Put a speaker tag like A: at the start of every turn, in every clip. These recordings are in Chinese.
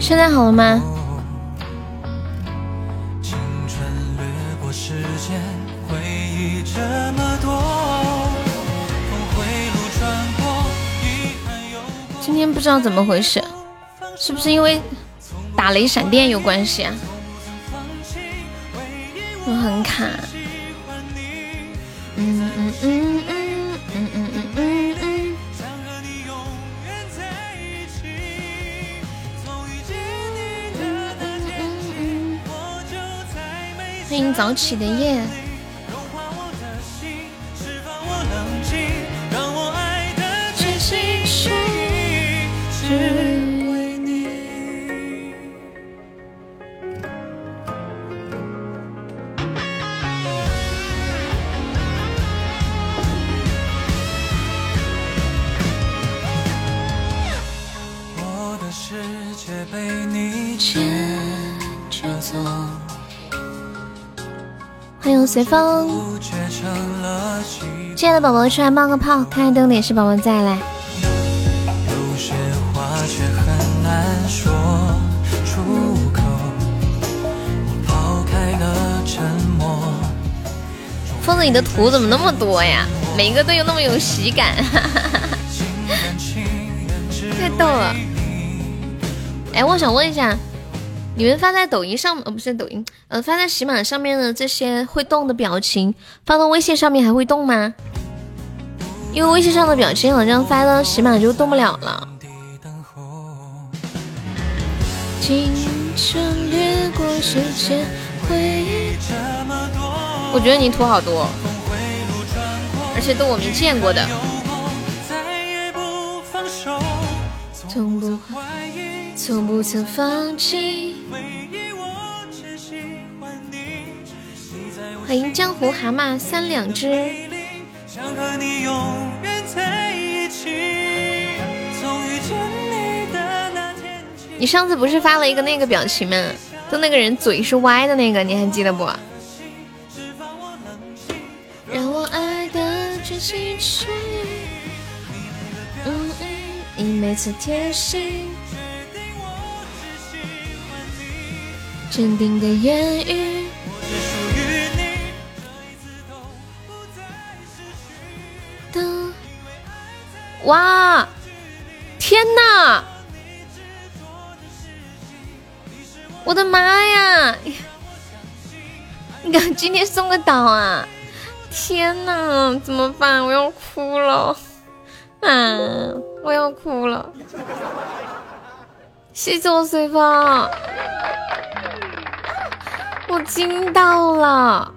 A: 现在好了吗？今天不知道怎么回事，是不是因为打雷闪电有关系啊？我很卡。今早起的夜。随风，亲爱的宝宝出来冒个泡，看看灯的也是宝宝再来。疯子，你的图怎么那么多呀？每一个都有那么有喜感，太逗了。哎，我想问一下。你们发在抖音上，呃，不是抖音，呃，发在喜马上面的这些会动的表情，发到微信上面还会动吗？因为微信上的表情好像发到喜马就动不了了。我觉得你图好多，而且都我没见过的。从不从不曾放弃。欢迎江湖蛤蟆三两只。你上次不是发了一个那个表情吗？就那个人嘴是歪的那个，你还记得不？让我爱的全心全意，嗯嗯，你每次贴心，坚定的言语。哇！天哪！我的妈呀！你敢今天送个岛啊？天哪！怎么办？我要哭了！啊！我要哭了！谢谢我随风，我惊到了！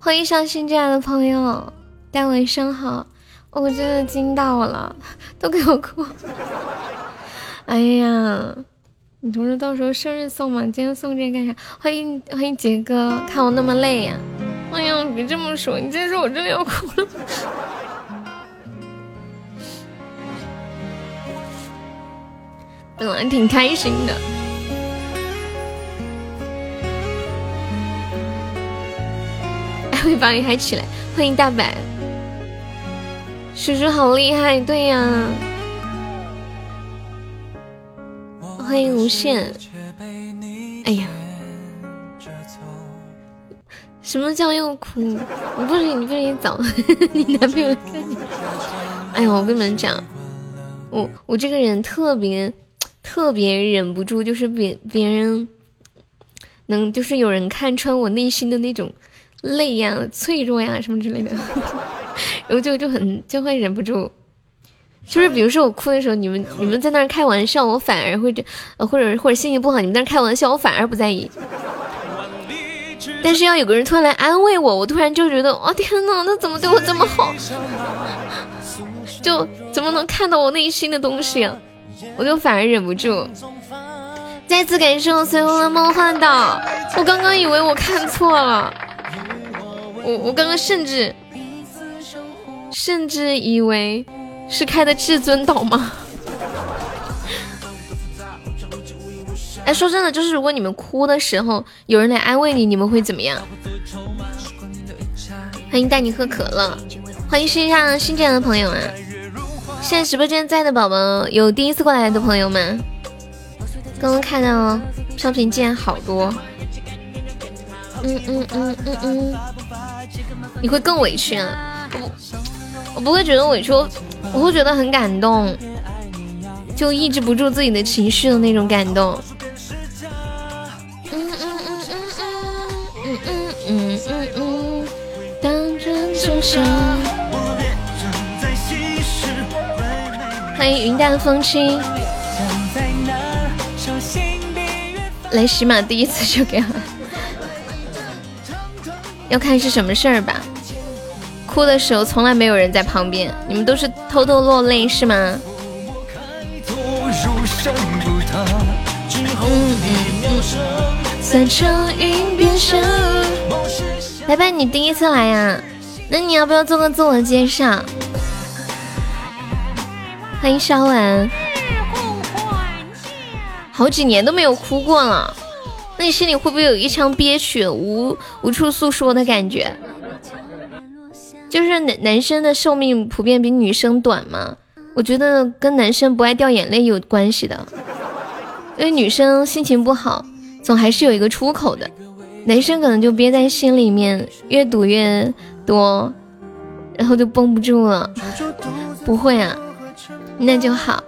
A: 欢迎上新进来的朋友。大家晚上好，我真的惊到了，都给我哭！哎呀，你同事到时候生日送嘛，今天送这个干啥？欢迎欢迎杰哥，看我那么累呀！哎呀，别这么说，你再说我真的要哭了。本来挺开心的，还会把你嗨起来！欢迎大白。叔叔好厉害，对呀！欢迎无限。哎呀，什么叫又哭？你不许你不许走！你男朋友看你。哎呀，我跟你们讲，我我这个人特别特别忍不住，就是别别人能就是有人看穿我内心的那种累呀、脆弱呀什么之类的。然后就就很就会忍不住，就是比如说我哭的时候，你们你们在那儿开玩笑，我反而会这，或者或者心情不好，你们在那开玩笑，我反而不在意。但是要有个人突然来安慰我，我突然就觉得，哦天呐，他怎么对我这么好？就怎么能看到我内心的东西啊？我就反而忍不住。再次感受随风的梦幻岛，我刚刚以为我看错了，我我刚刚甚至。甚至以为是开的至尊岛吗？哎，说真的，就是如果你们哭的时候有人来安慰你，你们会怎么样？欢迎带你喝可乐，欢迎线上新进来的朋友啊！现在直播间在的宝宝有第一次过来的朋友们，刚刚看到飘屏竟然好多。嗯嗯嗯嗯嗯，你会更委屈啊？我不会觉得委屈，我会觉得很感动，就抑制不住自己的情绪的那种感动。嗯嗯嗯嗯嗯嗯嗯嗯嗯，当真就像。欢迎云淡风轻。来喜马第一次就给了。要看是什么事儿吧，哭的时候从来没有人在旁边，你们都是偷偷落泪是吗？白白，你第一次来呀？那你要不要做个自我介绍？欢迎烧完，好几年都没有哭过了。那你心里会不会有一腔憋屈，无无处诉说的感觉？就是男男生的寿命普遍比女生短嘛，我觉得跟男生不爱掉眼泪有关系的。因为女生心情不好，总还是有一个出口的，男生可能就憋在心里面，越堵越多，然后就绷不住了。不会啊，那就好，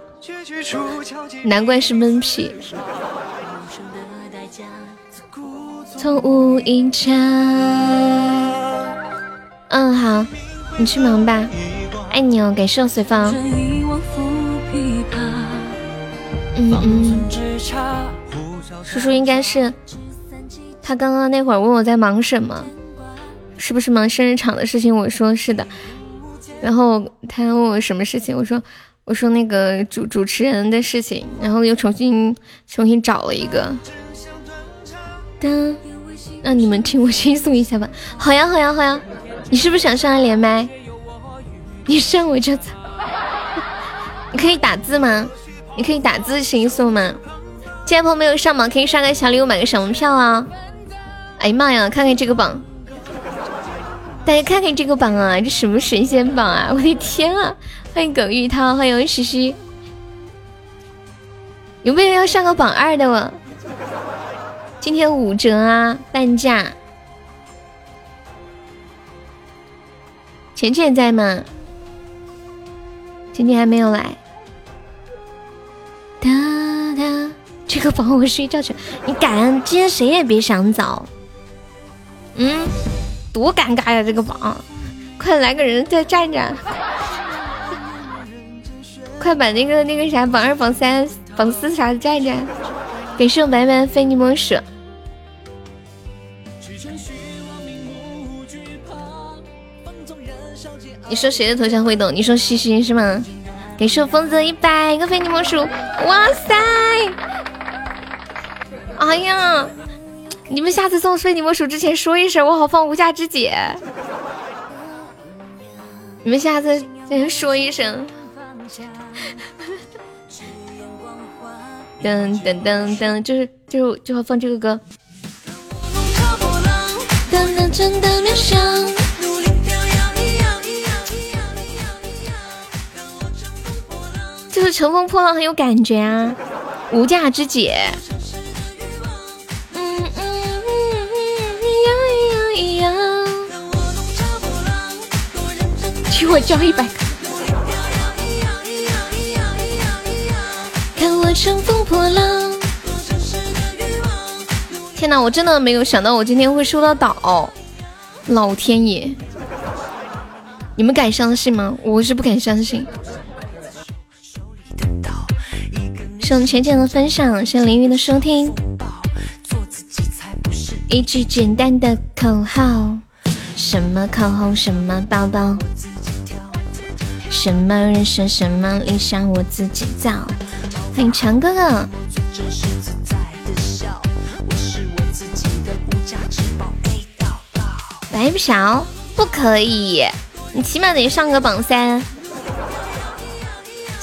A: 难怪是闷屁。从无一家。嗯，好，你去忙吧，爱你哦，感谢我随风。嗯嗯，叔叔应该是他刚刚那会儿问我在忙什么，是不是忙生日场的事情？我说是的，然后他问我什么事情，我说我说那个主主持人的事情，然后又重新重新找了一个。当，让你们听我倾诉一下吧。好呀，好呀，好呀。你是不是想上来连麦？你上我就走。你可以打字吗？你可以打字倾诉吗？今天朋友没有上榜，可以刷个小礼物，买个小门票啊。哎呀妈呀，看看这个榜，大家看看这个榜啊，这什么神仙榜啊！我的天啊！欢迎耿玉涛，欢迎西西。有没有要上个榜二的我？今天五折啊，半价。浅浅在吗？今天还没有来。哒哒，这个榜我睡觉去。你敢？今天谁也别想走。嗯，多尴尬呀！这个榜，快来个人再站站。快把那个那个啥榜二、榜三、榜四啥的站站。给谢白白非你莫属。你说谁的头像会动？你说西西是吗？给射疯子一百个非你莫属！哇塞！哎呀，你们下次送非你莫属之前说一声，我好放无价之姐。你们下次先说一声。噔噔噔噔，就是就就要放这个歌。乘风破浪很有感觉啊，无价之姐。嗯嗯嗯嗯呀呀呀！请我交一百个。看我乘风破浪。天哪，我真的没有想到我今天会收到岛，老天爷！你们敢相信吗？我是不敢相信。谢浅浅的分享，谢凌云的收听。一句简单的口号，什么口红，什么包包，什么人生，什么理想，我自己造。欢迎强哥哥。白嫖，不可以，你起码得上个榜三。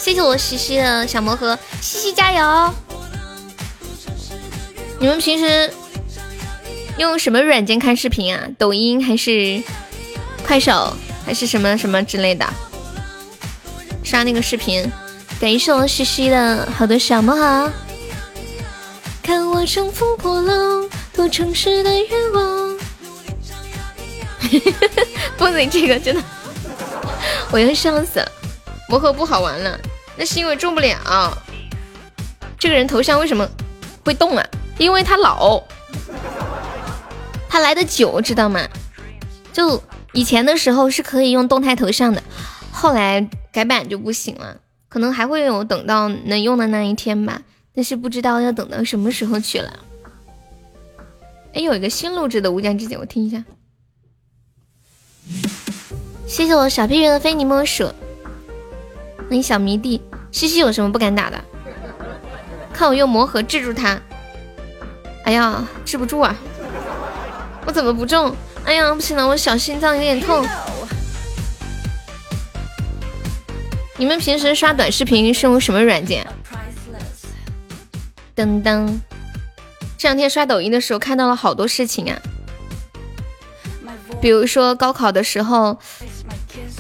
A: 谢谢我西西的小魔盒，西西加油！你们平时用什么软件看视频啊？抖音还是快手还是什么什么之类的？刷那个视频。感谢我西西的好多小魔盒。看我乘风破浪，多城市的愿望。不能这个真的，我要笑死了。魔盒不好玩了，那是因为中不了。这个人头像为什么会动啊？因为他老，他来的久，知道吗？就以前的时候是可以用动态头像的，后来改版就不行了。可能还会有等到能用的那一天吧，但是不知道要等到什么时候去了。哎，有一个新录制的无疆之姐，我听一下。谢谢我小屁人的非你莫属。那你小迷弟西西有什么不敢打的？看我用魔盒制住他。哎呀，治不住啊！我怎么不中？哎呀，不行了，我小心脏有点痛。你们平时刷短视频是用什么软件？噔噔，这两天刷抖音的时候看到了好多事情啊，比如说高考的时候，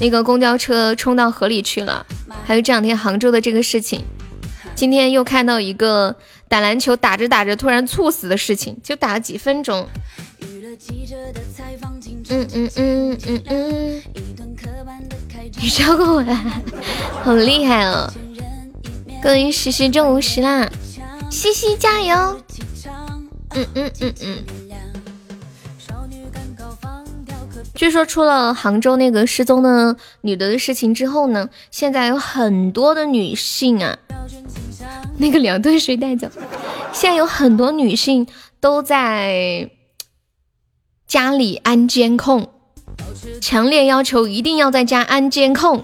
A: 那个公交车冲到河里去了，还有这两天杭州的这个事情。今天又看到一个打篮球打着打着突然猝死的事情，就打了几分钟。嗯嗯嗯嗯嗯。你超过我了，好厉害哦！恭喜西西中五十啦，西西加油！嗯嗯嗯嗯。据说出了杭州那个失踪的女的的事情之后呢，现在有很多的女性啊，那个两顿谁带走。现在有很多女性都在家里安监控。强烈要求一定要在家安监控，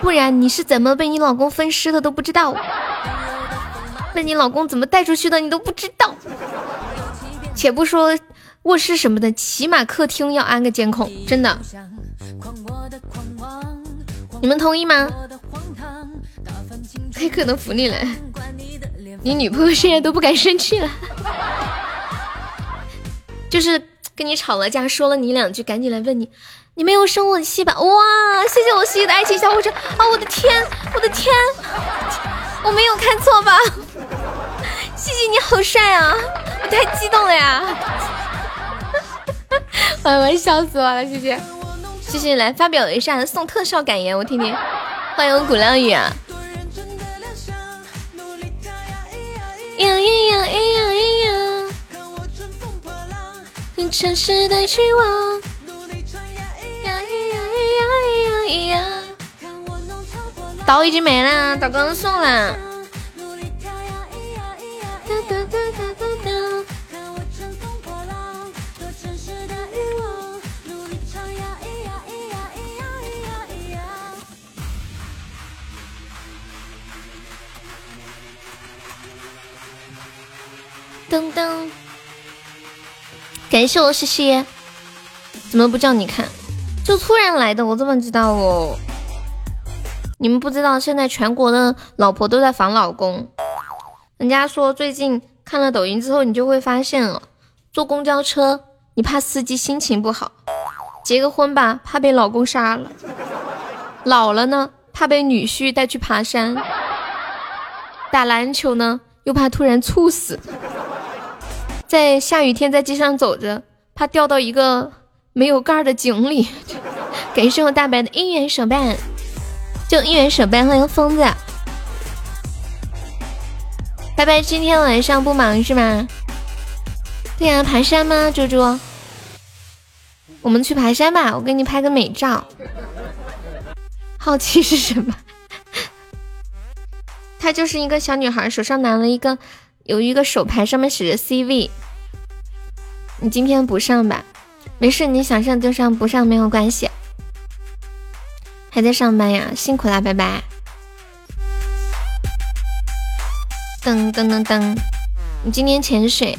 A: 不然你是怎么被你老公分尸的都不知道，被你老公怎么带出去的你都不知道。且不说卧室什么的，起码客厅要安个监控，真的。你们同意吗？黑可能服你了，你女朋友现在都不敢生气了，就是。跟你吵了架，说了你两句，赶紧来问你，你没有生我气吧？哇，谢谢我西西的爱情小火车啊！我的天，我的天，我没有看错吧？西西你好帅啊！我太激动了呀！我我笑死我了，谢谢，谢谢来发表一下送特效感言，我听听。欢迎古亮宇啊！呀呀呀呀呀呀！城市的欲望。刀已经没了，刀刚送噔噔。感谢我西西，怎么不叫你看？就突然来的，我怎么知道哦？你们不知道，现在全国的老婆都在防老公。人家说最近看了抖音之后，你就会发现了，坐公交车你怕司机心情不好，结个婚吧怕被老公杀了，老了呢怕被女婿带去爬山，打篮球呢又怕突然猝死。在下雨天在街上走着，怕掉到一个没有盖的井里。感谢我大白的姻缘手办，就姻缘手办，欢迎疯子。拜拜，今天晚上不忙是吗？对呀，爬山吗，猪猪？我们去爬山吧，我给你拍个美照。好奇是什么？她就是一个小女孩，手上拿了一个。有一个手牌，上面写着 CV。你今天不上吧？没事，你想上就上，不上没有关系。还在上班呀？辛苦啦，拜拜。噔噔噔噔，你今天潜水？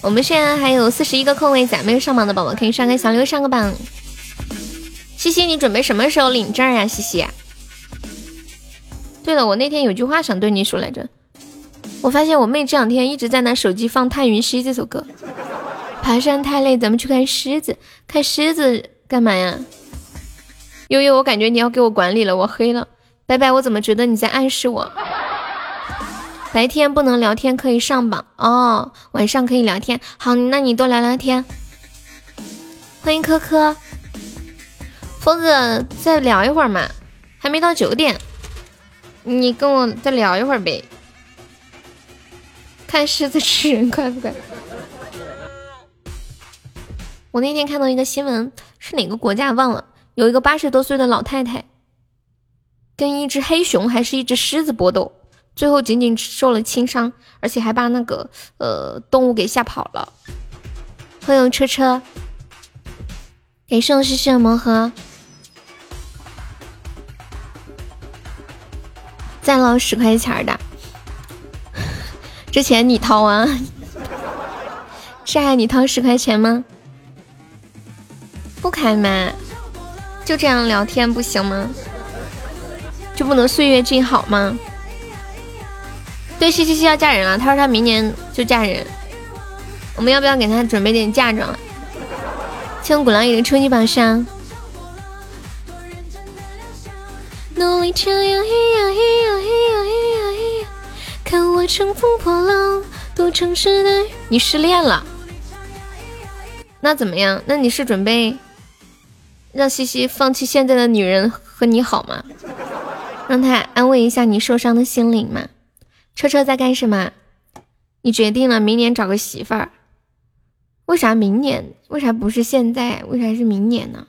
A: 我们现在还有四十一个空位子，没有上榜的宝宝可以刷个小六上个榜。西西，你准备什么时候领证呀？西西。对了，我那天有句话想对你说来着。我发现我妹这两天一直在拿手机放《太云溪》这首歌。爬山太累，咱们去看狮子。看狮子干嘛呀？悠悠，我感觉你要给我管理了，我黑了。拜拜，我怎么觉得你在暗示我？白天不能聊天，可以上榜哦。晚上可以聊天，好，那你多聊聊天。欢迎科科，峰子再聊一会儿嘛，还没到九点，你跟我再聊一会儿呗。看狮子吃人快不快？我那天看到一个新闻，是哪个国家忘了？有一个八十多岁的老太太，跟一只黑熊还是一只狮子搏斗。最后仅仅受了轻伤，而且还把那个呃动物给吓跑了。欢迎车车，给谢我西西的魔盒，再捞十块钱的，这钱你掏啊？是爱你掏十块钱吗？不开麦，就这样聊天不行吗？就不能岁月静好吗？对，西西西要嫁人了。他说他明年就嫁人，我们要不要给他准备点嫁妆？谢古浪屿的初级宝箱。努力这样一样一样一样一样一样，看我乘风破浪，渡城市的。你失恋了？那怎么样？那你是准备让西西放弃现在的女人和你好吗？让他安慰一下你受伤的心灵嘛？车车在干什么？你决定了明年找个媳妇儿？为啥明年？为啥不是现在？为啥是明年呢？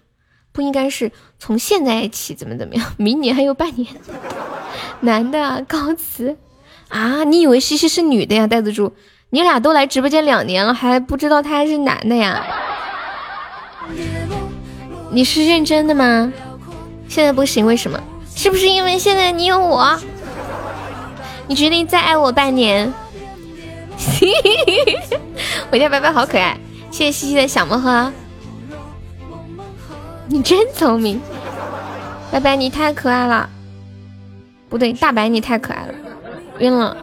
A: 不应该是从现在起？怎么怎么样？明年还有半年。男的告辞啊？你以为西西是女的呀？呆子猪，你俩都来直播间两年了，还不知道他还是男的呀？你是认真的吗？现在不行，为什么？是不是因为现在你有我？你决定再爱我半年，我家白白好可爱，谢谢西西的小魔盒，你真聪明，白白你太可爱了，不对，大白你太可爱了，晕了，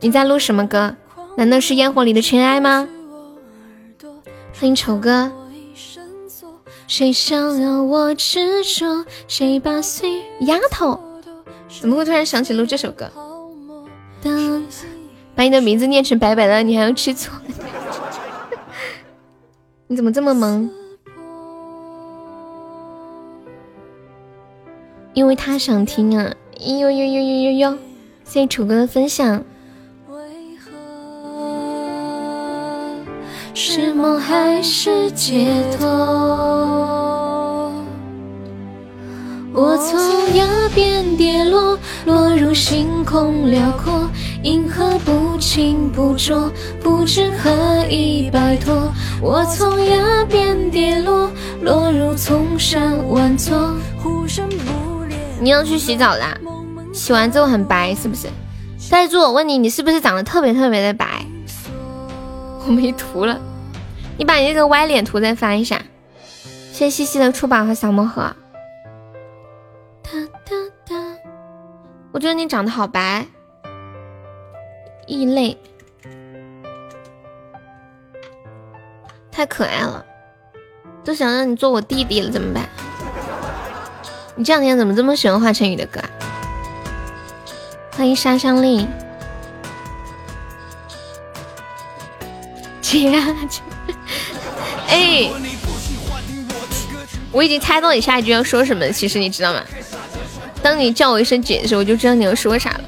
A: 你在录什么歌？难道是烟火里的尘埃吗？欢迎丑哥，谁想要我执着？谁把岁丫头，怎么会突然想起录这首歌？把你的名字念成白白的，你还要吃醋？你怎么这么萌？因为他想听啊！呦呦呦呦呦呦！谢谢楚哥的分享。是梦还是解脱？我从崖边跌落，落入星空辽阔，银河不清不浊，不知何以摆脱。我从崖边跌落，落入丛山万座。你要去洗澡啦？洗完之后很白是不是？呆住，我问你，你是不是长得特别特别的白？我没图了，你把你那个歪脸图再发一下。谢谢西西的出宝和小魔盒。哒哒哒，我觉得你长得好白，异类，太可爱了，都想让你做我弟弟了，怎么办？你这两天怎么这么喜欢华晨宇的歌？欢迎沙香丽，姐，哎，我已经猜到你下一句要说什么，其实你知道吗？当你叫我一声姐的时候，我就知道你要说啥了。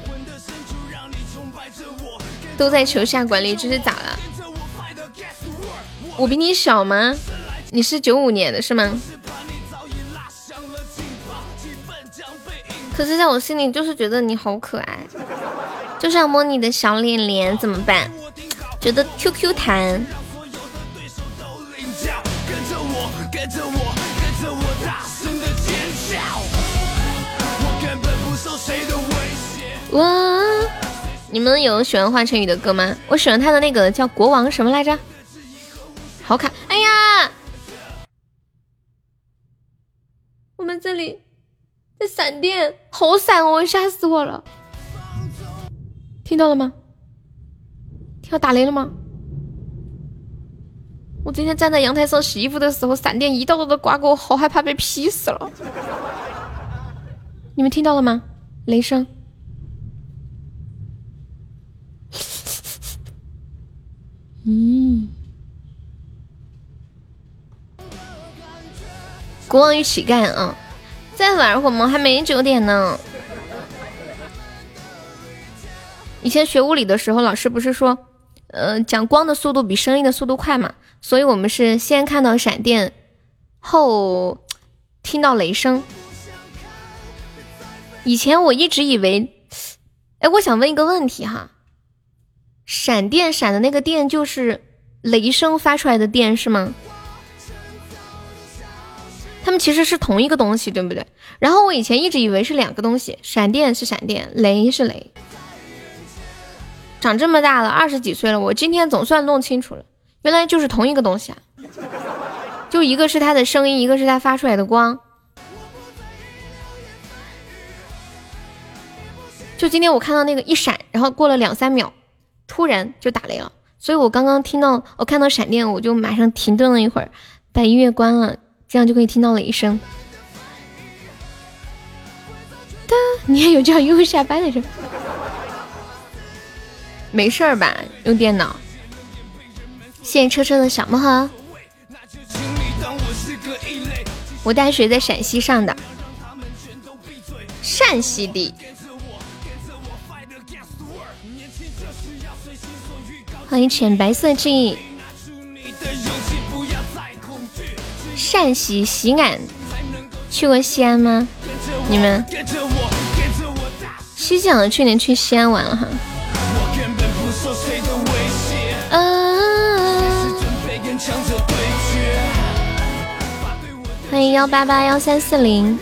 A: 都在求下管理，这是咋了？我比你小吗？你是九五年的是吗？可是在我心里就是觉得你好可爱，就想摸你的小脸脸，怎么办？觉得 QQ 弹。哇！你们有喜欢华晨宇的歌吗？我喜欢他的那个叫《国王》什么来着？好卡！哎呀，我们这里在闪电，好闪哦，吓死我了！听到了吗？听到打雷了吗？我今天站在阳台上洗衣服的时候，闪电一道道的刮过，好害怕被劈死了。你们听到了吗？雷声。嗯。国王与乞丐啊，再玩会儿吗？还没九点呢。以前学物理的时候，老师不是说，呃，讲光的速度比声音的速度快嘛？所以我们是先看到闪电，后听到雷声。以前我一直以为，哎，我想问一个问题哈，闪电闪的那个电就是雷声发出来的电是吗？他们其实是同一个东西，对不对？然后我以前一直以为是两个东西，闪电是闪电，雷是雷。长这么大了，二十几岁了，我今天总算弄清楚了，原来就是同一个东西啊！就一个是它的声音，一个是它发出来的光。就今天我看到那个一闪，然后过了两三秒，突然就打雷了，所以我刚刚听到我看到闪电，我就马上停顿了一会儿，把音乐关了。这样就可以听到雷声。的，你还有这样悠悠下班的事？没事儿吧？用电脑。谢谢车车的小木盒。我大学在陕西上的，陕西的。欢迎浅白色记忆。陕西西安，去过西安吗？你们？西西好像去年去西安玩了哈。欢迎幺八八幺三四零。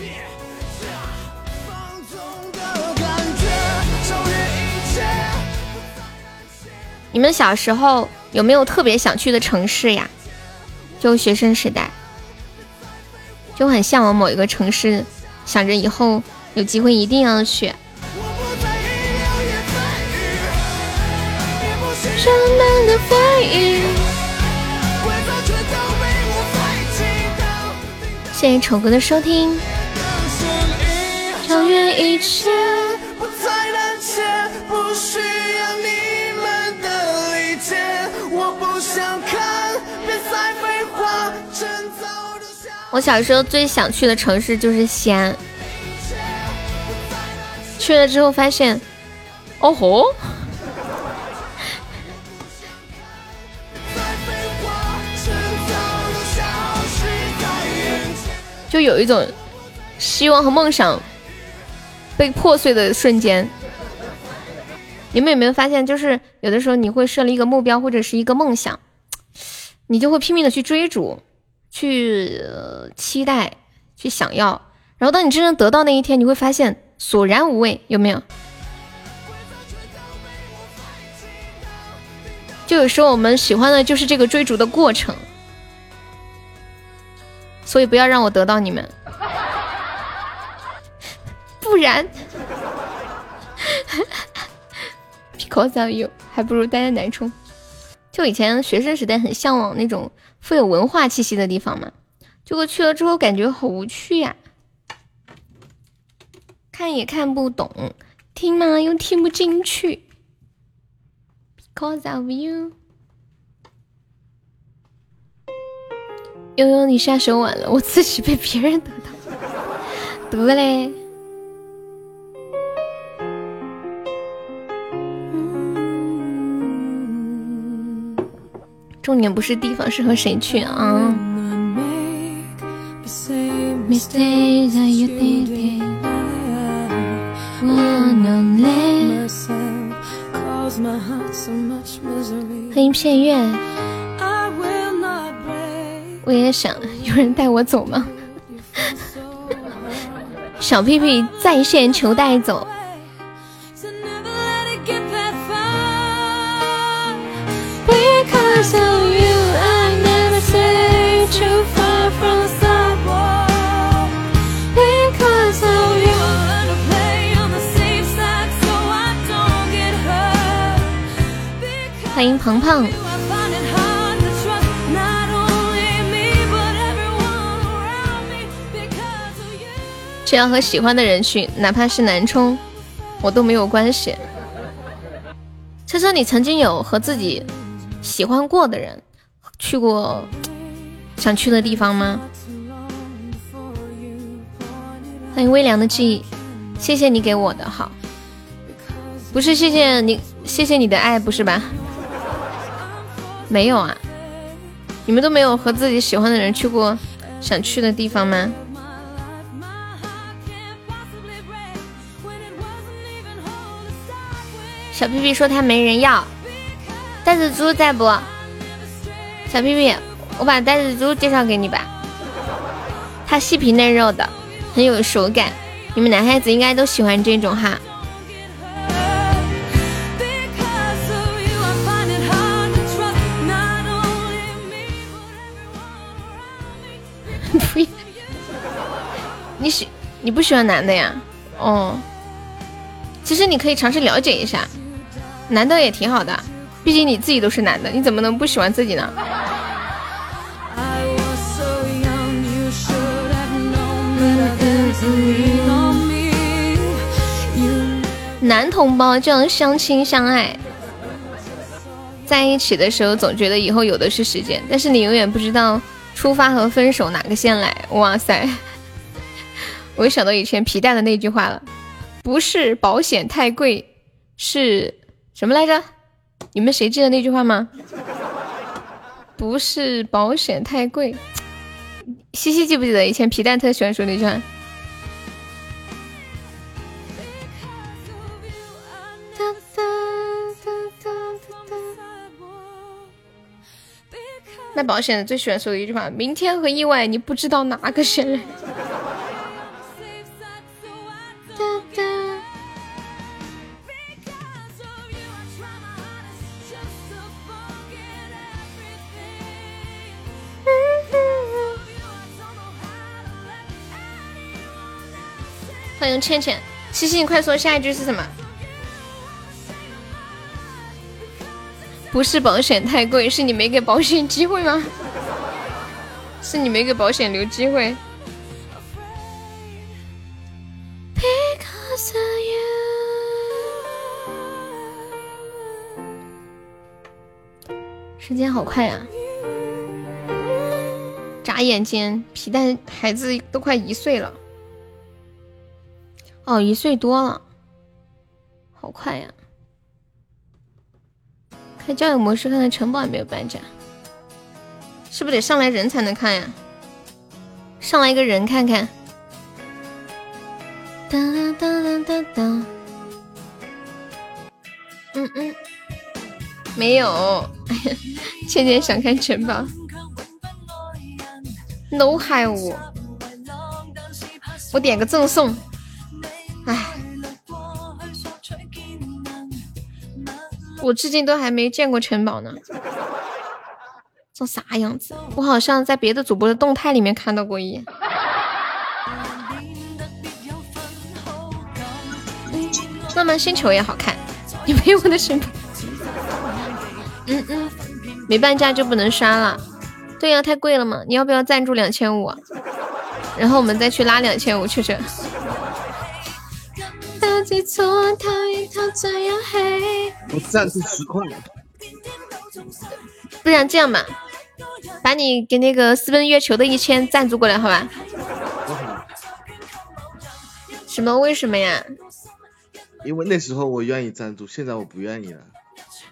A: 你们小时候有没有特别想去的城市呀？就学生时代。就很向往某一个城市，想着以后有机会一定要去。谢谢丑哥的收听。超越一切。我小时候最想去的城市就是西安，去了之后发现，哦吼，就有一种希望和梦想被破碎的瞬间。你们有没有发现，就是有的时候你会设立一个目标或者是一个梦想，你就会拼命的去追逐。去期待，去想要，然后当你真正得到那一天，你会发现索然无味，有没有？就有时候我们喜欢的就是这个追逐的过程，所以不要让我得到你们，不然，because of you，还不如待在南充。就以前学生时代很向往那种。富有文化气息的地方嘛，结果去了之后感觉好无趣呀，看也看不懂，听嘛又听不进去。Because of you，悠悠你下手晚了，我自己被别人得到，得嘞。重点不是地方，是和谁去啊？欢迎片月，我也想有人带我走吗？小屁屁在线求带走。欢迎鹏鹏。只要和喜欢的人去，哪怕是南充，我都没有关系。车车，你曾经有和自己喜欢过的人去过想去的地方吗？欢迎微凉的记忆，谢谢你给我的好，不是谢谢你，谢谢你的爱，不是吧？没有啊，你们都没有和自己喜欢的人去过想去的地方吗？小屁屁说他没人要，袋子猪在不？小屁屁，我把袋子猪介绍给你吧，它细皮嫩肉的，很有手感，你们男孩子应该都喜欢这种哈。你喜你不喜欢男的呀？哦，其实你可以尝试了解一下，男的也挺好的，毕竟你自己都是男的，你怎么能不喜欢自己呢？男同胞就要相亲相爱，在一起的时候总觉得以后有的是时间，但是你永远不知道出发和分手哪个先来。哇塞！我又想到以前皮蛋的那句话了，不是保险太贵，是什么来着？你们谁记得那句话吗？不是保险太贵，西西记不记得以前皮蛋特喜欢说那句话？卖保险的最喜欢说的一句话：明天和意外，你不知道哪个先欢迎倩倩，西西，你快说下一句是什么？不是保险太贵，是你没给保险机会吗？是你没给保险留机会。时间好快呀！眨眼间，皮蛋孩子都快一岁了。哦，一岁多了，好快呀！开交友模式看看城堡有没有搬家，是不是得上来人才能看呀？上来一个人看看。哒哒哒哒哒。嗯嗯。没有，倩倩想看城堡。No 害我，我点个赠送。唉，我至今都还没见过城堡呢，长啥样子？我好像在别的主播的动态里面看到过一眼。慢慢星球也好看，你没有我的城堡。嗯嗯，没半价就不能刷了。对呀，太贵了嘛。你要不要赞助两千五？然后我们再去拉两千五
B: 我赞助十块。
A: 不然这样吧，把你给那个私奔月球的一千赞助过来，好吧？什么？为什么呀？
B: 因为那时候我愿意赞助，现在我不愿意了。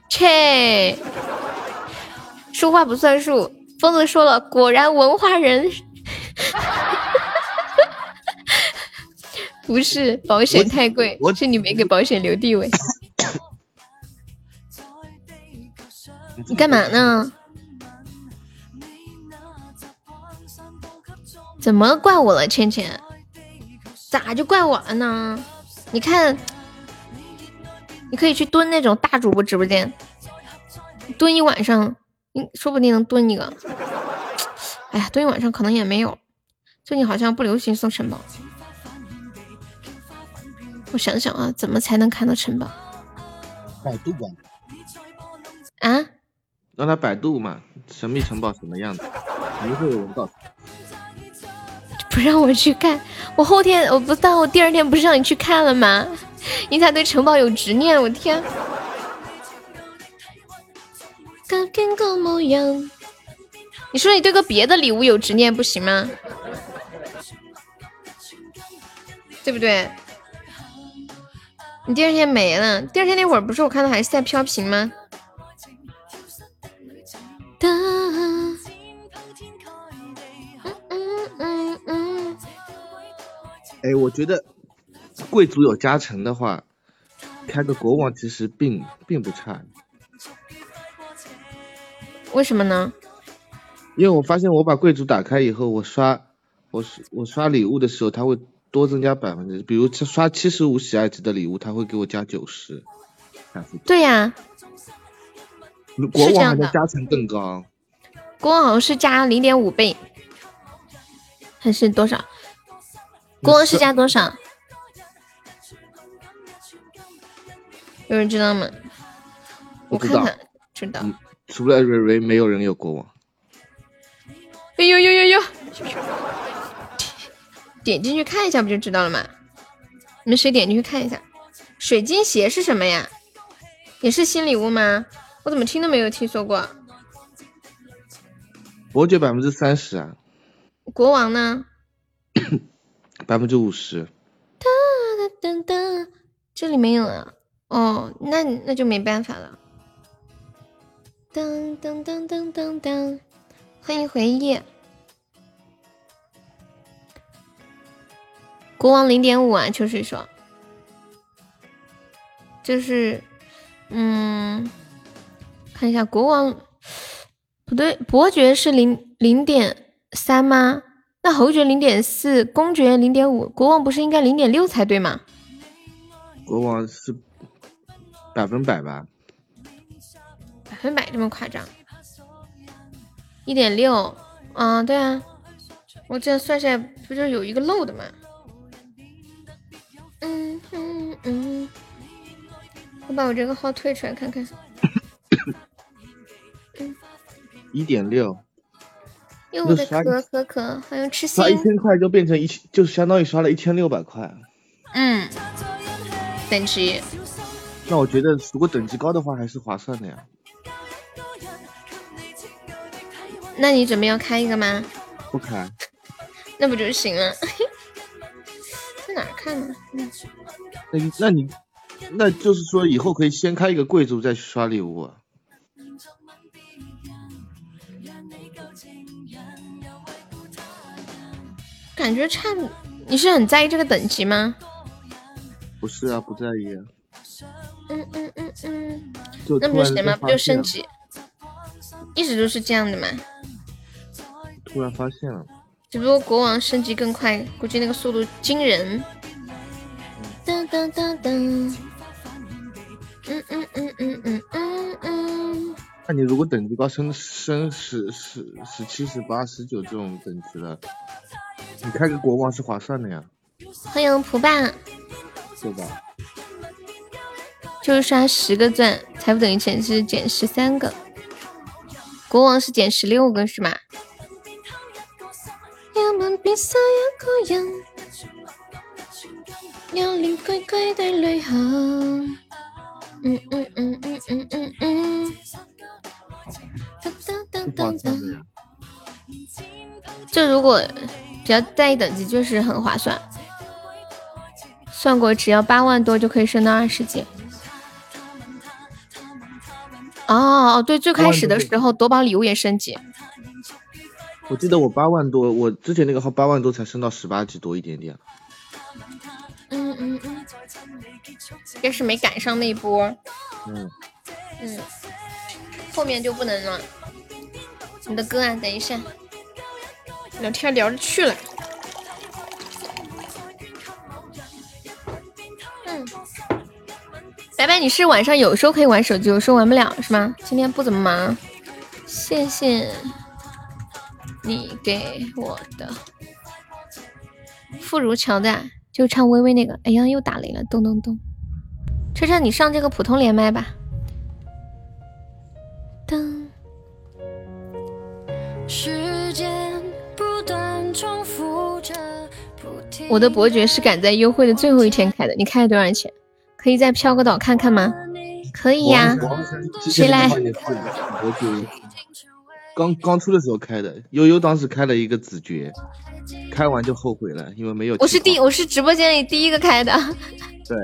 A: 切，说话不算数。疯子说了，果然文化人。不是保险太贵，是你没给保险留地位。你干嘛呢？怎么怪我了，芊芊？咋就怪我了呢？你看。你可以去蹲那种大主播直播间，蹲一晚上，你说不定能蹲一个。哎呀，蹲一晚上可能也没有。最近好像不流行送城堡。我想想啊，怎么才能看到城堡？
B: 百度吧。
A: 啊？
B: 让他百度嘛，神秘城堡什么样子？肯定会有人告诉。
A: 不让我去看。我后天我不到，我第二天不是让你去看了吗？你咋对城堡有执念？我天！改变个模样。你说你对个别的礼物有执念不行吗？对不对？你第二天没了，第二天那会儿不是我看到还是在飘屏吗？嗯
B: 嗯嗯嗯。哎，我觉得贵族有加成的话，开个国王其实并并不差。
A: 为什么呢？
B: 因为我发现我把贵族打开以后，我刷我我刷礼物的时候，它会。多增加百分之，比如刷七十五喜爱值的礼物，他会给我加九十。
A: 对呀，
B: 国王还能加成更高。
A: 国王好像是加零点五倍，还是多少？国王是加多少？有人知道吗？我看看，知道。
B: 除了蕊蕊，没有人有国王。
A: 哎呦呦呦呦！点进去看一下不就知道了吗？你们谁点进去看一下？水晶鞋是什么呀？也是新礼物吗？我怎么听都没有听说过。
B: 伯爵百分之三十啊。
A: 国王呢？
B: 百分之五十。
A: 哒哒哒哒，这里没有啊。哦，那那就没办法了。噔噔噔噔噔噔，欢迎回忆。国王零点五啊，秋水说，就是，嗯，看一下国王，不对，伯爵是零零点三吗？那侯爵零点四，公爵零点五，国王不是应该零点六才对吗？
B: 国王是百分百吧？
A: 百分百这么夸张？一点六，啊，对啊，我这样算下来不就有一个漏的吗？嗯嗯嗯，我把我这个号退出来看看。
B: 一点六。
A: 又我的可可可，还有吃
B: 心。刷一千块就变成一千，就相当于刷了一千六百块。
A: 嗯。等级。
B: 那我觉得，如果等级高的话，还是划算的呀。
A: 那你准备要开一个吗？
B: 不开。
A: 那不就行了？哪看呢？
B: 那那你，那就是说以后可以先开一个贵族再去刷礼物啊？
A: 感觉差，你是很在意这个等级吗？
B: 不是啊，不在意。
A: 嗯嗯嗯嗯。那不就行吗？不就升级？一直都是这样的吗。
B: 突然发现了。
A: 只不过国王升级更快，估计那个速度惊人。噔噔噔噔，嗯嗯嗯嗯嗯嗯嗯。
B: 那你如果等级高，升升十十十七十八十九这种等级了，你开个国王是划算的呀。
A: 欢迎蒲爸，
B: 对吧？
A: 就是刷十个钻，财富等于钱是减十三个，国王是减十六个，是吗？一个人，有你乖乖的旅行。嗯嗯嗯嗯嗯嗯嗯。这如果只要在意等级，就是很划算。算过，只要八万多就可以升到二十级。哦，对，最开始的时候夺宝礼物也升级。
B: 我记得我八万多，我之前那个号八万多才升到十八级多一点点。
A: 嗯嗯嗯，也是没赶上那一波。
B: 嗯
A: 嗯，后面就不能了。你的歌啊，等一下，聊天聊着去了。嗯，白白，你是晚上有时候可以玩手机，有时候玩不了是吗？今天不怎么忙，谢谢。你给我的，富如乔的，就唱微微那个。哎呀，又打雷了，咚咚咚。车车，你上这个普通连麦吧。噔。时间不断重复我的伯爵是赶在优惠的最后一天开的，你开了多少钱？可以再飘个岛看看吗？可以呀。谁来？
B: 刚刚出的时候开的，悠悠当时开了一个子爵，开完就后悔了，因为没有。
A: 我是第，我是直播间里第一个开的。
B: 对。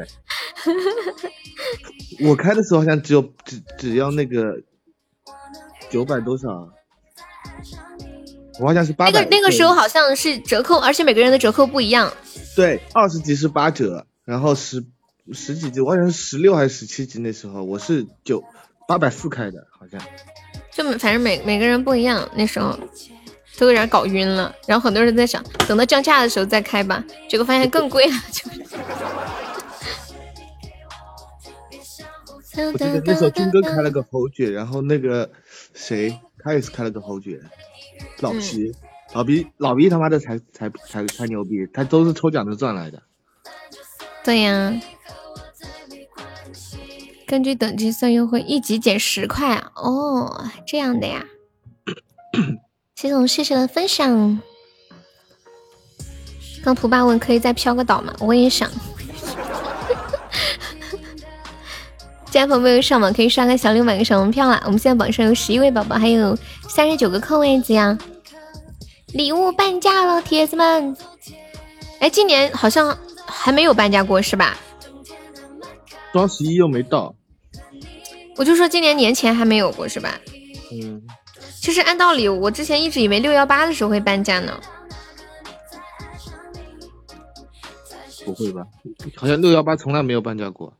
B: 我开的时候好像只有只只要那个九百多少。我好像是八百。
A: 那个那个时候好像是折扣，而且每个人的折扣不一样。
B: 对，二十级是八折，然后十十几级，我好像是十六还是十七级那时候，我是九八百四开的，好像。
A: 就反正每每个人不一样，那时候都有点搞晕了，然后很多人在想，等到降价的时候再开吧，结果发现更贵了。就是。
B: 我记得那时候军哥开了个侯爵，然后那个谁，他也是开了个侯爵。老皮，老皮，老皮他妈的才才才才牛逼，他都是抽奖的赚来的。
A: 对呀，根据等级算优惠，一级减十块啊！哦，这样的呀。谢总，谢谢的分享。刚蒲爸问可以再飘个岛吗？我也想。家宝贝上榜可以刷个小六买个小门票啦！我们现在榜上有十一位宝宝，还有三十九个空位子呀！礼物半价了，铁子们！哎，今年好像还没有半价过是吧？
B: 双十一又没到，
A: 我就说今年年前还没有过是吧？
B: 嗯。
A: 其实按道理，我之前一直以为六幺八的时候会半价呢。
B: 不会吧？好像六幺八从来没有半价过。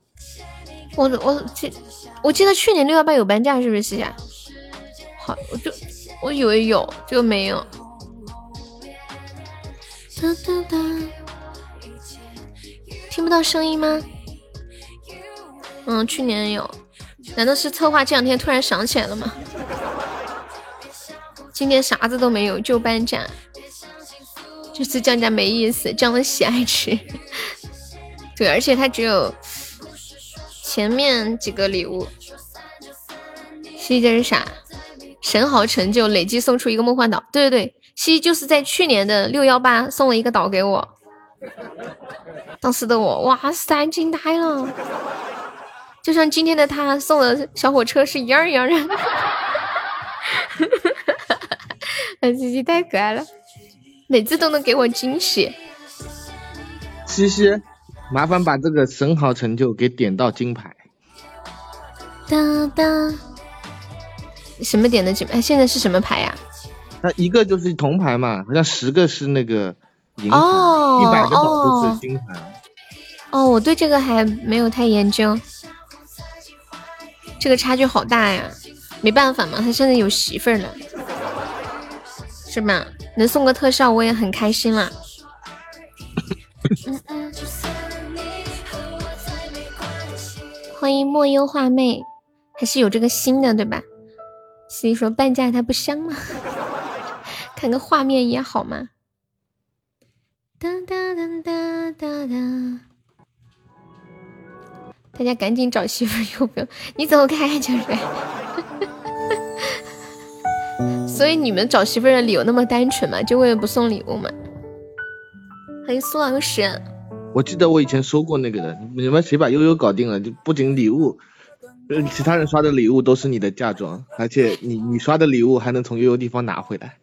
A: 我我记我记得去年六幺八有半价是不是？西夏？好，我就我以为有，结果没有。哒哒哒，听不到声音吗？嗯，去年有，难道是策划这两天突然想起来了吗？今年啥子都没有，就半价，这次降价没意思，降了喜爱值。对，而且它只有。前面几个礼物，西西这是啥？神豪成就累计送出一个梦幻岛。对对对，西西就是在去年的六幺八送了一个岛给我，当时的我哇塞惊呆了，就像今天的他送的小火车是一样一样的。西西太可爱了，每次都能给我惊喜。
B: 西西。麻烦把这个神豪成就给点到金牌。
A: 哒哒，什么点的金牌？现在是什么牌呀？
B: 那一个就是铜牌嘛，好像十个是那个银牌，一百个都是金牌。
A: 哦，我对这个还没有太研究，这个差距好大呀！没办法嘛，他现在有媳妇儿了，是吧？能送个特效我也很开心了。欢迎莫忧画妹，还是有这个心的对吧？所以说半价它不香吗？看个画面也好嘛。哒哒哒哒哒哒，大家赶紧找媳妇有不有？你走开就是。所以你们找媳妇的理由那么单纯吗？就为了不送礼物吗？欢迎苏老师。
B: 我记得我以前说过那个的，你们谁把悠悠搞定了，就不仅礼物，呃，其他人刷的礼物都是你的嫁妆，而且你你刷的礼物还能从悠悠地方拿回来。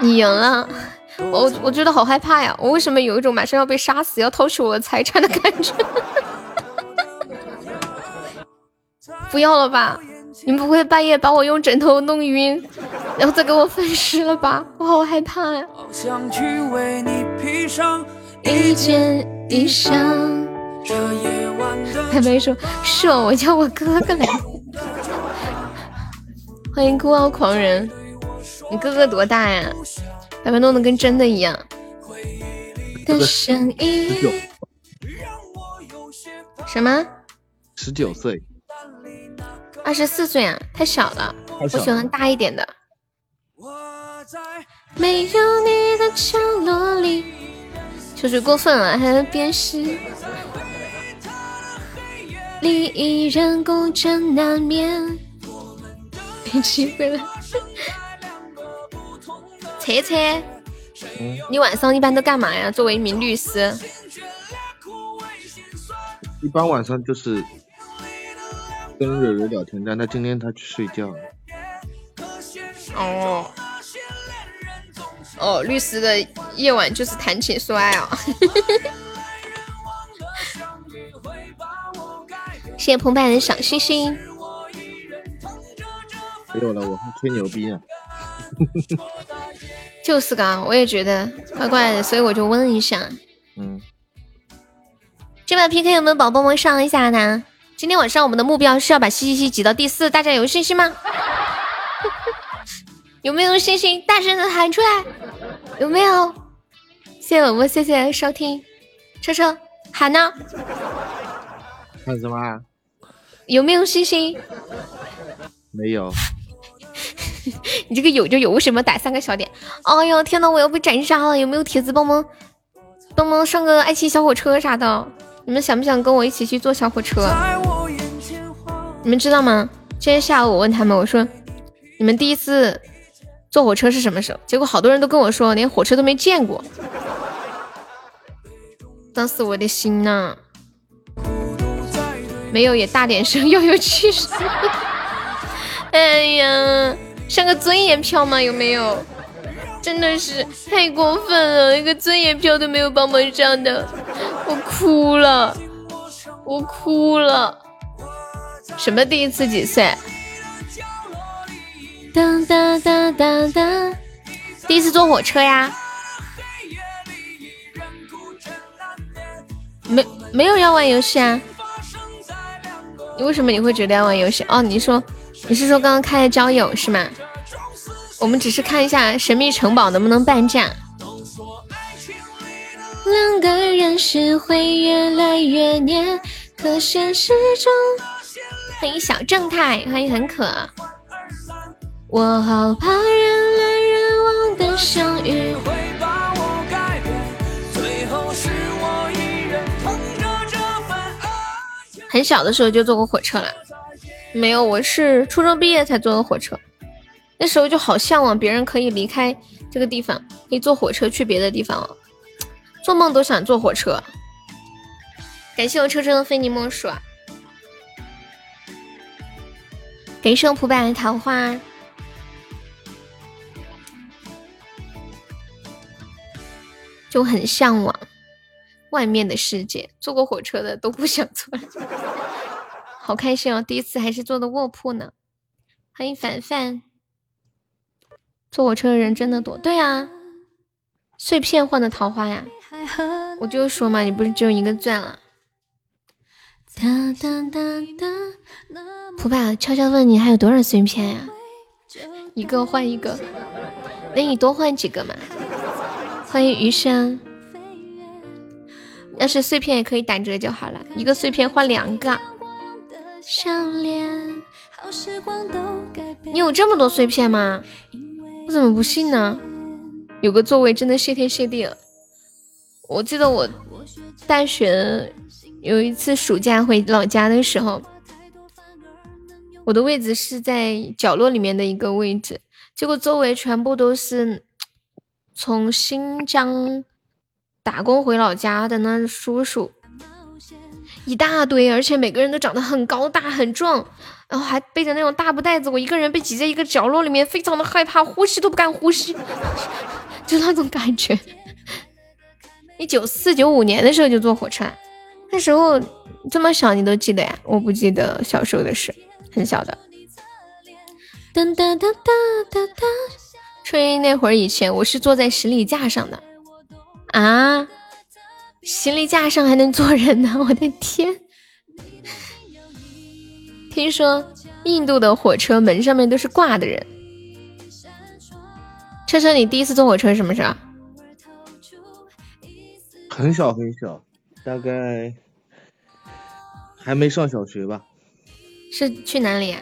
A: 你赢了，我我觉得好害怕呀！我为什么有一种马上要被杀死、要偷取我的财产的感觉？不要了吧！你们不会半夜把我用枕头弄晕，然后再给我分尸了吧？我好害怕呀！一件衣裳。白白说：“是哦，我叫我哥哥来。”欢迎孤傲狂人，你哥哥多大呀？白白弄得跟真的一样。的声音。什么？
B: 十九岁。
A: 二十四岁啊，太小了。我喜欢大一点的。没有你的角落里。秋水过分了，还在鞭尸。利益人共枕难眠。没机会了。车车，你晚上一般都干嘛呀？作为一名律师，
B: 一般晚上就是跟蕊蕊聊天，但他今天他去睡觉了。
A: 哦，哦，律师的夜晚就是谈情说爱啊。谢谢澎湃的小星星。
B: 没有了，我还吹牛逼呢。
A: 就是噶，我也觉得怪怪的，所以我就问一下。
B: 嗯。
A: 这把 PK 有没有宝宝们上一下呢？今天晚上我们的目标是要把西西西挤到第四，大家有信心吗？有没有信心？大声的喊出来！有没有？谢谢我们，谢谢收听。车车喊呢？
B: 喊什么？
A: 有没有信心？
B: 没有。
A: 你这个有就有，为什么打三个小点？哎呦天呐，我要被斩杀了！有没有铁子帮忙帮忙上个爱情小火车啥的？你们想不想跟我一起去坐小火车？你们知道吗？今天下午我问他们，我说你们第一次坐火车是什么时候？结果好多人都跟我说连火车都没见过。当时我的心呐，没有也大点声，要有气势。哎呀！上个尊严票吗？有没有？真的是太过分了，一个尊严票都没有帮忙上的，我哭了，我哭了。什么第一次几岁？当当当当当，第一次坐火车呀？没没有要玩游戏啊？你为什么你会觉得要玩游戏？哦，你说。你是说刚刚开的交友是吗？我们只是看一下神秘城堡能不能半价。两个人是会越来越黏，可现实中。欢迎小正太，欢迎很可。我好怕人来人往的相遇。很小的时候就坐过火车了。没有，我是初中毕业才坐的火车，那时候就好向往别人可以离开这个地方，可以坐火车去别的地方哦，做梦都想坐火车。感谢我车车的非你莫属，啊给圣蒲白桃花，就很向往外面的世界，坐过火车的都不想坐了。好开心哦！第一次还是坐的卧铺呢。欢迎凡凡。坐火车的人真的多。对啊，碎片换的桃花呀。我就说嘛，你不是只有一个钻了。哒哒哒哒。蒲爸悄悄问你还有多少碎片呀？一个换一个。那你多换几个嘛。欢迎余生。要是碎片也可以打折就好了，一个碎片换两个。你有这么多碎片吗？我怎么不信呢？有个座位真的谢天谢地了。我记得我大学有一次暑假回老家的时候，我的位置是在角落里面的一个位置，结果周围全部都是从新疆打工回老家的那叔叔。一大堆，而且每个人都长得很高大很壮，然后还背着那种大布袋子。我一个人被挤在一个角落里面，非常的害怕，呼吸都不敢呼吸，就那种感觉。你九四九五年的时候就坐火车，那时候这么小你都记得呀？我不记得小时候的事，很小的。噔噔噔噔噔噔，吹那会儿以前我是坐在行李架上的啊。行李架上还能坐人呢！我的天，听说印度的火车门上面都是挂的人。车车，你第一次坐火车是什么时候？
B: 很小很小，大概还没上小学吧。
A: 是去哪里？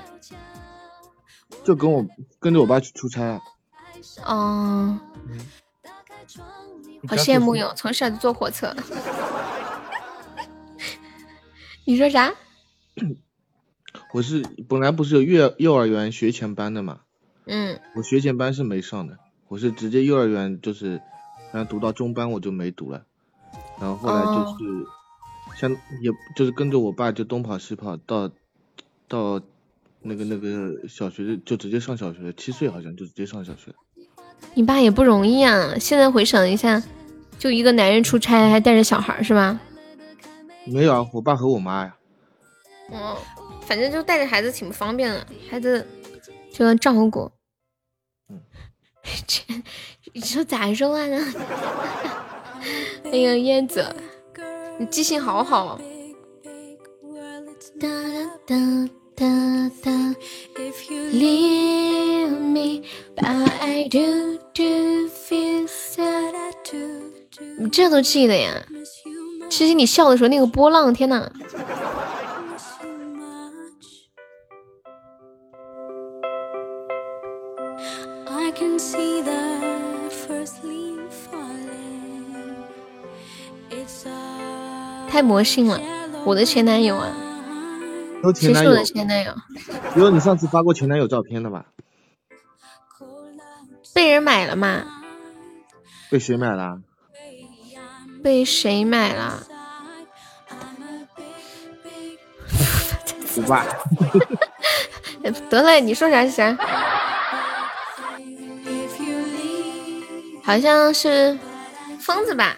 B: 就跟我跟着我爸去出差啊。
A: 哦。好羡慕哟！从小就坐火车。你说啥？
B: 我是本来不是有幼幼儿园学前班的嘛？
A: 嗯。
B: 我学前班是没上的，我是直接幼儿园就是然后读到中班我就没读了，然后后来就是，像也就是跟着我爸就东跑西跑到到那个那个小学就直接上小学，七岁好像就直接上小学。
A: 你爸也不容易啊！现在回想一下，就一个男人出差还带着小孩是吧？
B: 没有啊，我爸和我妈呀。
A: 嗯，反正就带着孩子挺不方便的，孩子就要照顾。嗯，这你说咋说话呢？哎呀，燕子，你记性好好。你这都记得呀？其实你笑的时候那个波浪，天呐！太魔性了，我的前男友啊！谁是我的前男友？
B: 因为你上次发过前男友照片的吧？
A: 被人买了吗？
B: 被谁买了？
A: 被谁买了？
B: 我爸。
A: 得了，你说啥是啥？好像是疯子吧？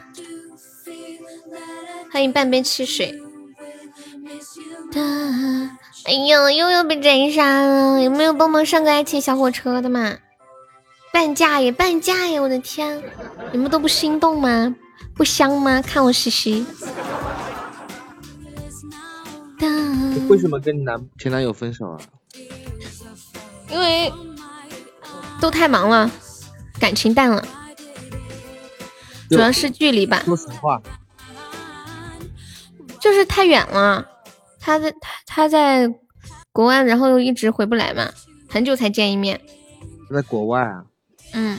A: 欢迎半杯汽水。哎呦，悠悠被斩杀了！有没有帮忙上个爱情小火车的嘛？半价耶，半价耶！我的天，你们都不心动吗？不香吗？看我嘻嘻。
B: 为什么跟你男前男友分手啊？
A: 因为都太忙了，感情淡了，主要是距离吧。
B: 说实话，
A: 就是太远了。他在他他在国外，然后又一直回不来嘛，很久才见一面。
B: 在国外啊？
A: 嗯。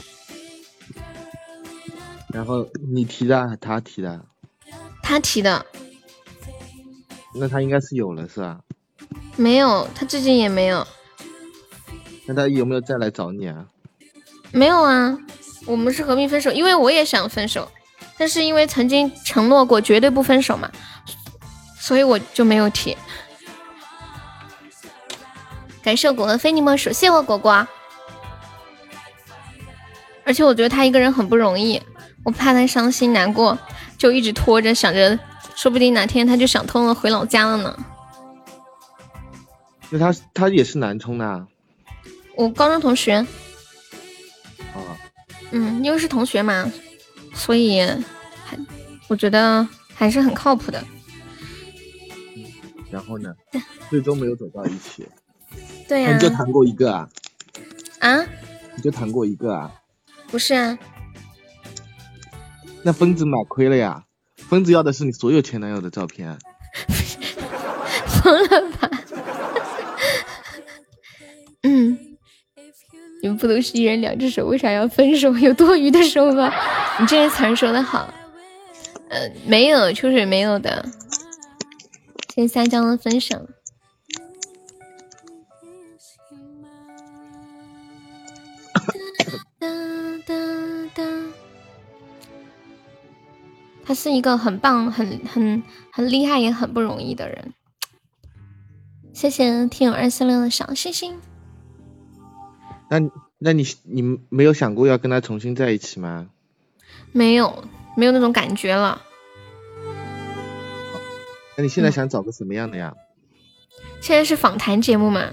B: 然后你提的，他提的，
A: 他提的，
B: 那他应该是有了是吧？
A: 没有，他最近也没有。
B: 那他有没有再来找你啊？
A: 没有啊，我们是和平分手，因为我也想分手，但是因为曾经承诺过绝对不分手嘛，所以我就没有提。感谢果果非你莫属，谢我果果。而且我觉得他一个人很不容易。我怕他伤心难过，就一直拖着，想着说不定哪天他就想通了，回老家了呢。
B: 那他他也是南充的，
A: 我高中同学。
B: 啊。
A: 嗯，因为是同学嘛，所以还我觉得还是很靠谱的。
B: 然后呢？最终没有走到一起。
A: 对呀。
B: 你就谈过一个啊？
A: 啊？
B: 你就谈过一个啊？
A: 不是啊。
B: 那疯子买亏了呀！疯子要的是你所有前男友的照片，
A: 疯了吧？嗯，你们不都是一人两只手，为啥要分手？有多余的手吗？你这些词儿说的好。呃，没有，秋水没有的。谢谢三江的分享。他是一个很棒、很很很厉害，也很不容易的人。谢谢听友二四六的小星星。
B: 那那你你没有想过要跟他重新在一起吗？
A: 没有，没有那种感觉了。
B: 那你现在想找个什么样的呀？
A: 现在是访谈节目嘛？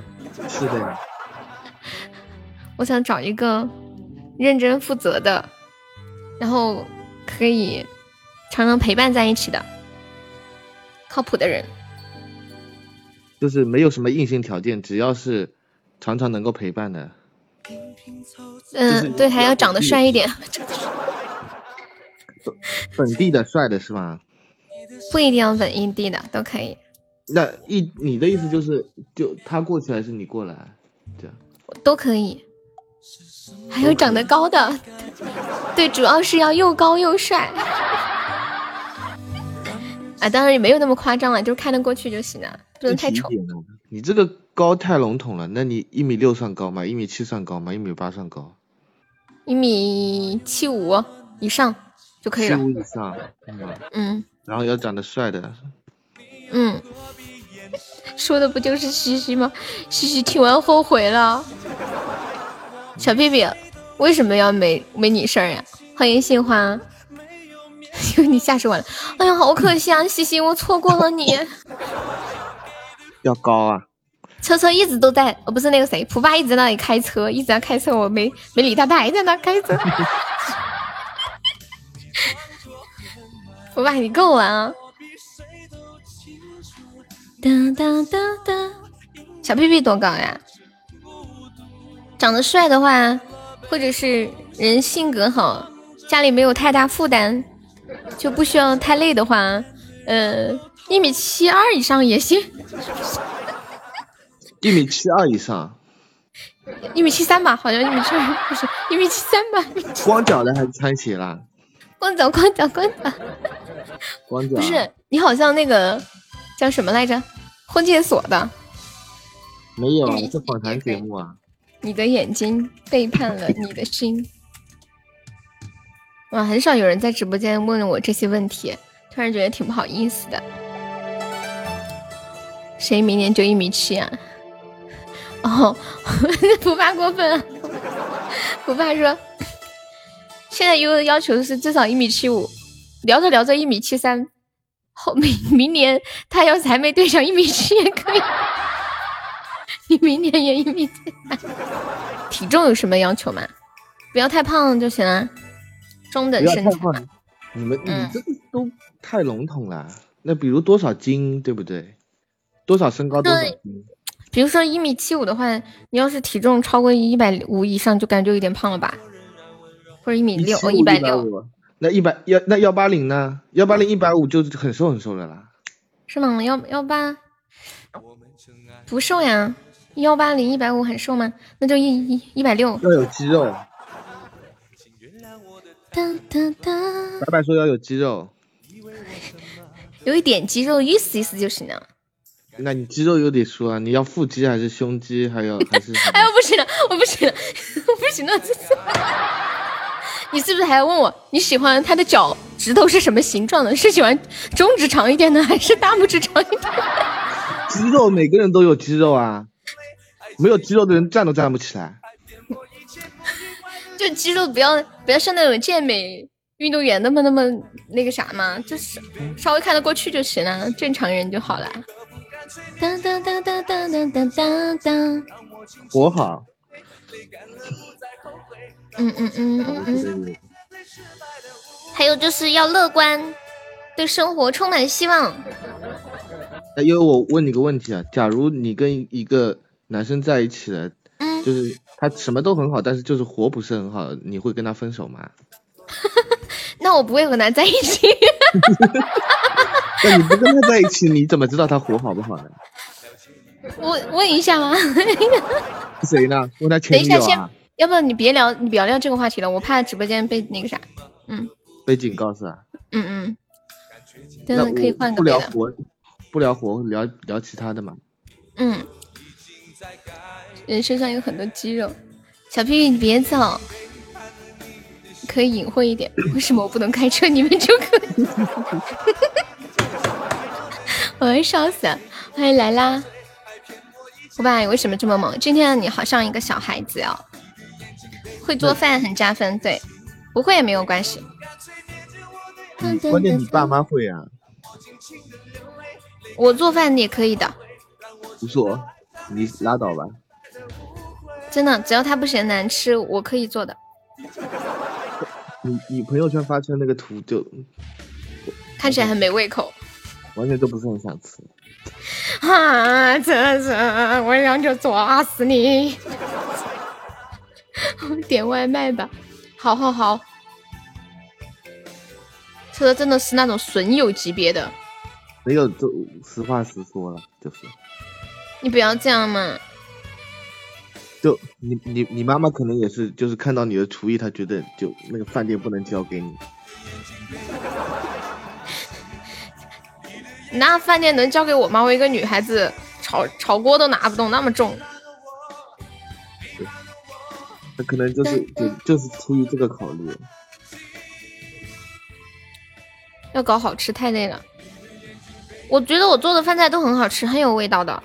B: 是的呀。
A: 我想找一个认真负责的，然后可以。常常陪伴在一起的，靠谱的人，
B: 就是没有什么硬性条件，只要是常常能够陪伴的。
A: 嗯，对，还要长得帅一点。
B: 本地的帅的是吗？
A: 不一定要本地的都可以。
B: 那一你的意思就是，就他过去还是你过来？这样
A: 都可以。还有长得高的，对，主要是要又高又帅。啊，当然也没有那么夸张了，就是看得过去就行了，不能太丑。
B: 你这个高太笼统了，那你一米六算高吗？一米七算高吗？一米八算高？
A: 一米七五以上。就可以了。
B: 以上，
A: 嗯。
B: 然后要长得帅的。
A: 嗯。说的不就是西西吗？西西听完后悔了。小屁屁，为什么要没没你事儿呀？欢迎杏花，因 为你吓死我了。哎呀，好可惜啊，西西，我错过了你。
B: 要高啊！
A: 车车一直都在，哦，不是那个谁，普爸一直在那里开车，一直在开车，我没没理他，他还在那开车。普爸，你够了啊！哒哒哒哒，小屁屁多高呀？长得帅的话，或者是人性格好，家里没有太大负担，就不需要太累的话，呃，一米七二以上也行。
B: 一米七二以上，
A: 一米七三吧，好像一米七二不是一米七三吧？
B: 光脚的还是穿鞋啦？
A: 光脚，光脚，光脚。
B: 光脚。
A: 不是，你好像那个叫什么来着？婚介所的。
B: 没有，是访谈节目啊。
A: 你的眼睛背叛了你的心。哇，很少有人在直播间问我这些问题，突然觉得挺不好意思的。谁明年就一米七啊？哦，不怕过分，不怕说，现在悠悠要求是至少一米七五，聊着聊着一米七三，后明明年他要是还没对上一米七也可以，你明年也一米七三。体重有什么要求吗？不要太胖就行了，中等身材。
B: 你们你这个都太笼统了，那比如多少斤，对不对？多少身高多少斤？
A: 比如说一米七五的话，你要是体重超过一百五以上，就感觉有点胖了吧？或者一米六，哦，一百六。
B: 那一百幺那幺八零呢？幺八零一百五就很瘦很瘦的啦。
A: 是吗？幺幺八不瘦呀？幺八零一百五很瘦吗？那就一一一百六。
B: 要有肌肉。白白说要有肌肉，
A: 有一点肌肉，意思意思就行了。
B: 那你肌肉有得说啊，你要腹肌还是胸肌，还有还是？
A: 哎呦不行了，我不行了，我不行了，这是。你是不是还要问我，你喜欢他的脚趾头是什么形状的？是喜欢中指长一点的，还是大拇指长一点？
B: 肌肉每个人都有肌肉啊，没有肌肉的人站都站不起来。
A: 就肌肉不要不要像那种健美运动员那么那么那个啥嘛，就是稍微看得过去就行了，正常人就好了。当当当当当当当当当，
B: 活好。
A: 嗯嗯嗯嗯嗯。还有就是要乐观，对生活充满希望。
B: 哎，因为我问你个问题啊，假如你跟一个男生在一起了，
A: 嗯，
B: 就是他什么都很好，但是就是活不是很好，你会跟他分手吗？
A: 那我不会和他在一起。
B: 那你不跟他在一起，你怎么知道他活好不好呢？
A: 我问一下吗？
B: 谁呢？问他前女友
A: 啊？要不你别聊，你不要聊这个话题了，我怕直播间被那个啥。嗯。
B: 被警告是吧？
A: 嗯嗯。真的可以换个
B: 不聊活，不聊活，聊聊其他的嘛。
A: 嗯。人身上有很多肌肉，小屁屁你别走，可以隐晦一点。为什么我不能开车，你们就可以？我要笑死了！欢迎来啦，胡爸，为什么这么猛？今天你好像一个小孩子哦，会做饭很加分。对，不会也没有关系。
B: 关键你爸妈会啊。
A: 我做饭也可以的。
B: 不做，你拉倒吧。
A: 真的，只要他不嫌难吃，我可以做的。
B: 你你朋友圈发出来那个图就
A: 看起来很没胃口。
B: 完全都不是很想吃。
A: 啊！这是我想就抓死你！点外卖吧。好好好。吃的真的是那种损友级别的。
B: 没有，就实话实说了，就是。
A: 你不要这样嘛。
B: 就你你你妈妈可能也是，就是看到你的厨艺，她觉得就那个饭店不能交给你。
A: 那饭店能交给我吗？我一个女孩子，炒炒锅都拿不动，那么重。
B: 那可能就是就就是出于这个考虑。
A: 要搞好吃太累了。我觉得我做的饭菜都很好吃，很有味道的，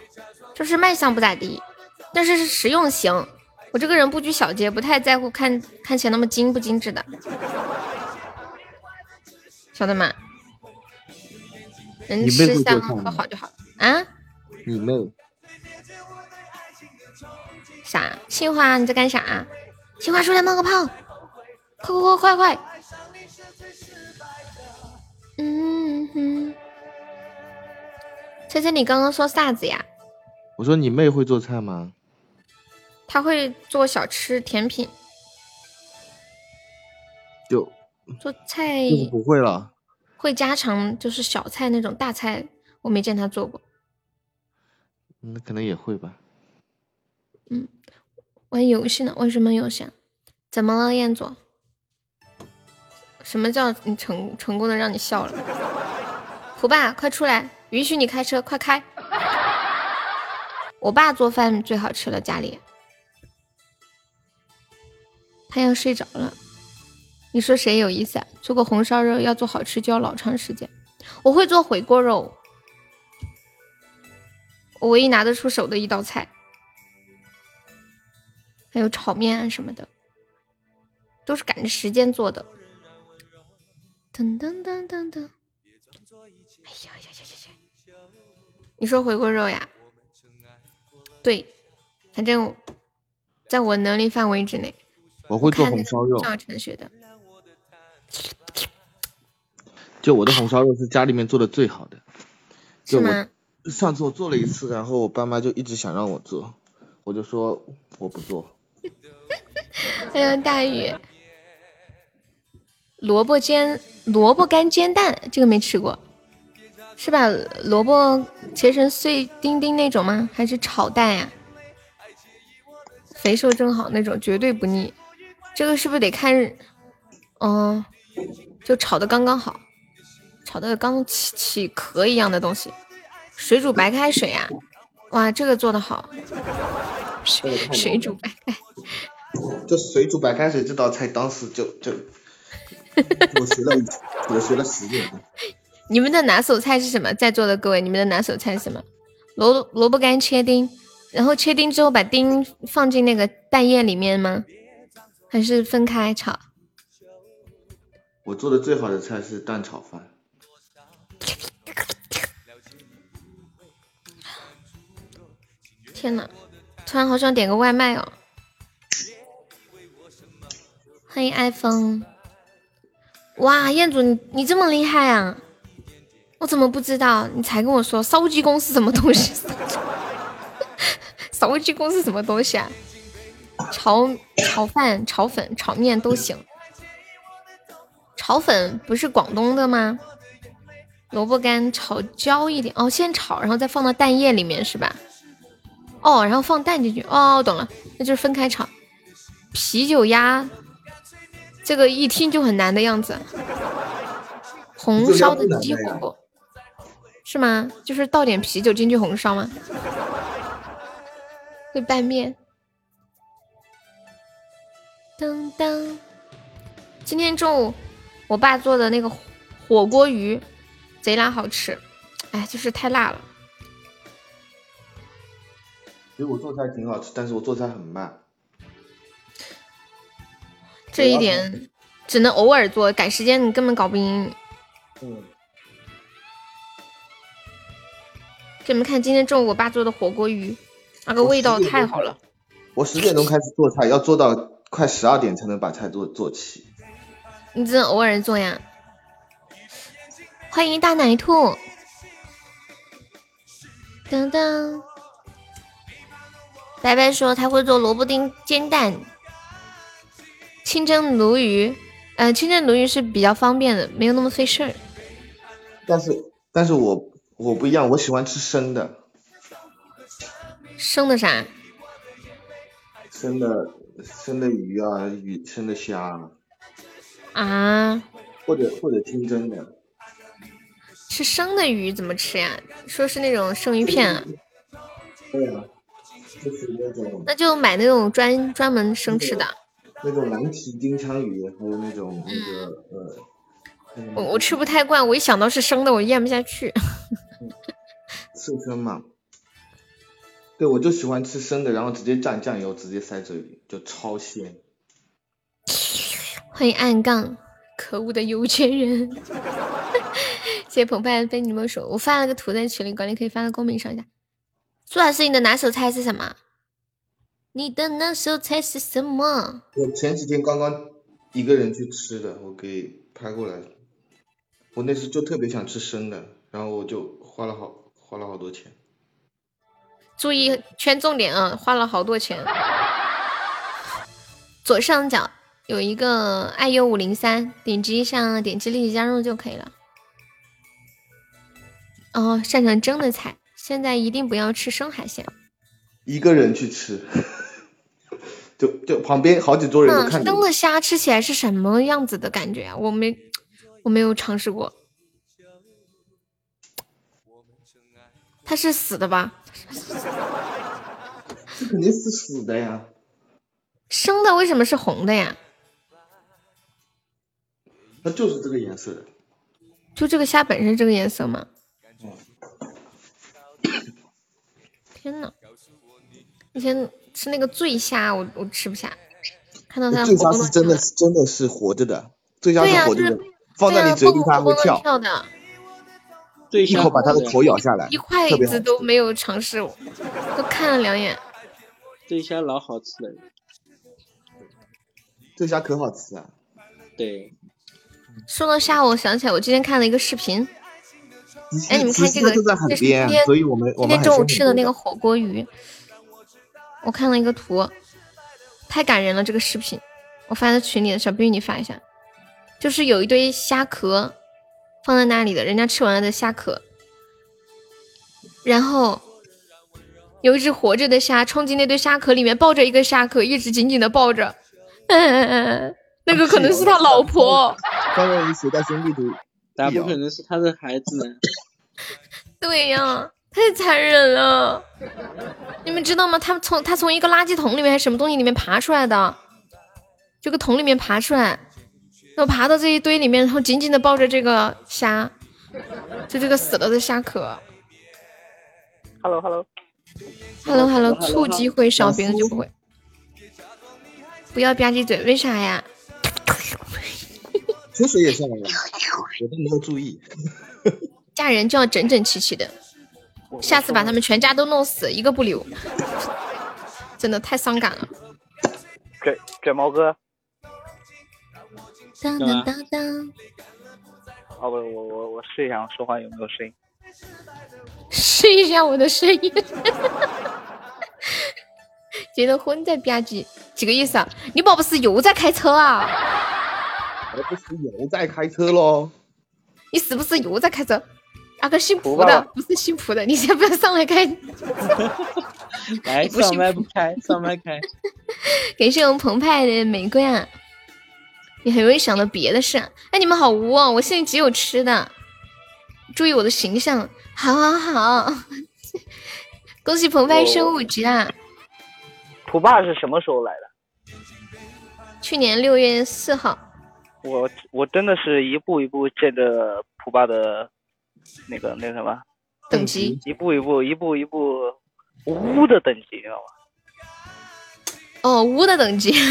A: 就是卖相不咋地，但是是实用型。我这个人不拘小节，不太在乎看看起来那么精不精致的，晓得吗？人吃香喝好就好啊。
B: 你妹。
A: 啥？杏花你在干啥？杏花出来冒个泡，快快快快快！嗯哼。猜猜你刚刚说啥子呀？
B: 我说你妹会做菜吗？
A: 她会做小吃甜品。
B: 就
A: 做菜
B: 不会了。
A: 会家常就是小菜那种大菜，我没见她做过。
B: 那可能也会吧。
A: 嗯，玩游戏呢？为什么游戏？怎么了，彦祖？什么叫你成成功的让你笑了？胡爸，快出来！允许你开车，快开！我爸做饭最好吃了，家里。他要睡着了，你说谁有意思啊？做个红烧肉要做好吃就要老长时间。我会做回锅肉，我唯一拿得出手的一道菜。还有炒面啊什么的，都是赶着时间做的。噔噔噔噔噔！哎呀呀呀呀呀！你说回锅肉呀？对，反正在我能力范围之内。
B: 我会做红烧肉。
A: 赵晨学的。
B: 就我的红烧肉是家里面做的最好的。
A: 是吗？
B: 上次我做了一次，然后我爸妈就一直想让我做，我就说我不做。
A: 还有大雨，萝卜煎萝卜干煎蛋，这个没吃过，是把萝卜切成碎丁丁那种吗？还是炒蛋呀？肥瘦正好那种，绝对不腻。这个是不是得看？嗯，就炒的刚刚好，炒的刚起起壳一样的东西，水煮白开水啊！哇，这个做的好，水水煮白开。
B: 这水煮白开水这道菜，当时就就 我学了，我学了十年。
A: 你们的拿手菜是什么？在座的各位，你们的拿手菜是什么？萝萝卜干切丁，然后切丁之后把丁放进那个蛋液里面吗？还是分开炒？
B: 我做的最好的菜是蛋炒饭。
A: 天呐，突然好想点个外卖哦。欢迎 iPhone！，哇，彦祖你你这么厉害啊！我怎么不知道？你才跟我说烧鸡公是什么东西？烧鸡公是什么东西啊？炒炒饭、炒粉、炒面都行。炒粉不是广东的吗？萝卜干炒焦一点哦，先炒，然后再放到蛋液里面是吧？哦，然后放蛋进去哦，懂了，那就是分开炒。啤酒鸭。这个一听就很难的样子，红烧的鸡火锅是吗？就是倒点啤酒进去红烧吗？会拌面。当当，今天中午我爸做的那个火锅鱼贼拉好吃，哎，就是太辣了。
B: 其实我做菜挺好吃，但是我做菜很慢。
A: 这一点只能偶尔做，赶时间你根本搞不赢。嗯。给你们看今天中午我爸做的火锅鱼，那个味道太好了。
B: 我十点钟开始做菜，要做到快十二点才能把菜做做齐。
A: 你只能偶尔做呀。欢迎大奶兔。当当。白白说他会做萝卜丁煎蛋。清蒸鲈鱼，呃，清蒸鲈鱼是比较方便的，没有那么费事儿。
B: 但是，但是我我不一样，我喜欢吃生的。
A: 生的啥？
B: 生的生的鱼啊，鱼生的虾。
A: 啊。
B: 或者或者清蒸的。
A: 吃生的鱼怎么吃呀？说是那种生鱼片啊。
B: 对啊，就是那种。
A: 那就买那种专专门生吃的。
B: 那种蓝鳍金枪鱼，还有那种那个呃
A: 我我吃不太惯，我一想到是生的，我咽不下去。
B: 刺身嘛，对，我就喜欢吃生的，然后直接蘸酱油，直接塞嘴里，就超鲜。
A: 欢迎暗杠，可恶的有钱人！谢谢澎湃被你们说，我发了个图在群里，管理可以发到公屏上一下。苏老师，你的拿手菜是什么？你的拿手菜是什么？
B: 我前几天刚刚一个人去吃的，我给拍过来。我那时就特别想吃生的，然后我就花了好花了好多钱。
A: 注意圈重点啊！花了好多钱。左上角有一个爱优五零三，点击一下，点击立即加入就可以了。哦，擅长蒸的菜，现在一定不要吃生海鲜。
B: 一个人去吃。就就旁边好几桌人都看。
A: 生的虾吃起来是什么样子的感觉啊？我没我没有尝试过。它是死的吧？
B: 这肯定是死的呀。
A: 生的为什么是红的呀？
B: 它就是这个颜色。
A: 就这个虾本身这个颜色吗？天呐，以前。吃那个醉虾，我我吃不下。看到它
B: 醉虾是真的是真的是活着的，醉虾是活着的，放在你嘴里它会跳。
A: 的。
B: 一口把它的头咬下来，
A: 一筷子都没有尝试，都看了两眼。
C: 醉虾老好吃了，
B: 醉虾可好吃啊。
C: 对。
A: 说到虾，我想起来，我今天看了一个视频。哎，你们看这个，
B: 这是今天今
A: 天中午吃的那个火锅鱼。我看了一个图，太感人了。这个视频我发在群里的，小冰你发一下。就是有一堆虾壳放在那里的，人家吃完了的虾壳，然后有一只活着的虾冲进那堆虾壳里面，抱着一个虾壳，一直紧紧的抱着。嗯，那个可能是他老婆。
B: 刚刚你写在兄弟图，
C: 咋不可能是他的孩子呢？
A: 对呀。太残忍了，你们知道吗？他从他从一个垃圾桶里面还是什么东西里面爬出来的，这个桶里面爬出来，然后爬到这一堆里面，然后紧紧的抱着这个虾，就这个死了的虾壳。
C: Hello Hello
A: Hello Hello，醋机会少，别人就不会。不要吧唧嘴，为啥呀？
B: 口水也上来了，我都没有注意。
A: 嫁人就要整整齐齐的。下次把他们全家都弄死，一个不留，真的太伤感了。
C: 给给毛哥。
A: 当当当当。
C: 哦不，我我我试一下我说话有没有声音。
A: 试一下我的声音。结了婚再吧唧，几个意思啊？你宝不是又在开车啊？
B: 我不是又在开车喽？
A: 你是不是又在开车？那个姓蒲的不是姓蒲的，你先不要上来开。
C: 来，上麦不开，上麦开。
A: 感谢我们澎湃的玫瑰啊！你很容易想到别的事。哎，你们好污哦！我现在只有吃的，注意我的形象。好好好，恭喜澎湃升五级啊！
C: 蒲爸是什么时候来的？
A: 去年六月四号。
C: 我我真的是一步一步见着蒲爸的。那个那什么
A: 等级，
C: 一步一步一步一步污的等级，知道吗？
A: 哦，污的等级。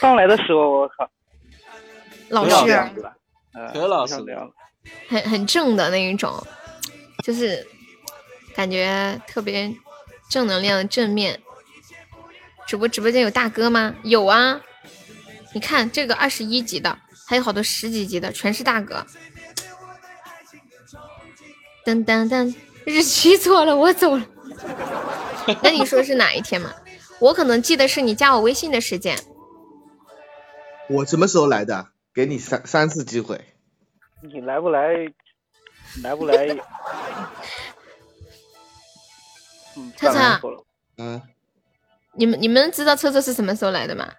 C: 刚来的时候，我靠，
A: 老师，
C: 何老实
A: 了，很很正的那一种，就是感觉特别正能量、正面。主播直播间有大哥吗？有啊，你看这个二十一级的，还有好多十几级的，全是大哥。噔噔噔，日期错了，我走了。那你说是哪一天嘛？我可能记得是你加我微信的时间。
B: 我什么时候来的？给你三三次机会。
C: 你来不来？来不来？
A: 嗯车车，
B: 嗯，
A: 你们你们知道车车是什么时候来的吗？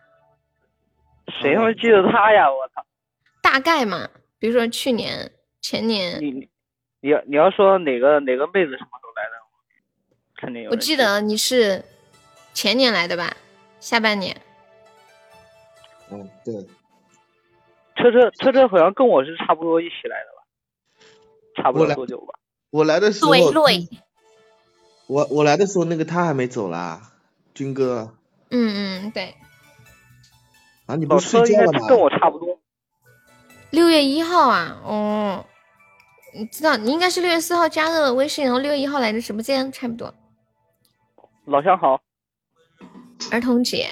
C: 谁会记得他呀？我操！
A: 大概嘛，比如说去年、前年。
C: 你。你要你要说哪个哪个妹子什么时候来的？肯定有。
A: 我记得你是前年来的吧？下半年。
B: 嗯，对。
C: 车车车车好像跟我是差不多一起来的吧，差不多
B: 来
C: 多久吧？
B: 我来的时候，
A: 对对，
B: 我我来的时候那个他还没走啦，军哥
A: 嗯嗯对，
B: 啊，你
C: 老
B: 不是睡
C: 车应
B: 觉了吗？
C: 该跟我差不多。
A: 六月一号啊，哦，你知道你应该是六月四号加的微信，然后六月一号来的直播间，差不多。
C: 老乡好，
A: 儿童节，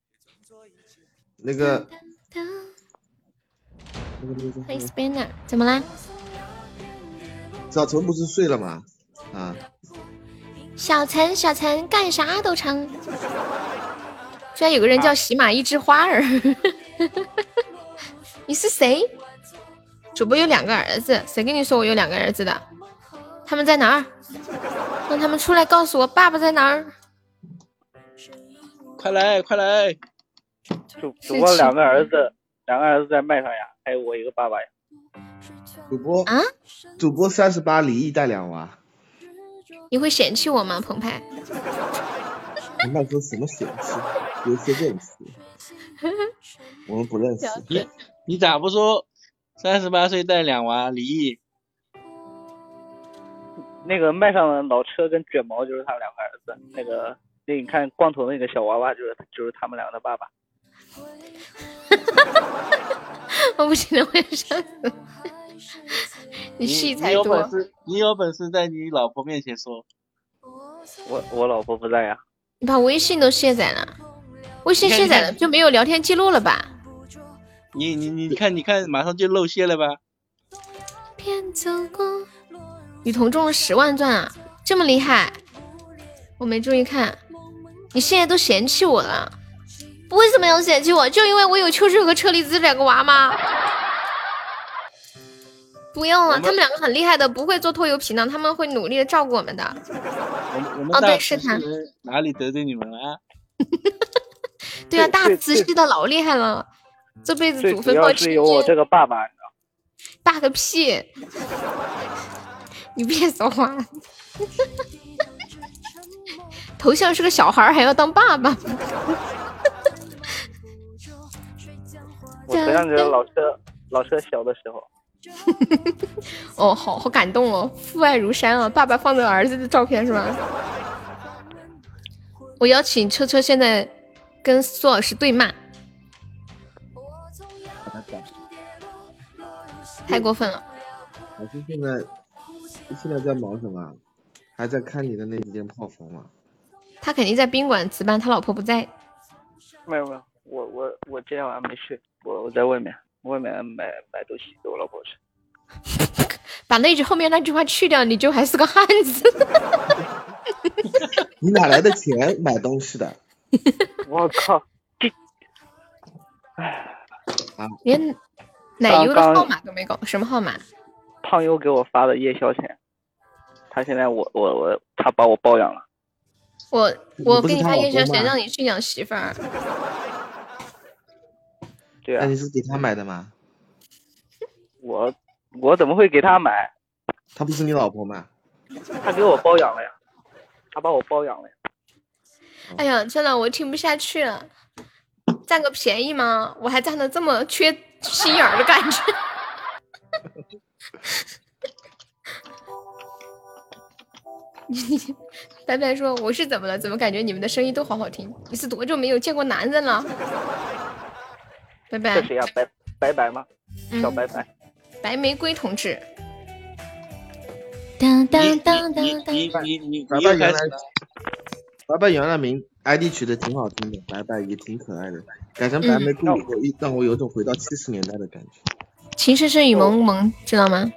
B: 那个
A: 欢迎 Spanner，怎么啦？
B: 小陈不是睡了吗？啊，
A: 小陈，小陈干啥都成。居然有个人叫喜马一枝花儿，你是谁？主播有两个儿子，谁跟你说我有两个儿子的？他们在哪儿？让他们出来告诉我爸爸在哪儿。
D: 快来快来！
C: 主主播两个儿子，两个儿子在麦上呀，还有我一个爸爸呀。
B: 主播
A: 啊？
B: 主播三十八，离异带两娃。
A: 你会嫌弃我吗，澎湃？
B: 你那说什么嫌弃？有些认识，我们不认识。
D: 你你咋不说三十八岁带两娃离异？
C: 那个麦上的老车跟卷毛就是他们两个儿子，那个那你看光头那个小娃娃就是就是他们两个的爸爸。
A: 我不行了，我要笑死了。你
D: 你你有
A: 戏才多
D: 本，事，你有本事在你老婆面前说。
C: 我我老婆不在呀，
A: 你把微信都卸载了，微信卸载了就没有聊天记录了吧？
D: 你你你看你看，马上就露馅了吧？
A: 雨桐中了十万钻啊，这么厉害！我没注意看，你现在都嫌弃我了？为什么要嫌弃我？就因为我有秋秋和车厘子两个娃吗？不用了，他们两个很厉害的，不会做拖油瓶的，他们会努力的照顾我们的。
D: 我们我们
A: 哦对是他
D: 哪里得罪你们了啊？
A: 对啊，大慈禧的老厉害了，这辈子祖坟冒
C: 青烟有我这个爸爸，
A: 大个屁！你别说话，头像是个小孩还要当爸爸，
C: 我头像就是老 车老车小的时候，
A: 哦，好好感动哦，父爱如山啊！爸爸放着儿子的照片是吧？我邀请车车现在跟苏老师对骂，太过分了。
B: 老师现在现在在忙什么？还在看你的那几间炮房吗？
A: 他肯定在宾馆值班，他老婆不在。
C: 没有没有，我我我今天晚上没睡，我我在外面外面买买东西给我老婆吃。
A: 把那句后面那句话去掉，你就还是个汉子。
B: 你哪来的钱买东西的？
C: 我靠，
A: 连奶油的号码都没搞，什么号码？
C: 胖优给我发的夜宵钱，他现在我我我他把我包养了。
A: 我我给你发夜宵钱，让你去养媳妇儿。
C: 对啊
B: 那，你是给他买的吗？
C: 我我怎么会给他买？
B: 他不是你老婆吗？
C: 他给我包养了呀，他把我包养了呀。
A: 哎呀，真的我听不下去了，占个便宜吗？我还占的这么缺心眼儿的感觉。你 白白说我是怎么了？怎么感觉你们的声音都好好听？你是多久没有见过男人了？白白
C: 这，谁呀？白白白吗？
A: 嗯
C: 小白白。
A: 白玫瑰同志。当当
D: 你
A: 当
D: 你
A: 当当，
D: 你你你
B: 白白原来。白白原来名 ID 取的挺好听的，白白也挺可爱的，改成白玫瑰以后，一让我有种回到七十年代的感觉。
A: 情深深雨蒙蒙，知道吗？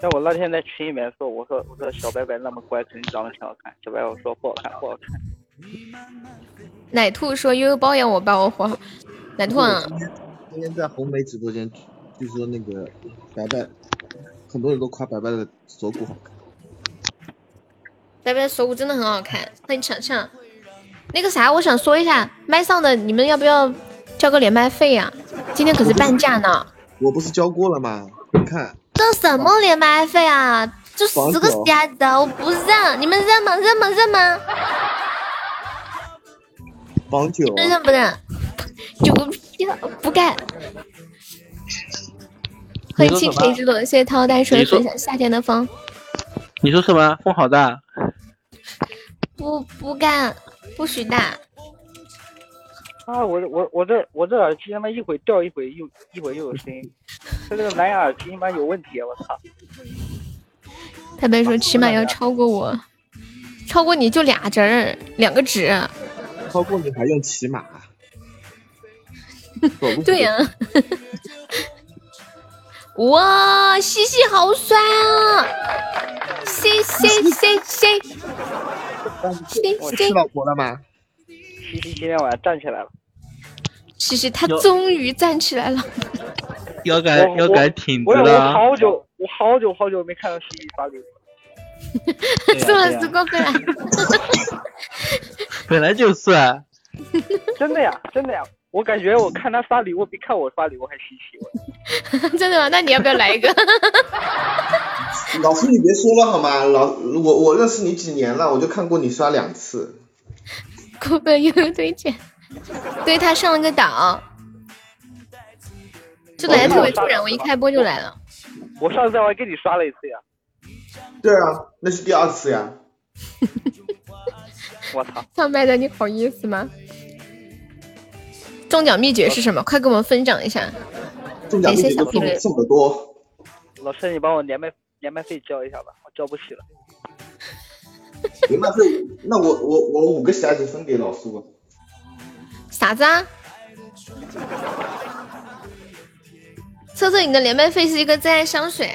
C: 但我那天在群里面说，我说我说小白白那么乖，肯定长得挺好看。小白我说不好看，不好看。
A: 奶兔说悠悠包养我，吧我活好。奶兔啊，
B: 今天在红梅直播间，据说那个白白，很多人都夸白白的锁骨好看。
A: 白白的锁骨真的很好看，欢迎强强。那个啥，我想说一下，麦上的你们要不要交个连麦费呀、今天可是半价呢。
B: 我不是交过了吗？你看，
A: 这什么连麦费啊？就十个瞎子，我不认，你们认吗？认吗？认吗？
B: 榜九，
A: 认不认？九个要不干。欢迎清水之朵，谢谢涛带出来分享夏天的风。
D: 你说什么？风好大。
A: 不不干，不许大。
C: 啊！我我我这我这耳机他妈一会掉一会又一会又有声音，他这个蓝牙耳机他妈有问题，我操！
A: 他们说起码要超过我，超过你就俩针儿，两个指。
B: 超过你还用骑马？
A: 对呀。哇，西西好帅啊！西西西西。
B: 我吃老婆了吗？
C: 西西今天晚上站起来了。
A: 西西他终于站起来了。
D: 腰杆腰杆挺直
C: 了。我好久我好久好久没看到西西发礼物。
A: 是吗？是过分了。
D: 本来就是啊。
C: 真的呀，真的呀，我感觉我看他发礼物比看我发礼物还稀
A: 奇。真的吗？那你要不要来一个？
B: 老师，你别说了好吗？老我我认识你几年了，我就看过你刷两次。
A: 过分又有推荐，对他上了个岛，就来的特别突然，我一开播就来了。
C: 我上次我还给你刷了一次呀。
B: 对啊，那是第二次呀。
C: 我操！
A: 上麦的你好意思吗？中奖秘诀是什么？快给我们分享一下。
B: 中奖秘诀就这么多。
C: 老师，你帮我连麦连麦费交一下吧，我交不起了。
B: 连麦费，那我我我五个匣子分给老师吧。
A: 啥子啊？测测你的连麦费是一个真爱香水。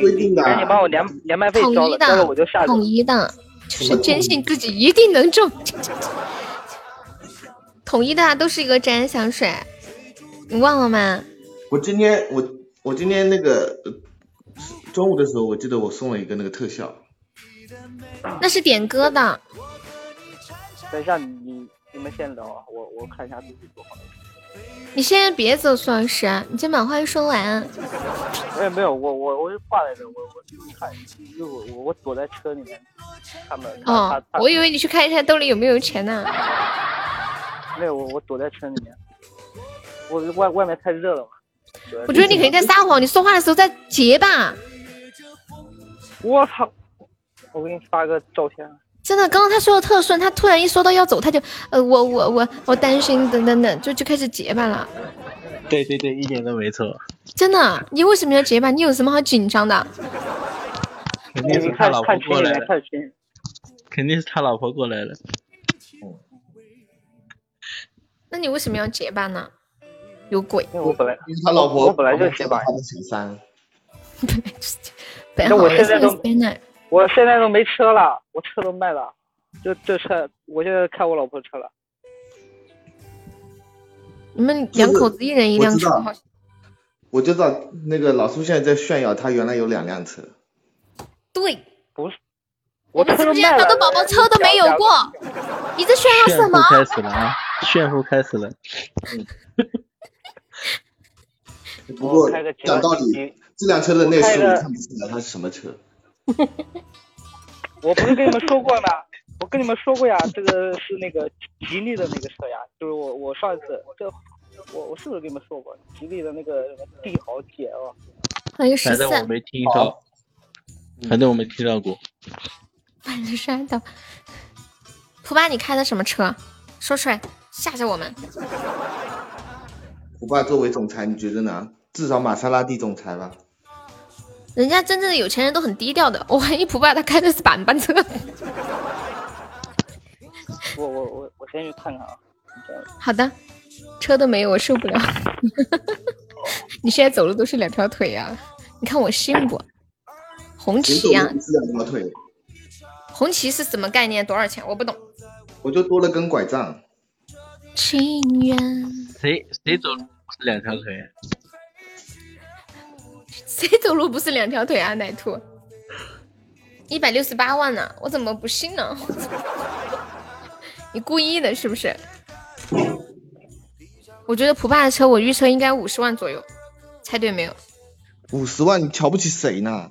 B: 规定的。
C: 赶紧帮我连连麦费交了，交了我就下。
A: 统一的，就是坚信自己一定能中。统一的都是一个真爱香水，你忘了吗？
B: 我今天我我今天那个中午的时候，我记得我送了一个那个特效。
A: 那是点歌的。
C: 等一下，你你们先聊啊，我我看一下自己多好了。
A: 你先在别走，苏老师，你先把话说完。
C: 没有没有，我我我是挂在这，我我看，因为我我我躲在车里面，他们。
A: 哦，我以为你去看一下兜里有没有钱呢。
C: 没有，我我躲在车里面，我外外面太热了嘛。
A: 我觉得你肯定在撒谎，你说话的时候在结巴。
C: 我操！我给你发个照片。
A: 真的，刚刚他说的特顺，他突然一说到要走，他就呃，我我我我担心等等等，就就开始结巴了。
D: 对对对，一点都没错。
A: 真的，你为什么要结巴？你有什么好紧张的？
D: 肯定是他老婆过来了。肯定是他老婆过来了。
A: 那你为什么要结巴呢？有鬼！
C: 我本来
B: 因为他老婆，
C: 我本来就结巴。
B: 他的小三。
A: 那
C: 我现在都，我现在都没车了，我车都卖了，就这车，我现在开我老婆车了。
A: 你们两口子一人一辆车，
B: 我就知道那个老苏现在在炫耀，他原来有两辆车。
A: 对，
C: 不是，我
A: 是不是好多宝宝车都没有过？你在炫耀什么？
D: 开始了啊！炫富开始了。
B: 不过讲道理，这辆车的内饰我看不出来它是什么车。
C: 我不是跟你们说过吗？我跟你们说过呀，这个是那个吉利的那个车呀，就是我我上一次这我我是不是跟你们说过吉利的那个帝豪 GL？
A: 欢迎十
D: 四。反正我没听到，反正我没听到过。
A: 反正山的。普巴，你开的什么车？说出来吓吓我们。
B: 普爸作为总裁，你觉得呢？至少玛莎拉蒂总裁吧。
A: 人家真正的有钱人都很低调的，我怀疑普爸他开的是板板车。
C: 我我我我先去看看啊。
A: 好的，车都没有，我受不了。你现在走路都是两条腿呀？你看我信不？红旗呀？
B: 两条腿。
A: 红旗是什么概念？多少钱？我不懂。
B: 我就多了根拐杖。
A: 情愿。
D: 谁谁走路不是两条腿？
A: 谁走路不是两条腿啊？奶兔，一百六十八万呢，我怎么不信呢？你故意的是不是？我觉得普爸的车，我预测应该五十万左右，猜对没有？
B: 五十万，你瞧不起谁呢？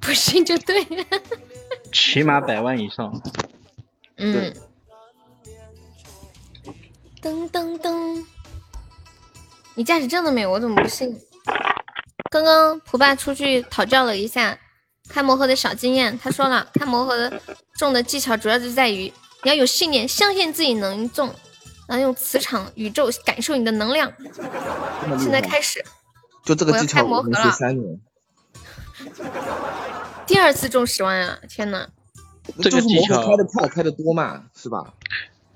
A: 不信就对了。起
D: 码百万以上。
A: 嗯。噔噔噔噔，你驾驶证都没有？我怎么不信？刚刚蒲爸出去讨教了一下开魔盒的小经验，他说了，开魔盒的中的技巧主要就在于你要有信念，相信自己能中，然后用磁场、宇宙感受你的能量。现在开始，
B: 就这个技巧，
A: 我
B: 能学三年。
A: 第二次中十万啊！天哪！
D: 这个技巧
B: 开的快，开的多嘛，是吧？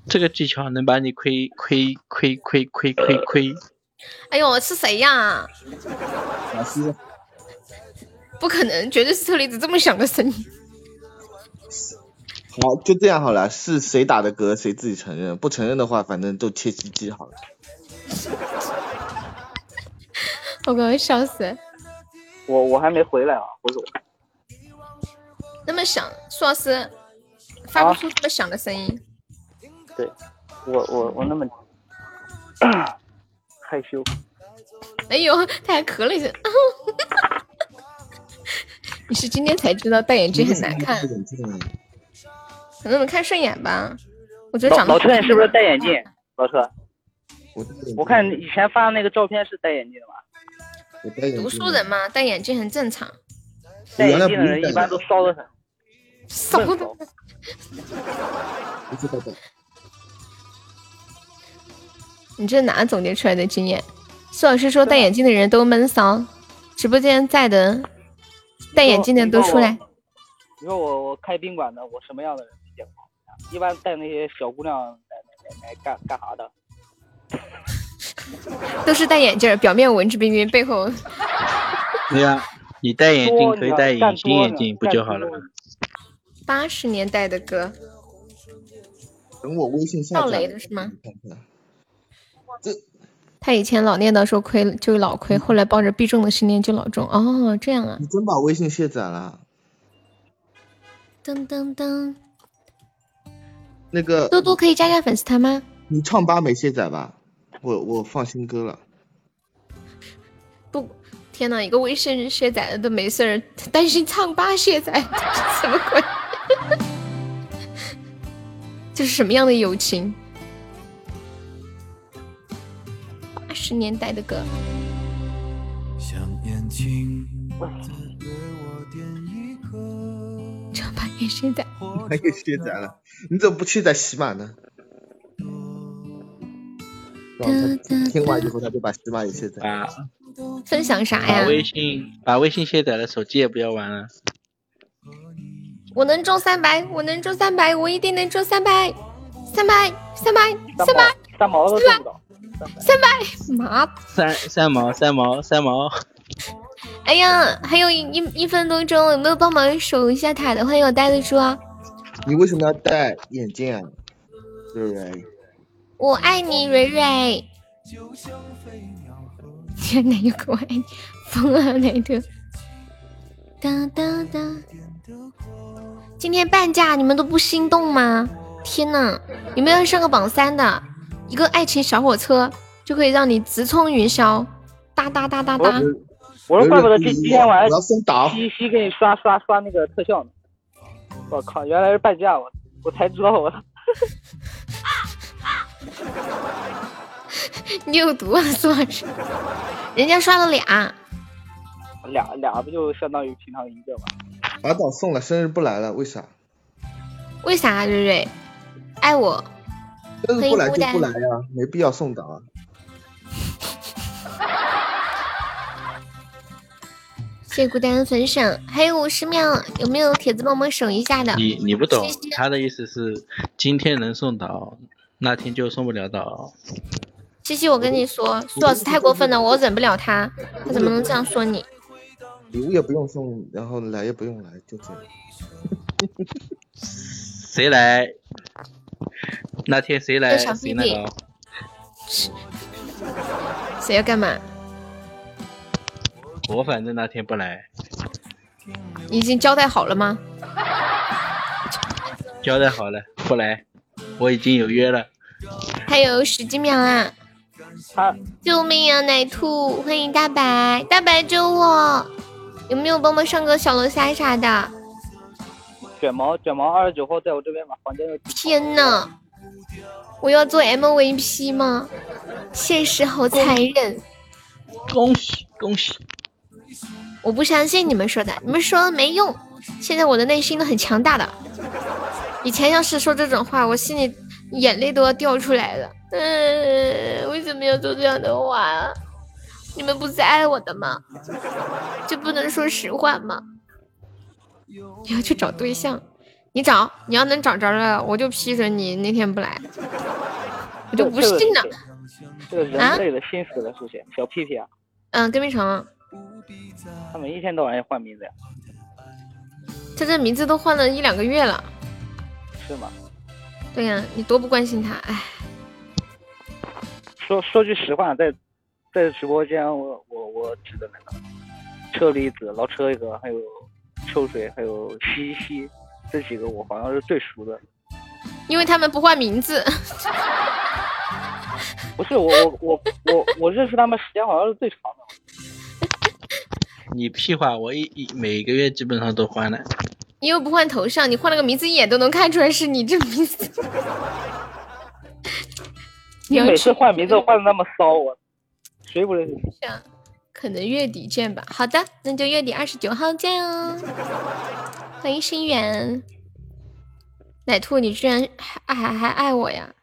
D: 这个技巧能把你亏亏亏亏亏亏亏。
A: 哎呦，是谁呀？
B: 老师。
A: 不可能，绝对是车厘子这么响的声音。
B: 好，就这样好了。是谁打的嗝，谁自己承认。不承认的话，反正都切鸡鸡好了。
A: 我刚刚笑死。
C: 我我还没回来啊，不是我。
A: 那么响，苏老师发不出这么响的声音。
C: 对，我我我那么害羞。
A: 哎呦，他还咳了一下。你是今天才知道戴眼镜很难看？可能没看顺眼吧。我觉得长得
C: 老车，你是不是戴眼镜？老车，我看以前发的那个照片是戴眼镜的吧？
A: 读书人嘛，戴眼镜很正常。
C: 戴眼镜的人一般都骚的很。
A: 骚的。你这哪总结出来的经验？苏老师说戴眼镜的人都闷骚。直播间在的戴眼镜的都出来。
C: 你说我我开宾馆的，我什么样的人比较好？一般带那些小姑娘来来来干干啥的？
A: 都是戴眼镜，表面文质彬彬，背后。
D: 对呀，你戴眼镜可以戴隐形眼镜不就好了吗？
A: 八十年代的歌。
B: 等我微信下
A: 赵雷的是吗？
B: 这。
A: 他以前老念叨说亏就老亏，后来抱着必中的信念就老中。哦，这样啊。
B: 你真把微信卸载了？
A: 噔噔噔。
B: 那个
A: 多多可以加加粉丝团吗？
B: 你唱吧没卸载吧？我我放新歌了。
A: 不，天哪！一个微信卸载了都没事儿，担心唱吧卸载，什么鬼？这是什么样的友情？十年代的歌。唱吧也卸载，
B: 还给卸载了？你怎么不卸载喜马呢？听完以后他就把喜马也卸载
D: 啊！
A: 分享啥呀？
D: 把微信把微信卸载了，手机也不要玩了。
A: 我能中三百，我能中三百，我一定能中三百，三百，三百，三百，
C: 三毛都中不到，
A: 三百，妈，
D: 三三毛，三毛，三毛。
A: 哎呀，还有一一一分多钟，有没有帮忙守一下塔的？欢迎我呆的猪啊！
B: 你为什么要戴眼镜啊？瑞瑞。
A: 我爱你，蕊蕊。天哪，又我爱你，疯了那个。哒哒哒。今天半价，你们都不心动吗？天哪，有没有上个榜三的？一个爱情小火车就可以让你直冲云霄，哒哒哒哒哒。
C: 我说，怪不得今今天晚上西西给你刷刷刷那个特效呢。我靠，原来是半价，我我才知道我。
A: 你有毒啊，苏老师！人家刷了俩，
C: 俩俩不就相当于平常一个吗？
B: 把早送了，生日不来了，为啥？
A: 为啥，瑞瑞？爱我？
B: 不来就不来呀，没必要送早啊。
A: 谢孤单分享，还有五十秒，有没有铁子帮忙守一下的？
D: 你你不懂，他的意思是今天能送到。那天就送不了岛。
A: 西西，我跟你说，苏老师太过分了，我忍不了他，他怎么能这样说你？
B: 礼物也不用送，然后来也不用来，就这样。
D: 谁来？那天谁来？谁那个？
A: 谁要干嘛？
D: 我反正那天不来。
A: 已经交代好了吗？
D: 交代好了，不来。我已经有约了。
A: 还有十几秒啊！
C: 好，
A: 救命啊！奶兔，欢迎大白，大白救我！有没有帮忙上个小龙虾啥的？
C: 卷毛，卷毛二十九号在我这边吧，房间有。
A: 天呐，我要做 MVP 吗？现实好残忍。
D: 恭喜恭喜！
A: 我不相信你们说的，你们说的没用。现在我的内心都很强大的。以前要是说这种话，我心里眼泪都要掉出来了。嗯，为什么要说这样的话？你们不是爱我的吗？就不能说实话吗？你要去找对象，你找，你要能找着了，我就批准你那天不来。我就不信了。
C: 这个人类的心思的事情，小屁屁啊。
A: 嗯，跟屁虫。
C: 他们一天到晚要换名字呀。
A: 他这名字都换了一两个月了。
C: 是吗？
A: 对呀，你多不关心他，哎。
C: 说说句实话，在在直播间，我我我指的那个车厘子、老车一个，还有秋水，还有西西这几个，我好像是最熟的。
A: 因为他们不换名字。
C: 不是我我我我我认识他们时间好像是最长的。
D: 你屁话！我一一每个月基本上都换了。
A: 你又不换头像，你换了个名字，一眼都能看出来是你这名字。
C: 你每次换名字换的那么骚，我谁不认识？
A: 可能月底见吧。好的，那就月底二十九号见哦。欢迎心远，奶兔，你居然还还还爱我呀？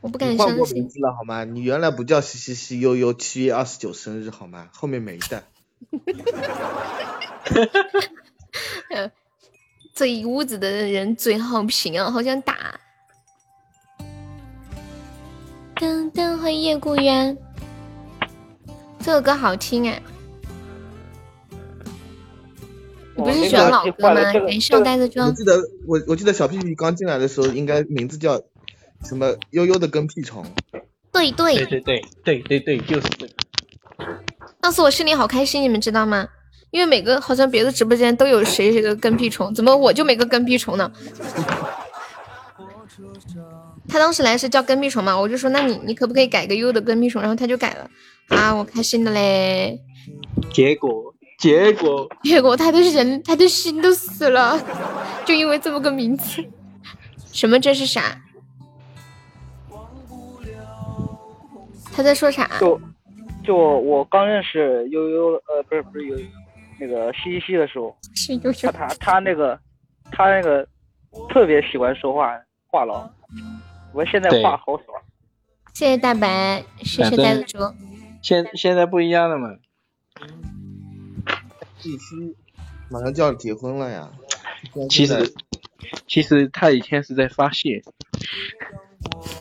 A: 我不敢相信。
B: 名字了好吗？你原来不叫嘻嘻嘻悠悠，七月二十九生日好吗？后面没的。
A: 这一屋子的人嘴好贫啊，好想打。噔噔，欢迎叶孤鸳，这首歌好听哎。你不是喜欢老歌吗？没事，带着装。
B: 我记得我我记得小屁屁刚进来的时候，应该名字叫什么悠悠的跟屁虫。
A: 对对
D: 对对对对对对，就是这个。
A: 当时我心里好开心，你们知道吗？因为每个好像别的直播间都有谁谁的跟屁虫，怎么我就没个跟屁虫呢？他当时来是叫跟屁虫嘛，我就说那你你可不可以改个悠悠的跟屁虫？然后他就改了啊，我开心的嘞。
D: 结果结果
A: 结果他的人他的心都死了，就因为这么个名字。什么这是啥？他在说啥？
C: 就就我刚认识悠悠呃不是不是悠悠。那个西西的时候，他他他那个他那个特别喜欢说话话痨，我现在话好少。
A: 谢谢大白，谢谢呆子猪。
D: 现现在不一样了嘛？
B: 必须马上就要结婚了呀。
D: 其实其实他以前是在发泄。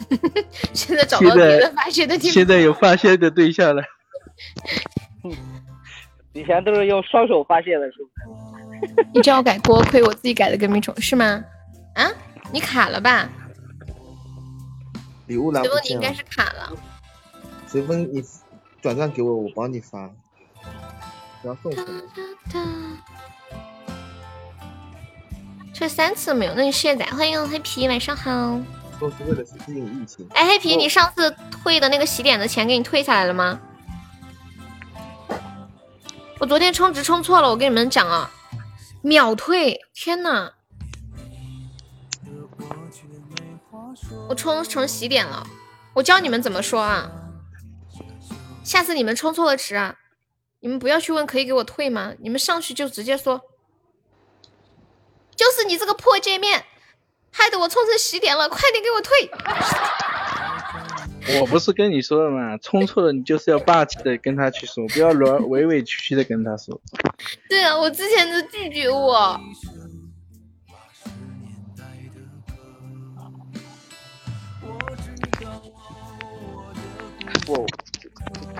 A: 现在找到别的发泄的地方。
D: 现在有发泄的对象了。
C: 以前都是用双手发泄的，是不是？
A: 你叫我改锅，盔我自己改的跟屁虫是吗？啊，你卡了吧？
B: 礼物来不
A: 及了。随风，你应该是卡了。
B: 随风，你转账给我，我帮你发。不要送
A: 这三次没有，那你卸载。欢迎黑皮，晚上好。
B: 都是为了适应疫情。
A: 哎，黑皮，你上次退的那个洗脸的钱给你退下来了吗？我昨天充值充错了，我跟你们讲啊，秒退！天呐，我充成洗点了，我教你们怎么说啊。下次你们充错了值啊，你们不要去问可以给我退吗？你们上去就直接说，就是你这个破界面，害得我充成洗点了，快点给我退！
D: 我不是跟你说了吗？充错了你就是要霸气的跟他去说，不要委委委屈屈的跟他说。
A: 对啊，我之前都拒绝我。
C: 我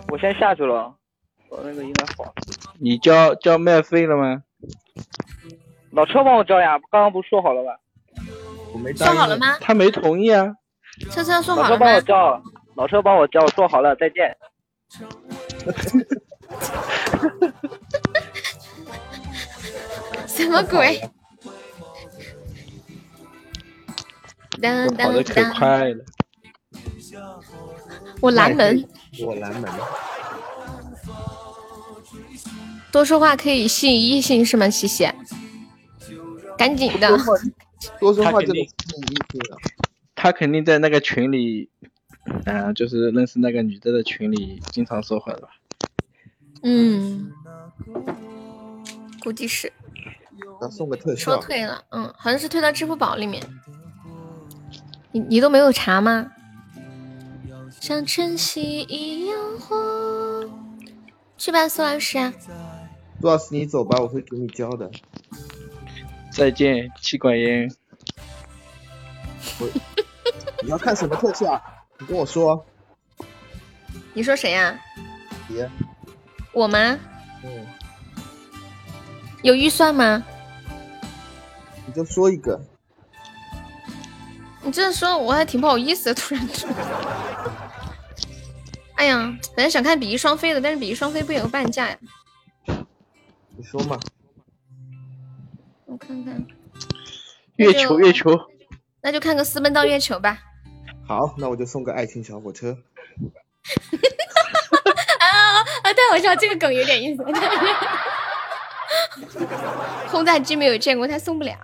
C: 我先下去了，我那个应该好。
D: 你交交麦费了吗？
C: 老车帮我交呀，刚刚不是说好了吗？
B: 我没
A: 说好了吗？
D: 他没同意啊。
A: 车车说好了
C: 老车帮我交，老车帮我交，说好了，再见。
A: 什么鬼？
D: 跑的可快了。
A: 我拦门。
B: 我拦门。
A: 多说话可以吸引异性是吗？谢谢，赶紧的。
B: 多说话就能吸引异性了。
D: 他肯定在那个群里，嗯，就是认识那个女的的群里经常说话的吧？
A: 嗯，估计是。
B: 要送个特效。
A: 说退了，嗯，好像是退到支付宝里面。你你都没有查吗？像晨曦一样红。去吧，苏老师。
B: 苏老师，你走吧，我会给你教的。
D: 再见，气管炎。
B: 我，你要看什么特效？你跟我说。
A: 你说谁呀？
B: 你。
A: 我吗？嗯。有预算吗？
B: 你就说一个。
A: 你这样说我还挺不好意思的，突然说。哎呀，本来想看比翼双飞的，但是比翼双飞不也有半价呀？
B: 你说嘛。
A: 我看看。
D: 月球，月球。
A: 那就看个私奔到月球吧。
B: 好，那我就送个爱情小火车。
A: 啊 啊！太好笑，这个梗有点意思。轰炸机没有见过，他送不了。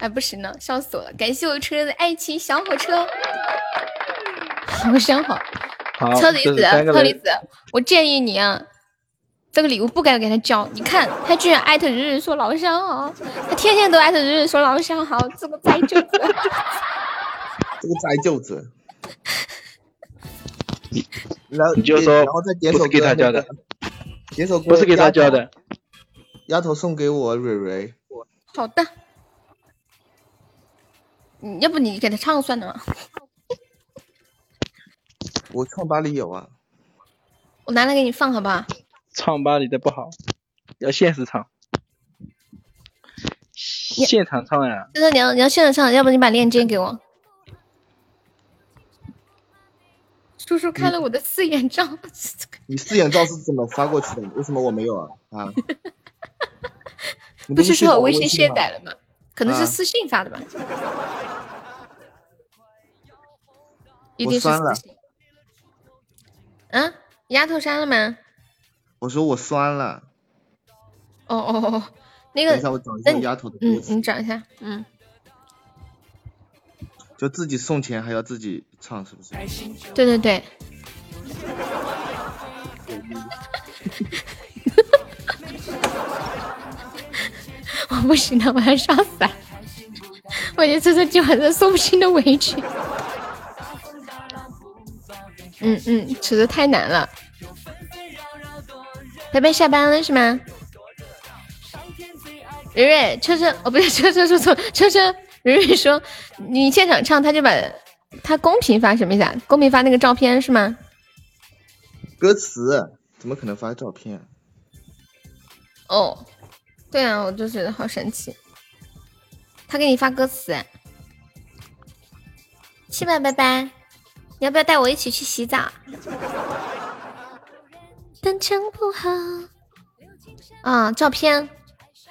A: 哎，不行了，笑死我了！感谢我车的爱情小火车，好香好。车厘子，车厘子，我建议你啊，这个礼物不该给他交。你看，他居然艾特日日说老乡好，他天天都艾特日日说老乡好，这个灾舅子，
B: 这个灾舅子。
D: 然后你就说，
B: 然后再点首
D: 给他交的，
B: 点首歌
D: 不是给他交的。
B: 丫头送给我蕊蕊。
A: 好的。你，要不你给他唱算了。
B: 我唱吧里有啊。
A: 我拿来给你放，好不好？
D: 唱吧里的不好，要现实唱。现场唱呀。
A: 就是你要你要现场唱，要不你把链接给我。叔叔开了我的四眼照。
B: 你四眼照是怎么发过去的？为什么我没有啊？啊？
A: 不是说
B: 我
A: 微信卸载了吗？可能是私信发的吧。一定是私信。嗯，丫头删了吗？
B: 我说我酸了。
A: 哦哦哦，那个，
B: 等一下我找一下丫头的
A: 嗯，你找一下，嗯。
B: 就自己送钱还要自己唱，是不是？
A: 对对对。我不行了，我要笑死了。我觉得这这今晚上说不清的委屈。嗯嗯，实在太难了。贝贝下班了是吗？蕊蕊，车车，哦不是，车车说错，车车。蕊蕊说你现场唱，他就把他公屏发什么意思啊？公屏发那个照片是吗？
B: 歌词怎么可能发照片？
A: 哦，对啊，我就觉得好神奇。他给你发歌词，去吧拜拜，你要不要带我一起去洗澡？啊，照片。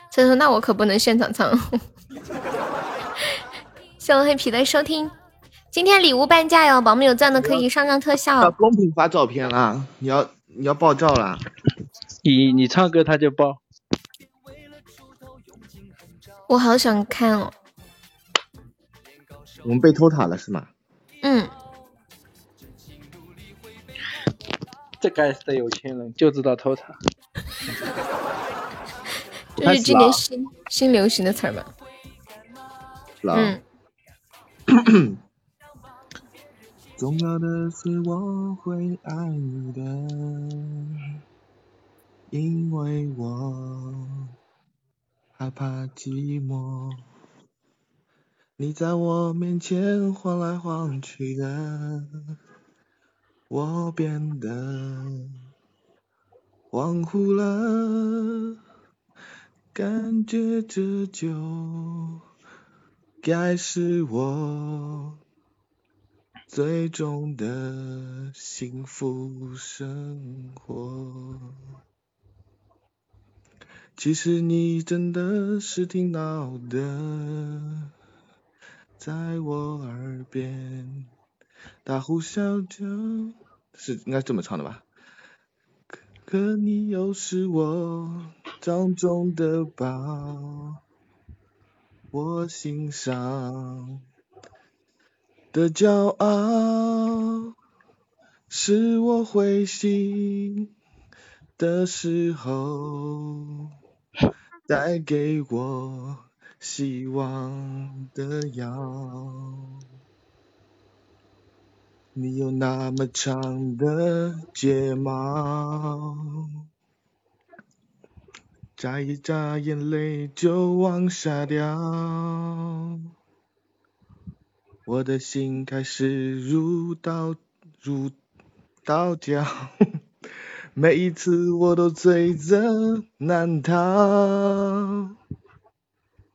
A: 所以说，那我可不能现场唱。谢我黑皮的收听，今天礼物半价哟，宝宝们有钻的可以上上特效。
B: 公屏发照片啦，你要你要爆照啦。
D: 你你唱歌他就爆。
A: 我好想看哦！
B: 我们被偷塔了是吗？
A: 嗯。
D: 这该死的有钱人就知道偷塔。
A: 这是今年新新流行的词儿吗？
B: 嗯。重要的是我会爱你的，因为我。害怕寂寞，你在我面前晃来晃去的，我变得恍惚了，感觉这就该是我最终的幸福生活。其实你真的是挺闹的，在我耳边大呼小叫，是应该这么唱的吧？可你又是我掌中的宝，我心上的骄傲，是我灰心的时候带给我希望的药。你有那么长的睫毛，眨一眨眼泪就往下掉，我的心开始如刀如刀绞，每一次我都罪责难逃，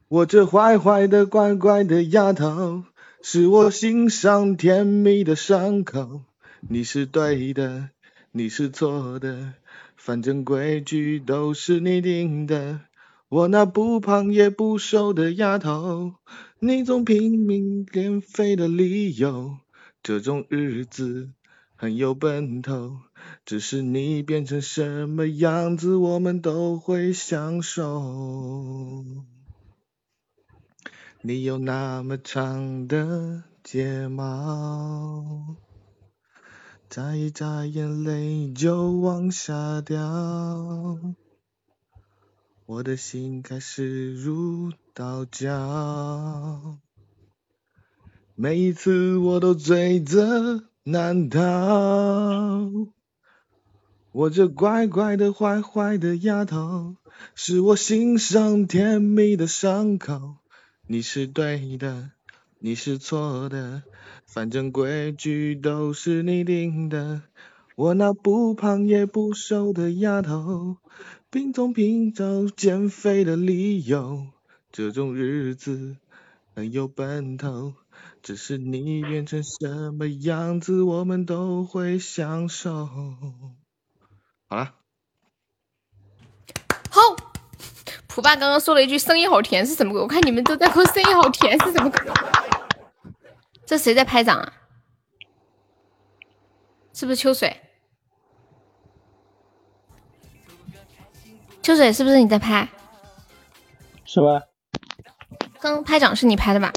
B: 我这坏坏的乖乖的丫头。是我心上甜蜜的伤口，你是对的，你是错的，反正规矩都是你定的。我那不胖也不瘦的丫头，你总拼命减肥的理由，这种日子很有奔头。只是你变成什么样子，我们都会享受。你有那么长的睫毛，眨一眨眼泪就往下掉，我的心开始如刀绞，每一次我都醉着难逃，我这乖乖的坏坏的丫头，是我心上甜蜜的伤口。你是对的，你是错的，反正规矩都是你定的。我那不胖也不瘦的丫头，拼总拼找减肥的理由。这种日子很有奔头，只是你变成什么样子，我们都会享受。好了。
A: 好。普爸刚刚说了一句“声音好甜”是什么鬼？我看你们都在说“声音好甜”是什么鬼？这谁在拍掌啊？是不是秋水？秋水是不是你在拍？
D: 是吧？
A: 刚拍掌是你拍的吧？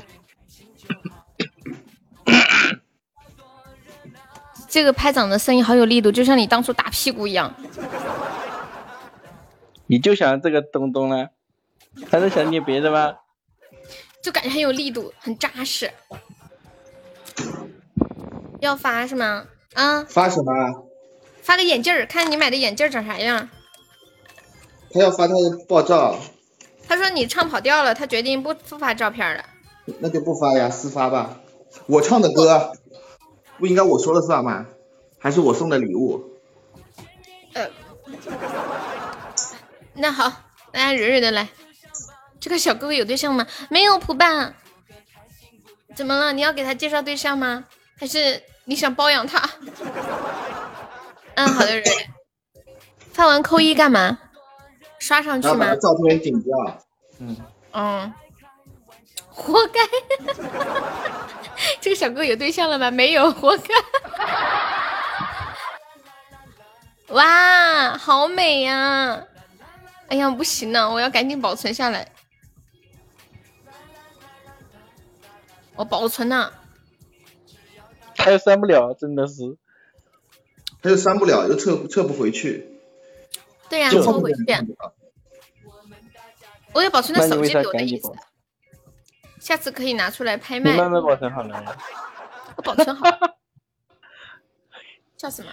A: 这个拍掌的声音好有力度，就像你当初打屁股一样。
D: 你就想这个东东呢？还是想点别的吗？
A: 就感觉很有力度，很扎实。要发是吗？啊？
B: 发什么？
A: 发个眼镜儿，看你买的眼镜长啥样。
B: 他要发他的爆照。
A: 他说你唱跑调了，他决定不不发照片了。
B: 那就不发呀，私发吧。我唱的歌不应该我说了算吗？还是我送的礼物？
A: 呃。那好，大家蕊蕊的来。这个小哥哥有对象吗？没有，普爸。怎么了？你要给他介绍对象吗？还是你想包养他？嗯，好的，蕊蕊。发完扣一干嘛？刷上去吗？
B: 照片顶掉。嗯。
A: 嗯。活该。这个小哥哥有对象了吗？没有，活该。哇，好美呀！哎呀，不行了，我要赶紧保存下来。我保存了。
D: 他又删不了，真的是。
B: 他又删不了，又撤撤不回去。
A: 对呀，撤不回去。我也保存在手机里，我的意思。下次可以拿出来拍卖。
D: 你慢慢保存好了。
A: 我保存好。叫什么？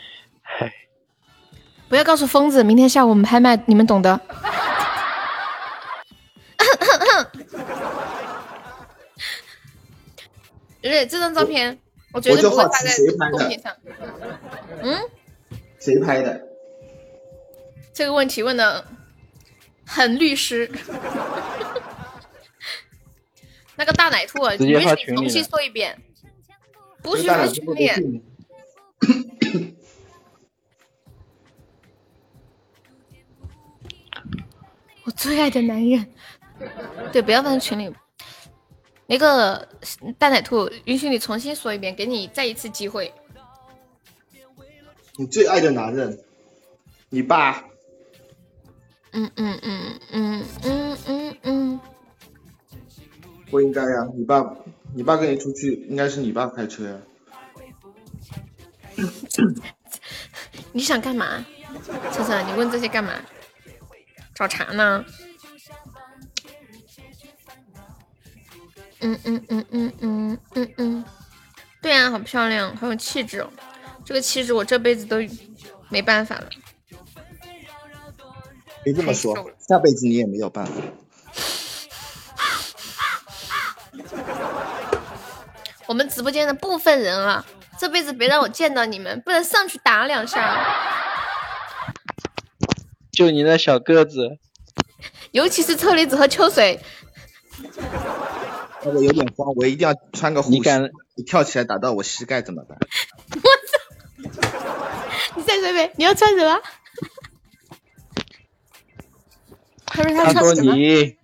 A: 不要告诉疯子，明天下午我们拍卖，你们懂的。对，这张照片我绝对不会发在公屏上。嗯？
B: 谁拍的？
A: 这个问题问的很律师。那个大奶兔，允许你重新说一遍。不许发群我最爱的男人，对，不要放在群里。那个大奶兔，允许你重新说一遍，给你再一次机会。
B: 你最爱的男人，你爸。
A: 嗯嗯嗯嗯嗯嗯嗯。
B: 不应该呀，你爸，你爸跟你出去，应该是你爸开车呀。
A: 你想干嘛，晨晨？你问这些干嘛？找茬呢？嗯嗯嗯嗯嗯嗯嗯，对啊，好漂亮，好有气质哦！这个气质我这辈子都没办法了。
B: 别这么说，下辈子你也没有办法。
A: 我们直播间的部分人啊，这辈子别让我见到你们，不能上去打两下。
D: 就你那小个子，
A: 尤其是车厘子和秋水。
B: 我有点慌，我一定要穿个护膝。你跳起来打到我膝盖怎么办？
A: 我操！你再说一遍，你要穿什么？他说他
D: 说你，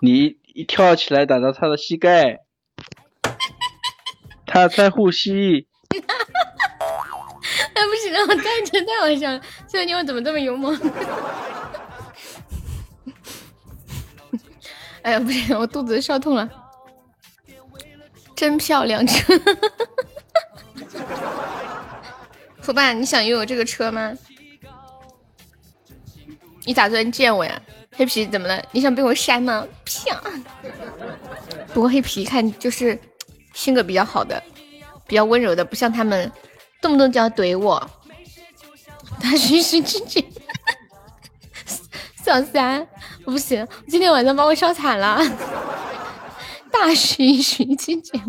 D: 你一跳起来打到他的膝盖，他在呼吸。
A: 哎不行了，我太真太好笑了，这妞怎么这么幽默？哎呀不行，我肚子烧痛了。真漂亮车，福 爸，你想拥有这个车吗？你打算见我呀？黑皮怎么了？你想被我扇吗？啪！不过黑皮看就是性格比较好的，比较温柔的，不像他们动不动就要怼我。大徐徐姐姐，小三，我不行，今天晚上把我烧惨了。大徐徐姐姐，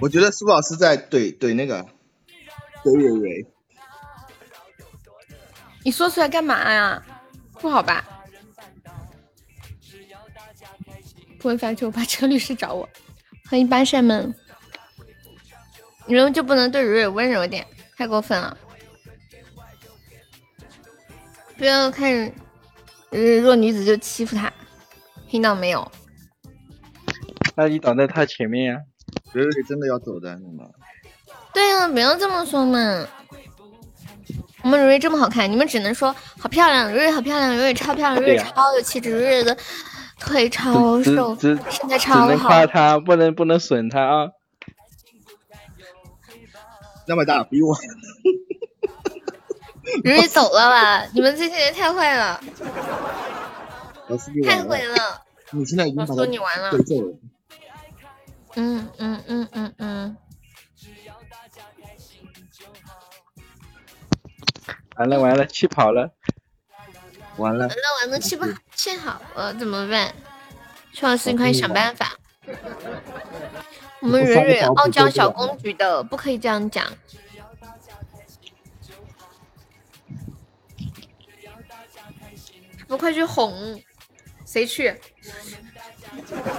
B: 我觉得苏老师在怼怼那个怼蕊蕊。
A: 你说出来干嘛呀？不好吧？不会翻车，我怕车律师找我。欢迎八扇门，你们就不能对蕊蕊温柔点？太过分了！不要看弱女子就欺负她，听到没有？
D: 那你挡在他前面呀？
B: 蕊蕊真的要走的，你们。
A: 对呀，不要这么说嘛。我们蕊蕊这么好看，你们只能说好漂亮，蕊蕊好漂亮，蕊蕊超漂亮，蕊蕊超有气质，蕊蕊的腿超瘦，身材超好。
D: 只能夸她，不能不能损她啊。
B: 那么大，比我。
A: 蕊蕊走了吧？你们这些人太坏了，太毁了。
B: 你现在已经把他
A: 你完了。嗯嗯嗯嗯嗯。
D: 完了完了，气跑了。
B: 完了。完
A: 了完了，气不气好了怎么办？邱老师，你快想办法。我们蕊蕊傲娇小公举的，不可以这样讲。不快去哄？谁去？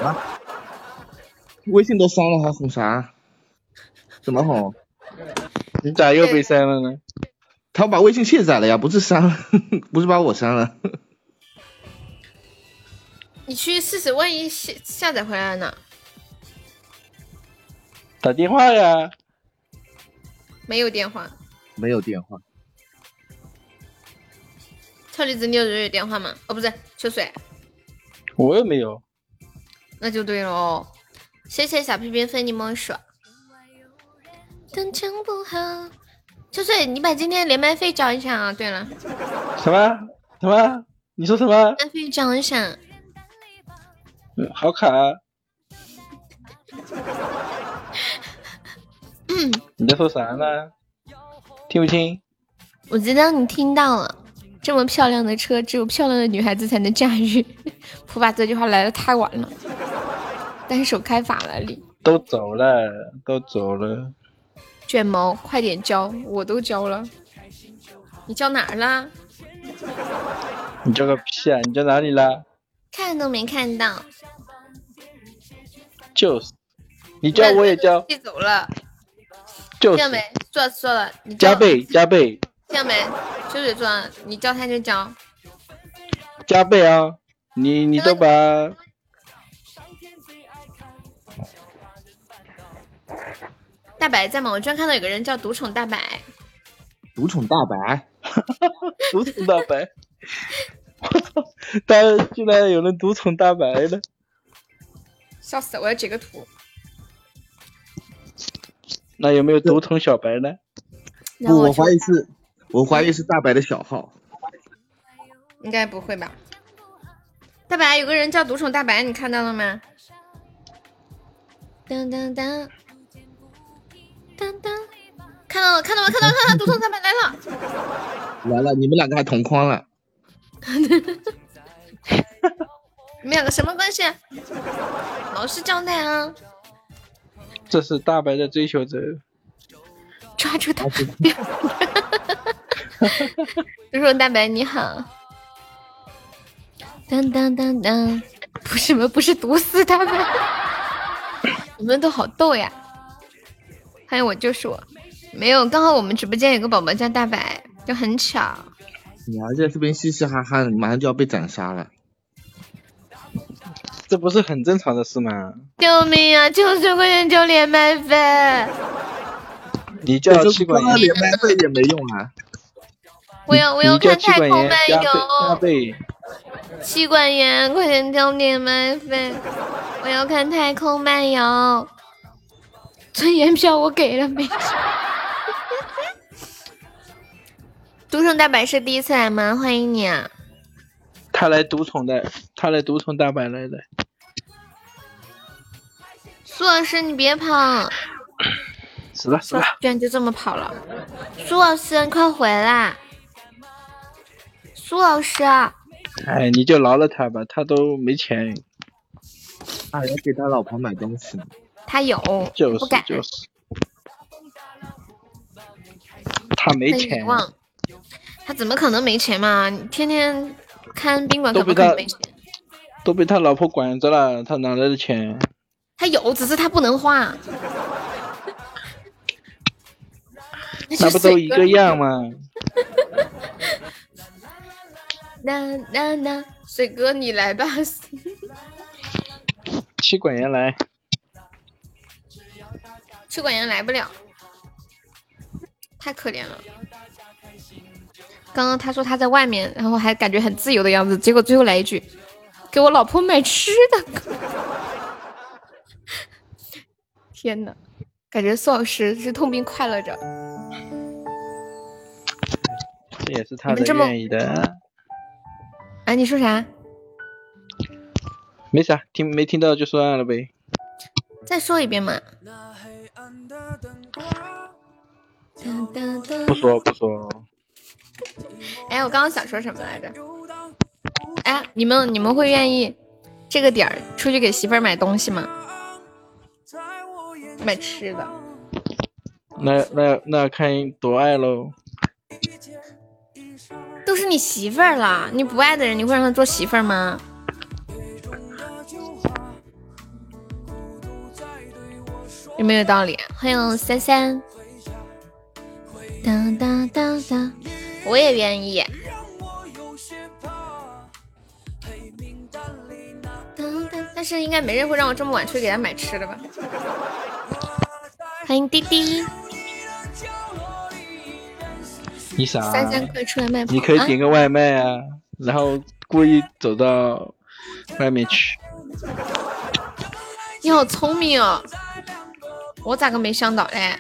B: 啊？微信都删了还哄啥？怎么哄？
D: 你咋又被删了呢？
B: 他把微信卸载了呀，不是删了，不是把我删了。
A: 你去试试，万一下下载回来了呢？
D: 打电话呀。
A: 没有电话。
B: 没有电话。
A: 超离子，你有人有电话吗？哦，不是，秋水。
D: 我也没有。
A: 那就对了哦。谢谢小屁屁分你莫说。tâm trạng 不好，秋水，你把今天连麦费交一下啊！对了，
D: 什么什么？你说什么？
A: 连麦费交一下。
D: 嗯，好卡。
A: 嗯。
D: 你在说啥呢？听不清。
A: 我知道你听到了。这么漂亮的车，只有漂亮的女孩子才能驾驭。普法这句话来的太晚了。单手开法拉利，
D: 都走了，都走了。
A: 卷毛，快点交，我都交了。你交哪儿了？
D: 你交个屁啊！你交哪里了？
A: 看都没看到。
D: 就是，你交我也交。
A: 气走了。
D: 就。
A: 这样没？做错了，你
D: 加倍加倍。
A: 这样没？秋水说，你交他就交。
D: 加倍啊！你你都把。
A: 大白在吗？我居然看到有个人叫独宠大白。
B: 独宠大白，
D: 独宠大白，我操！大居然有人独宠大白的，
A: 笑死！我要截个图。
D: 那有没有独宠小白呢？
B: 不，我怀疑是，我怀疑是大白的小号。
A: 应该不会吧？大白有个人叫独宠大白，你看到了吗？当当当当当，看到了，看到了，看到了，看到了，独宠大白来了，
B: 来了，你们两个还同框了。
A: 你们两个什么关系？老实交代啊！
D: 这是大白的追求者，
A: 抓住他！独宠大白你好。当当当当，不是么？不是毒死他们？你们都好逗呀！还有我就是我，没有，刚好我们直播间有个宝宝叫大白，就很巧。
B: 你儿子这边嘻嘻哈哈的，马上就要被斩杀了，
D: 这不是很正常的事吗？
A: 救命啊！九十块钱交连麦费，
D: 你叫七管
B: 连麦费也没用啊！
A: 我要我要看太空漫
D: 游。
A: 妻管严，快点交点麦费！我要看太空漫游。尊严票我给了没？独宠大白是第一次来吗？欢迎你啊！
D: 他来独宠的，他来独宠大白来的。
A: 苏老师，你别跑！
D: 死了死了！
A: 居然就这么跑了！苏老师，你快回来！苏老师。
D: 哎，你就饶了他吧，他都没钱。
B: 他要给他老婆买东西。
A: 他有，
D: 就是
A: 就是。
D: 他没钱。
A: 他怎么可能没钱嘛？天天看宾馆，怎么可能没钱？
D: 都被他老婆管着了，他哪来的钱？
A: 他有，只是他不能花。
D: 那不都一个样吗？
A: 那那那，水哥你来吧。
D: 妻管严来。
A: 妻管严来不了，太可怜了。刚刚他说他在外面，然后还感觉很自由的样子，结果最后来一句：“给我老婆买吃的。”天呐，感觉宋老师是痛并快乐着。
D: 这也是他的愿意的。
A: 哎，你说啥？
D: 没啥，听没听到就算了呗。
A: 再说一遍嘛。
D: 不说不说。
A: 哎，我刚刚想说什么来着？哎，你们你们会愿意这个点儿出去给媳妇儿买东西吗？买吃的。
D: 那那那看多爱喽。
A: 都是你媳妇儿了，你不爱的人，你会让他做媳妇儿吗？有没有道理？欢迎三三。当当当当，我也愿意。但是应该没人会让我这么晚出去给他买吃的吧？欢迎滴滴。三三快出来卖
D: 你可以点个外卖啊，然后故意走到外面去。
A: 你好聪明哦！我咋个没想到嘞？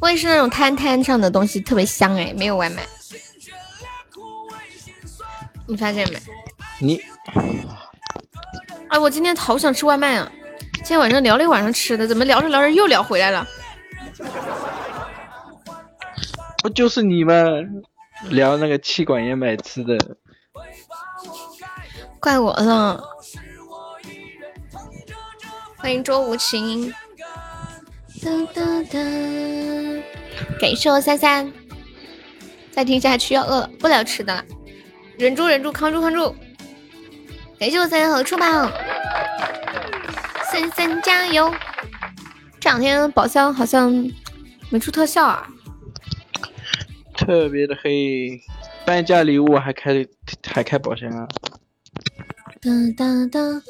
A: 我也是那种摊摊上的东西特别香哎，没有外卖。你发现没？
D: 你，
A: 哎，我今天好想吃外卖啊！今天晚上聊了一晚上吃的，怎么聊着聊着又聊回来了？
D: 不就是你们聊那个气管炎买吃的，
A: 怪我了。欢迎周无情，哒哒哒，感谢我三三。再听下去要饿了，不聊吃的了，忍住忍住，扛住扛住。感谢我三三和出宝，三三加油！这两天宝箱好像没出特效啊。
D: 特别的黑，半价礼物还开还开宝箱啊！
A: 哒哒哒，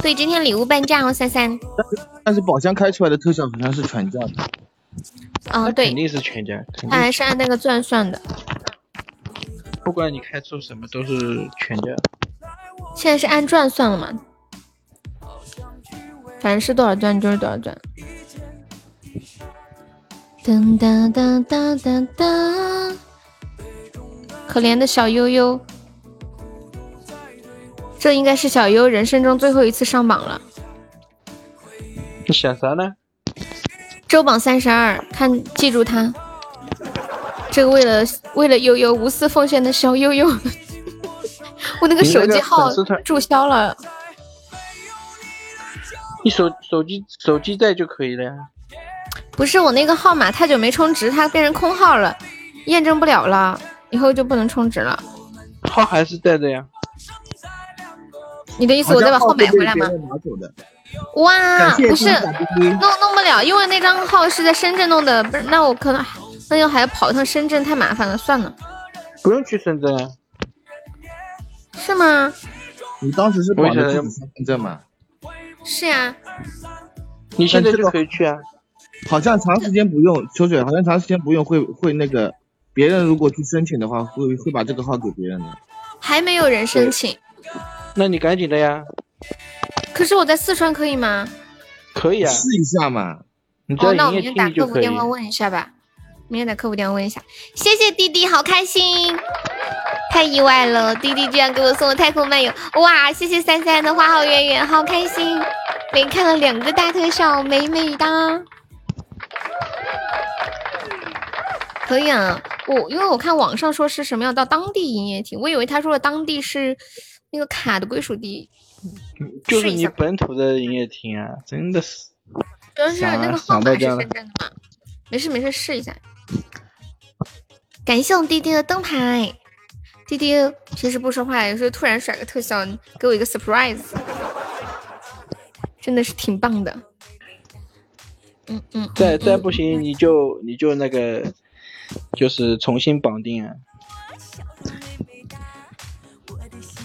A: 对，今天礼物半价哦，三三。
B: 但是但是宝箱开出来的特效好像是全价的。
A: 嗯，对，
D: 肯定是全价，
A: 他还是按那个钻算的。
D: 不管你开出什么都是全价。
A: 现在是按钻算了吗？反正是多少钻就是多少钻。噔哒哒哒哒哒，可怜的小悠悠，这应该是小悠人生中最后一次上榜了。
D: 你想啥呢？
A: 周榜三十二，看记住他，这个为了为了悠悠无私奉献的小悠悠，我那个手机号注销了。
D: 你手手机手机在就可以了呀。
A: 不是我那个号码太久没充值，它变成空号了，验证不了了，以后就不能充值了。
D: 号还是在的呀。
A: 你的意思我再把号买回来吗？哇，不是，弄弄不了，因为那张号是在深圳弄的，不是？那我可能那要还要跑一趟深圳，太麻烦了，算了。
D: 不用去深圳啊？
A: 是吗？
B: 你当时是绑的深圳吗？
A: 是呀。
D: 你现在就可以去啊。
B: 好像长时间不用秋水，好像长时间不用会会那个，别人如果去申请的话，会会把这个号给别人的。
A: 还没有人申请，
D: 那你赶紧的呀。
A: 可是我在四川可以吗？
D: 可以啊，
B: 试一下嘛。
A: 哦，那我明天打客服电话问一下吧。明天打客服电话问一下。谢谢弟弟，好开心，太意外了，弟弟居然给我送了太空漫游，哇！谢谢三三的花好月圆，好开心，没看了两个大特效，美美的。可以啊，我因为我看网上说是什么要到当地营业厅，我以为他说的当地是那个卡的归属地，
D: 就是你本土的营业厅啊，真的是。
A: 主要是那个号码是深圳的嘛，没事没事试一下。感谢我弟弟的灯牌，弟弟平时不说话，有时候突然甩个特效，给我一个 surprise，真的是挺棒的。嗯嗯。
D: 再再不行，你就你就那个。就是重新绑定啊，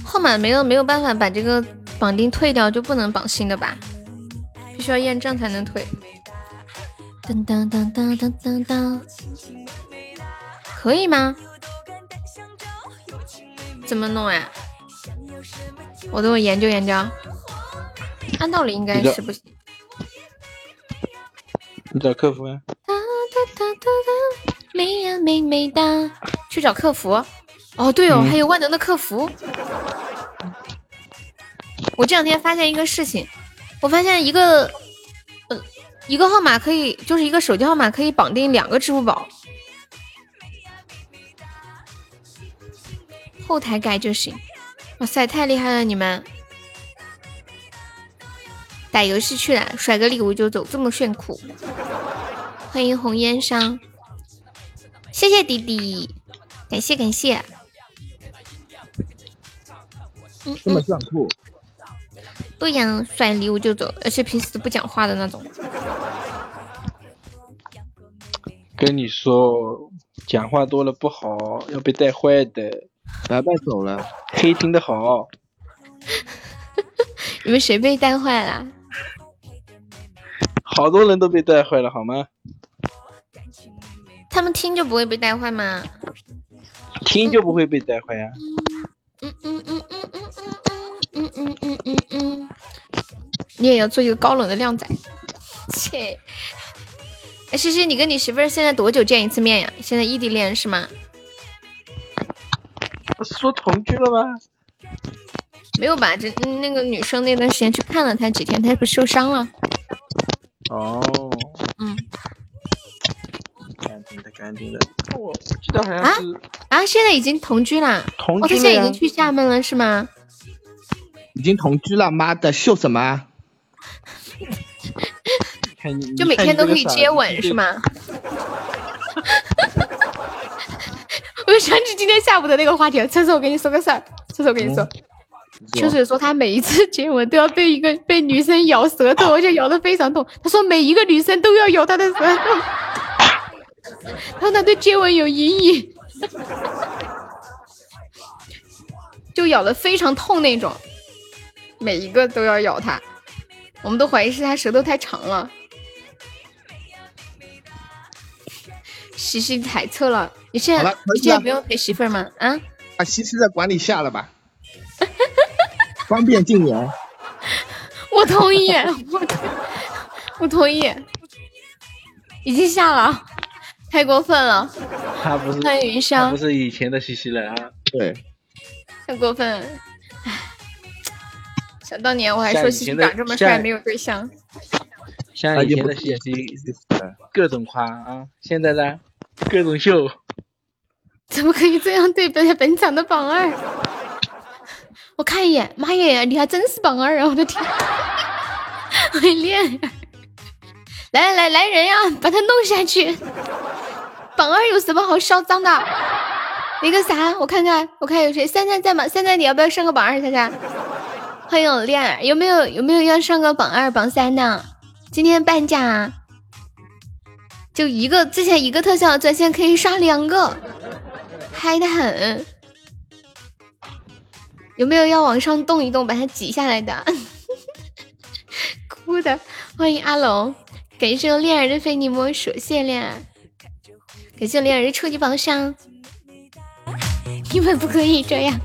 A: 号码没有没有办法把这个绑定退掉，就不能绑新的吧？必须要验证才能退。当当当当当当当，可以吗？怎么弄呀？我等我研究研究。按道理应该是不行。
D: 你找客服呀。
A: 美呀美美哒，去找客服。哦，对哦，还有万能的客服。我这两天发现一个事情，我发现一个，呃，一个号码可以，就是一个手机号码可以绑定两个支付宝。后台改就行。哇塞，太厉害了你们！打游戏去了，甩个礼物就走，这么炫酷。欢迎红烟商。谢谢弟弟，感谢感谢。
B: 嗯，这么炫酷。
A: 对呀，甩礼物就走，而且平时都不讲话的那种。
D: 跟你说，讲话多了不好，要被带坏的。
B: 白白走了，
D: 黑听的好。
A: 你们谁被带坏了？
D: 好多人都被带坏了，好吗？
A: 他们听就不会被带坏吗？
D: 听就不会被带坏呀。
A: 嗯嗯嗯嗯嗯嗯嗯嗯嗯嗯嗯。你也要做一个高冷的靓仔。切。哎，诗诗，你跟你媳妇儿现在多久见一次面呀？现在异地恋是吗？
D: 不是说同居了吗？
A: 没有吧？这那个女生那段时间去看了他几天，他不受伤了。
D: 哦。
A: 嗯。
D: 干净的，干净的。我记得好像是
A: 啊，现在已经同居了。
D: 同居
A: 他现在已经去厦门了，是吗？
B: 已经同居了，妈的，秀什么？
A: 就每天都可以接吻，是吗？我就想起今天下午的那个话题了。厕所，我跟你说个事儿。厕所，我跟你说，秋水说他每一次接吻都要被一个被女生咬舌头，而且咬的非常痛。他说每一个女生都要咬他的舌头。他说他对接吻有阴影，就咬的非常痛那种，每一个都要咬他，我们都怀疑是他舌头太长了。西西猜测了，你现在你现在不用陪媳妇儿吗？啊？
B: 把西西在管理下了吧，方便禁言。
A: 我同意，我我同意，已经下了。太过分了。
D: 他不是
A: 欢迎云香，
D: 不是以前的西西了啊。
B: 对，
A: 太过分。唉，想当年我还说西西长这么帅没有对象。
D: 像以前的西西各种夸啊，现在呢各种秀。
A: 怎么可以这样对本本场的榜二？我看一眼，妈耶，你还真是榜二啊！我的天，会练。来来来来人呀，把他弄下去！榜二有什么好嚣张的？那个啥，我看看，我看有谁？三三在吗？三三，你要不要上个榜二？三三，欢迎我恋儿，有没有有没有要上个榜二、榜三的？今天半价，就一个，之前一个特效，现在可以刷两个。嗨的很，有没有要往上动一动，把它挤下来的？哭的，欢迎阿龙，感谢恋儿的非你莫属，谢谢恋儿，感谢恋儿的初级宝箱，你们不可以这样。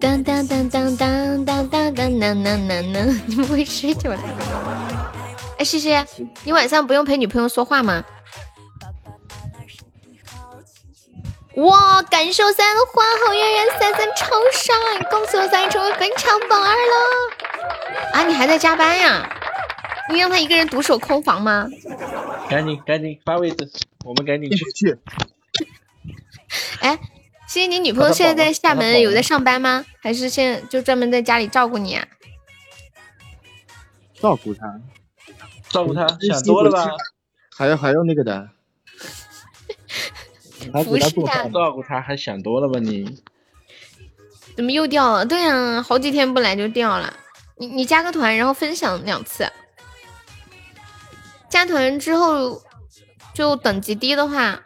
A: 当当当当当当当当当当当，你们会睡着了？哎，西西，你晚上不用陪女朋友说话吗？哇！感受三花好月圆，三三超帅！恭喜我三成为本场榜二了！啊，你还在加班呀？你让他一个人独守空房吗？
D: 赶紧赶紧发位置，我们赶紧去。
A: 哎，欣欣你女朋友现在在厦门有在上班吗？还是现在就专门在家里照顾你啊？
B: 照顾他，
D: 照顾他，想多了吧？
B: 还要还要那个的。
A: 不是
D: 他照顾他，还想多了吧你？
A: 怎么又掉了？对呀，好几天不来就掉了。你你加个团，然后分享两次。加团之后就等级低的话，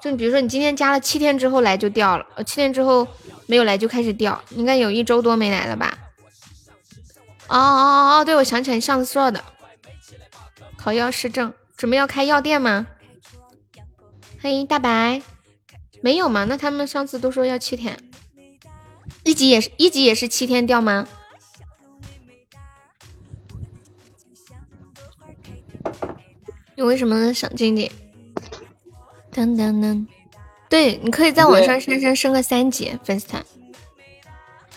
A: 就比如说你今天加了七天之后来就掉了，呃七天之后没有来就开始掉，应该有一周多没来了吧？哦哦哦哦，对，我想起来你上次说的，考药师证，准备要开药店吗？欢迎大白，没有吗？那他们上次都说要七天，一级也是一级也是七天掉吗？你为什么想静静？噔噔噔，对，你可以在网上升升升个三级粉丝团，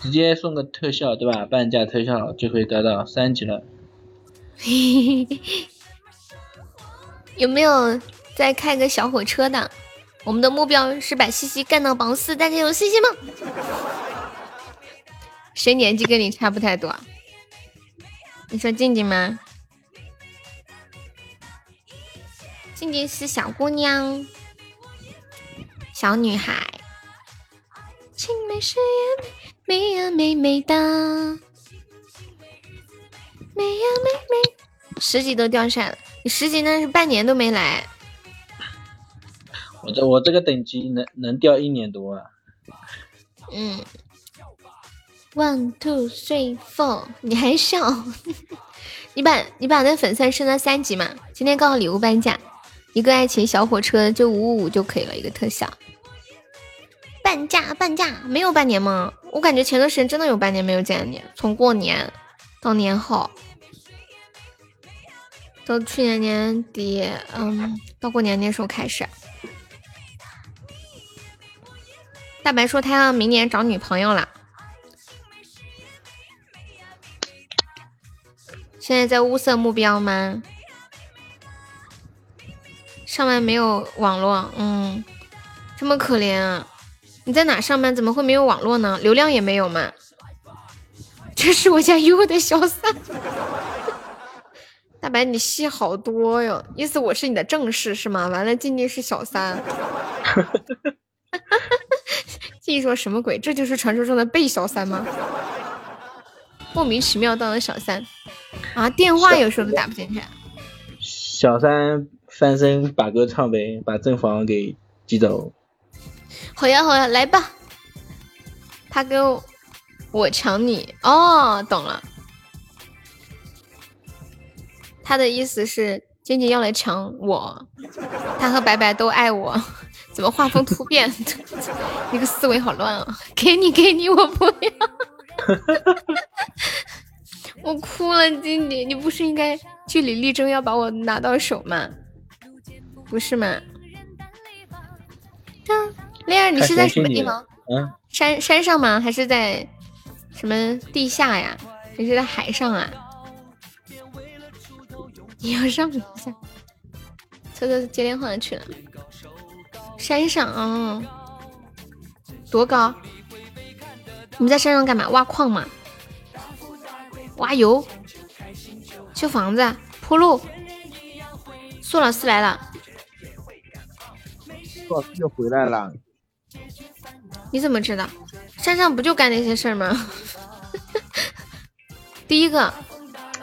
D: 直接送个特效对吧？半价特效就可以得到三级了。
A: 有没有？再开个小火车的，我们的目标是把西西干到榜四，大家有信心吗？谁年纪跟你差不太多？你说静静吗？静静是小姑娘，小女孩，青梅誓言美呀美美的，美呀美美。十级都掉下来了，你十级那是半年都没来。
D: 我这我这个等级能能掉一年多啊！
A: 嗯，one two three four，你还笑？你把你把那粉丝升到三级嘛？今天刚好礼物半价，一个爱情小火车就五五五就可以了，一个特效。半价半价，没有半年吗？我感觉前段时间真的有半年没有见你，从过年到年后，到去年年底，嗯，到过年那时候开始。大白说他要明年找女朋友了，现在在物色目标吗？上班没有网络，嗯，这么可怜啊！你在哪上班？怎么会没有网络呢？流量也没有吗？这是我家优的小三。大白，你戏好多哟，意思我是你的正室是吗？完了，静静是小三。静说什么鬼？这就是传说中的被小三吗？莫名其妙当了小三啊！电话有时候都打不进去。
D: 小三翻身把歌唱呗，把正房给挤走。
A: 好呀好呀，来吧。他跟我抢你哦，懂了。他的意思是静静要来抢我，他和白白都爱我。怎么画风突变？你个思维好乱啊！给你，给你，我不要。我哭了，经理，你不是应该据理力争，要把我拿到手吗？不是吗？恋儿，你是在什么地方？
D: 嗯，
A: 山山上吗？还是在什么地下呀？还是在海上啊？你要上一下？车车接电话去了。山上啊？多高？你们在山上干嘛？挖矿吗？挖油？修房子？铺路？苏老师来了。
B: 苏老师又回来了。
A: 你怎么知道？山上不就干那些事儿吗？第一个，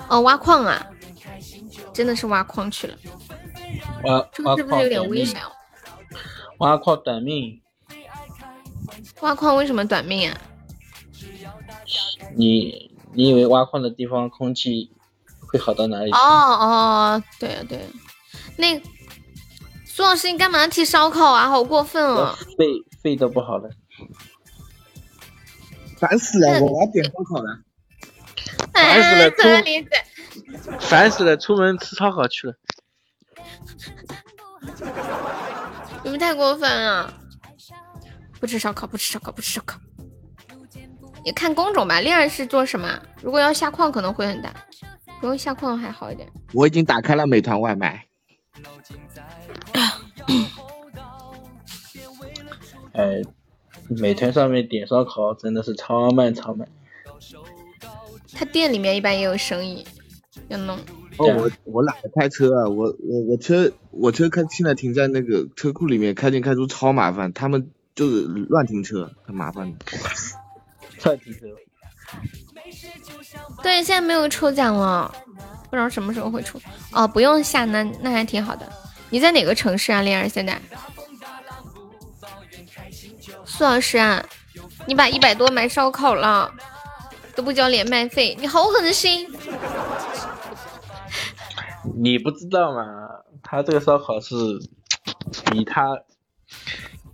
A: 哦，挖矿啊，真的是挖矿去了。
D: 挖
A: 这个是不是有点危险？
D: 挖矿短命。
A: 挖矿为什么短命啊？
D: 你你以为挖矿的地方空气会好到哪里？哦
A: 哦，对啊对，那苏老师你干嘛提烧烤啊？好过分哦！
D: 肺肺都不好了。
B: 烦死了！我要点烧烤了。
D: 烦死了！出烦死了！出门吃烧烤去了。
A: 你们太过分了！不吃烧烤，不吃烧烤，不吃烧烤。你看工种吧，恋爱是做什么？如果要下矿可能会很大，不用下矿还好一点。
B: 我已经打开了美团外卖。
D: 哎。美团上面点烧烤真的是超慢超慢，
A: 他店里面一般也有生意要弄。
B: 哦，我我懒得开车啊，我我我车我车开现在停在那个车库里面，开进开出超麻烦，他们就是乱停车，很麻烦。
D: 乱停车。
A: 对，现在没有抽奖了，不知道什么时候会出。哦，不用下，那那还挺好的。你在哪个城市啊，恋儿？现在？苏老师啊，你把一百多买烧烤了，都不交连麦费，你好狠心！
D: 你不知道吗？他这个烧烤是给他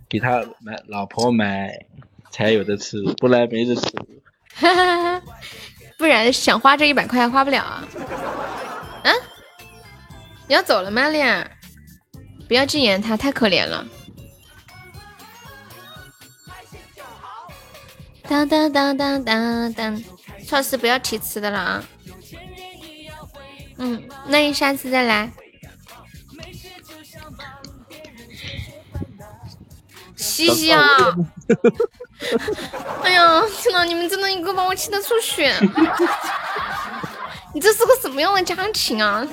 D: 给他买老婆买才有的吃，不然没得吃。
A: 不然想花这一百块还花不了啊！啊？你要走了吗，恋？不要禁言他，太可怜了。当当当当当当，超市不要提吃的了啊！嗯，那你下次再来。嘻嘻啊！哎呀，天呐，你们真的一个把我气得出血！你这是个什么样的家庭啊？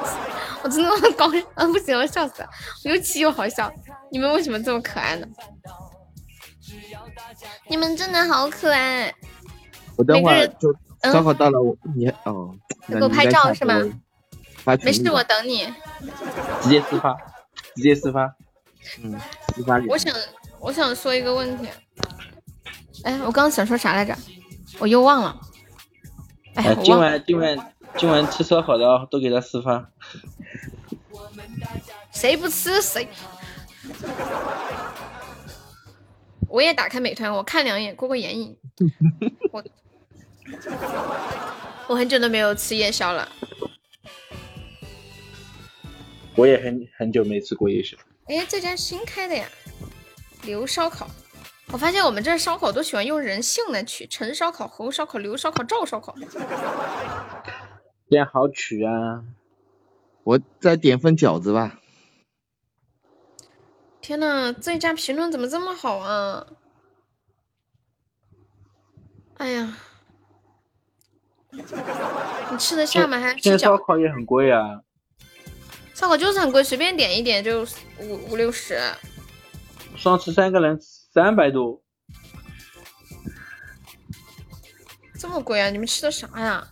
A: 我真的很高兴啊！不行了，笑死了！又气又好笑，你们为什么这么可爱呢？你们真的好可爱！
B: 我等会儿就烧烤到了，我你哦，
A: 给我拍照是吗？没事，我等你。
D: 直接私发，直接私发。
B: 嗯，私发
A: 我想，我想说一个问题。哎，我刚刚想说啥来着？我又忘了。哎，
D: 今晚今晚今晚吃烧烤的都给他私发。
A: 谁不吃谁。我也打开美团，我看两眼，过过眼瘾。我我很久都没有吃夜宵了。
D: 我也很很久没吃过夜宵。
A: 哎，这家新开的呀，刘烧烤。我发现我们这烧烤都喜欢用人姓来取，陈烧烤、侯烧烤、刘烧烤、赵烧烤。
D: 这样好取啊！
B: 我再点份饺子吧。
A: 天呐，这家评论怎么这么好啊！哎呀，你吃得下吗？还吃
D: 烧烤也很贵啊！
A: 烧烤就是很贵，随便点一点就五五六十。
D: 双吃三个人三百多，
A: 这么贵啊！你们吃的啥呀？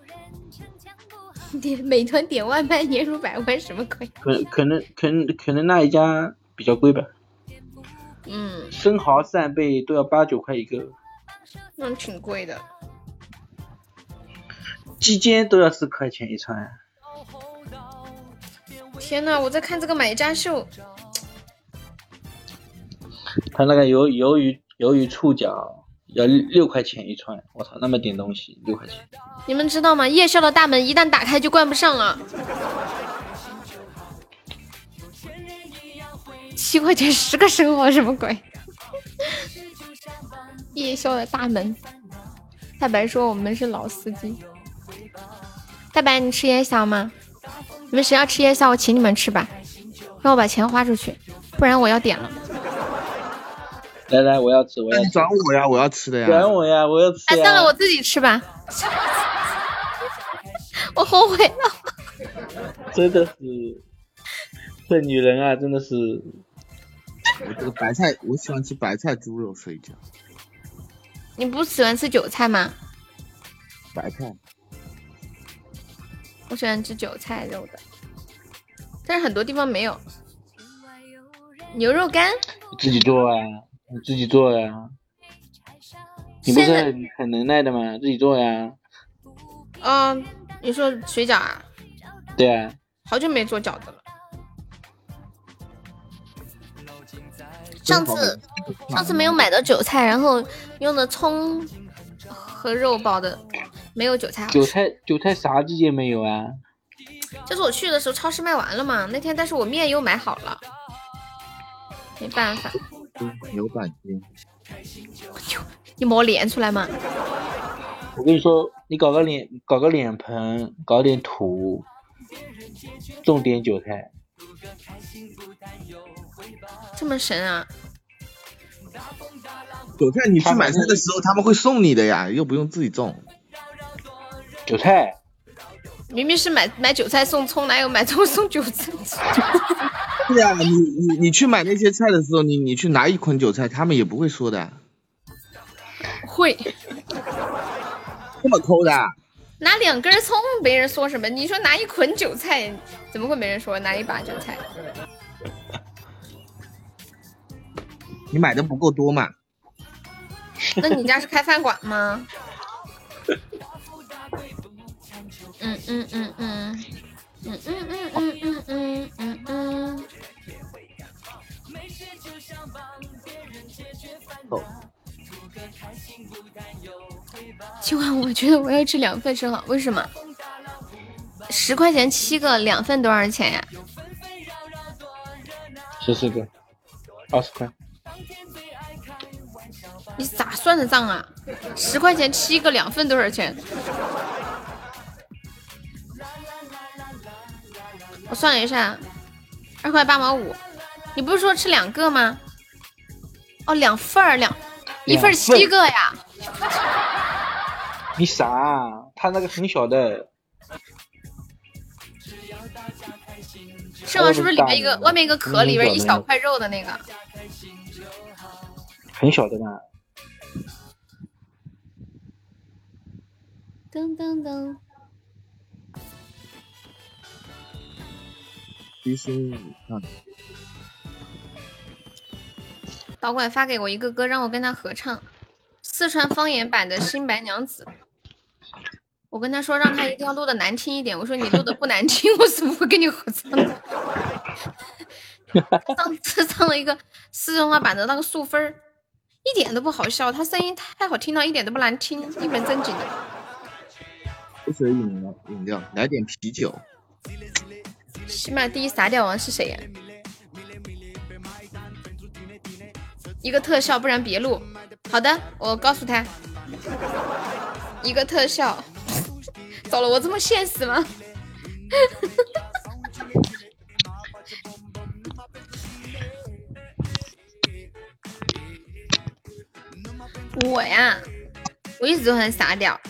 A: 点美团点外卖年入百万什么鬼？
D: 可可能可能可能那一家比较贵吧。
A: 嗯。
D: 生蚝扇贝都要八九块一个。
A: 那挺贵的。
D: 鸡尖都要四块钱一串。
A: 天呐，我在看这个买家秀。
D: 他那个鱿鱿鱼鱿鱼触角要六块钱一串，我操，那么点东西六块钱。
A: 你们知道吗？夜宵的大门一旦打开就关不上了。七块钱十个生活什么鬼？夜宵的大门。大白说我们是老司机。大白，你吃夜宵吗？你们谁要吃夜宵，我请你们吃吧，让我把钱花出去，不然我要点了。
D: 来来，我要吃，我要
B: 你转我呀，我要吃的呀。
D: 转我呀，我要吃。
A: 哎，算了，我自己吃吧。我后悔了。
D: 真的是，这女人啊，真的是。
B: 我这个白菜，我喜欢吃白菜猪肉水饺。
A: 你不喜欢吃韭菜吗？
B: 白菜。
A: 我喜欢吃韭菜肉的，但是很多地方没有。牛肉干。
D: 自己做啊，你自己做呀。你不是很很能耐的吗？自己做呀。
A: 嗯，你说水饺啊？
D: 对啊。
A: 好久没做饺子了。上次上次没有买到韭菜，然后用的葱和肉包的。没有韭菜，
D: 韭菜韭菜啥季节没有啊？
A: 就是我去的时候，超市卖完了嘛。那天，但是我面又买好了，没办法。
B: 牛板筋，
A: 你没练出来吗？
D: 我跟你说，你搞个脸，搞个脸盆，搞点土，种点韭菜。
A: 这么神啊！
B: 韭菜你去买菜的时候，他们会送你的呀，又不用自己种。
D: 韭菜，
A: 明明是买买韭菜送葱，哪有买葱送韭菜？
B: 对啊，你你你去买那些菜的时候，你你去拿一捆韭菜，他们也不会说的。
A: 会，
B: 这么抠的？
A: 拿两根葱，没人说什么？你说拿一捆韭菜，怎么会没人说？拿一把韭菜？
B: 你买的不够多嘛？
A: 那你家是开饭馆吗？嗯嗯嗯嗯嗯嗯嗯嗯嗯嗯嗯。今晚我觉得我要吃两份生蚝，为什么？十块钱七个，两份多少钱呀？
D: 十四个，二十块。
A: 你咋算的账啊？十块钱七个，两份多少钱？我算了一下，二块八毛五。你不是说吃两个吗？哦，两份儿两，一份七个呀。
D: 你傻？啊他那个很小的。
A: 是吗？是不是里面一个外面一个壳，里面一小块肉的那个？
D: 很小的呢。噔噔噔。
A: 导管发给我一个歌，让我跟他合唱四川方言版的《新白娘子》。我跟他说，让他一定要录的难听一点。我说你录的不难听，我怎么会跟你合唱的？上次唱了一个四川话版的那个素芬，一点都不好笑，他声音太好听了，一点都不难听，一本正经的。
B: 不喝饮料，饮料来点啤酒。
A: 起码第一撒屌王是谁呀？一个特效，不然别录。好的，我告诉他，一个特效。糟了，我这么现实吗？我呀，我一直都很傻屌。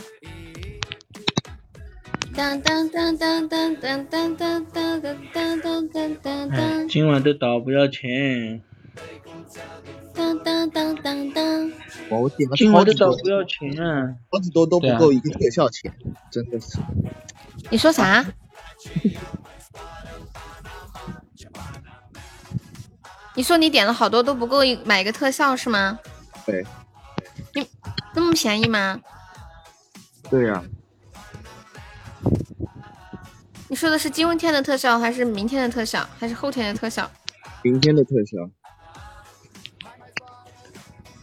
A: 当当当当当当当当当当当当当。
D: 今晚的岛不要钱。
A: 当当当当当。
B: 我点了
D: 今晚的岛不要钱啊！
B: 好几多都不够一个特效钱，真的是。
A: 你说啥？你说你点了好多都不够一买个特效是吗？
B: 对。
A: 你那么便宜吗？
B: 对呀。
A: 你说的是今天的特效，还是明天的特效，还是后天的特效？
B: 明天的特效。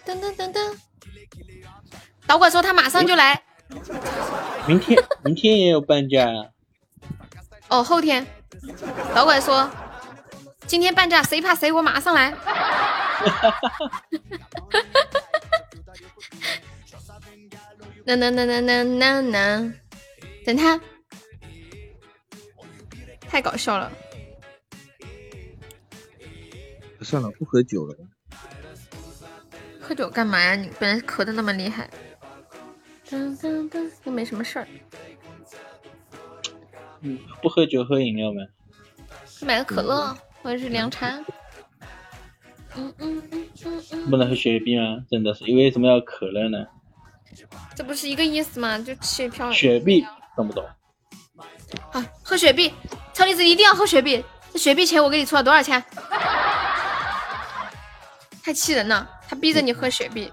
A: 噔噔噔噔，导管说他马上就来。
D: 明天，明天也有半价。
A: 哦，后天。导管说，今今天半价，谁怕谁，我马上来。呐呐呐呐呐呐呐！等他，太搞笑了。
B: 算了，不喝酒了。
A: 喝酒干嘛呀？你本来咳的那么厉害。噔噔噔，又没什么事儿。
D: 嗯，不喝酒喝饮料呗。
A: 买个可乐或者是凉茶。嗯嗯嗯嗯嗯。
D: 不能喝雪碧吗？真的是，因为什么要可乐呢？
A: 这不是一个意思吗？就气飘。
D: 雪碧懂不懂？
A: 好，喝雪碧，超栗子一定要喝雪碧。这雪碧钱我给你出了多少钱？太气人了，他逼着你喝雪碧。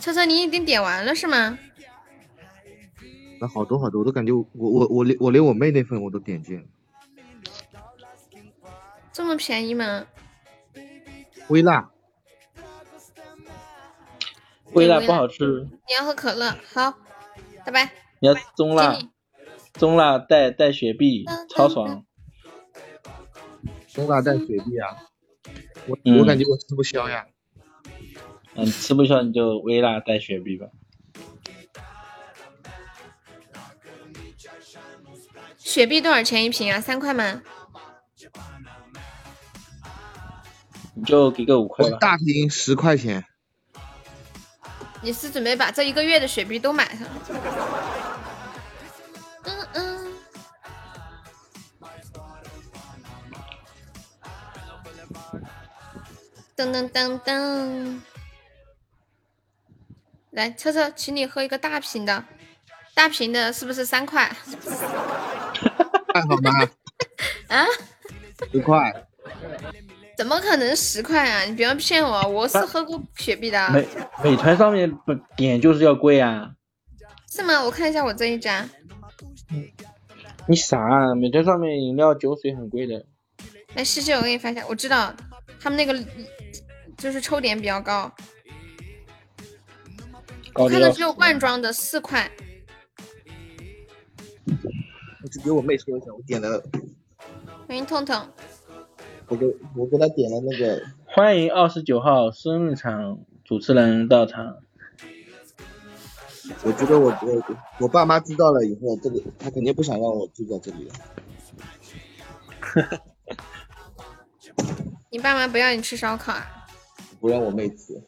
A: 车车，你已经点完了是吗？
B: 那好多好多，我都感觉我我我连我连我妹那份我都点进了。
A: 这么便宜吗？
B: 微辣，
D: 微辣不好吃。
A: 你要喝可乐，好，拜拜。
D: 你要中辣。中辣带带雪碧，超爽。
B: 中辣带雪碧啊！我我感觉我吃不消呀。
D: 嗯，吃不消你就微辣带雪碧吧。
A: 雪碧多少钱一瓶啊？三块吗？
D: 你就给个五块吧。
B: 大瓶十块钱。
A: 你是准备把这一个月的雪碧都买上？噔噔噔噔，来，车车，请你喝一个大瓶的，大瓶的是不是三块？
B: 还好吗？
A: 啊？
B: 五块？
A: 怎么可能十块啊？你不要骗我，我是喝过雪碧的。
D: 美美团上面不点就是要贵啊？
A: 是吗？我看一下我这一家。
D: 你傻？啊？美团上面饮料酒水很贵的。
A: 来，西西，我给你发一下，我知道他们那个。就是抽点比较高，我看的只有罐装的四块。
B: 我去给我妹说一下，我点了。
A: 欢迎痛痛。
B: 我给我给他点了那个。
D: 欢迎二十九号生日场主持人到场。
B: 我觉得我我我爸妈知道了以后，这个他肯定不想让我住在这里了。
A: 你爸妈不要你吃烧烤啊？
B: 不让我妹吃，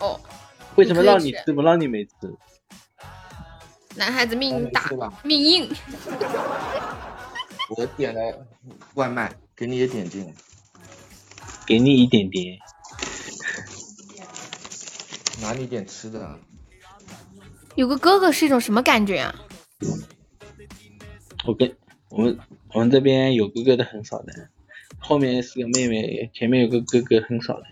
A: 哦，
D: 为什么让你吃不让你妹吃？
A: 男孩子命大，命硬。
B: 我点了外卖，给你一点点，
D: 给你一点点，
B: 拿你点吃的。
A: 有个哥哥是一种什么感觉啊？
D: 我跟我们我们这边有哥哥的很少的，后面是个妹妹，前面有个哥哥很少的。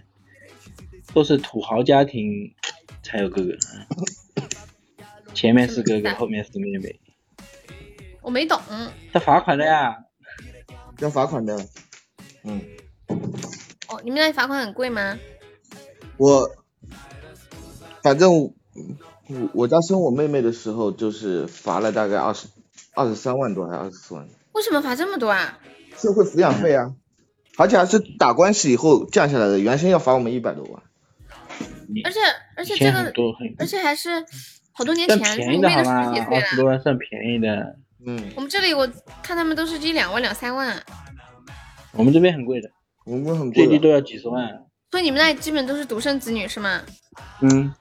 D: 都是土豪家庭才有哥哥，前面是哥哥，后面是妹妹。
A: 我没懂。
D: 他罚款了呀，
B: 要罚款的。嗯。
A: 哦，你们那里罚款很贵吗？
B: 我，反正我我家生我妹妹的时候，就是罚了大概二十二十三万多，还是二十四万？
A: 为什么罚这么多啊？
B: 社会抚养费啊，而且还是打官司以后降下来的，原先要罚我们一百多万。
A: 而且而且这个，而且还是好多年前，
D: 便宜的好吗？二十多万算便宜的。
B: 嗯。
A: 我们这里我看他们都是一两万两三万。
D: 我们这边很贵的，
B: 我们很贵，
D: 最低都要几十万。
A: 所以你们那基本都是独生子女是吗？
D: 嗯。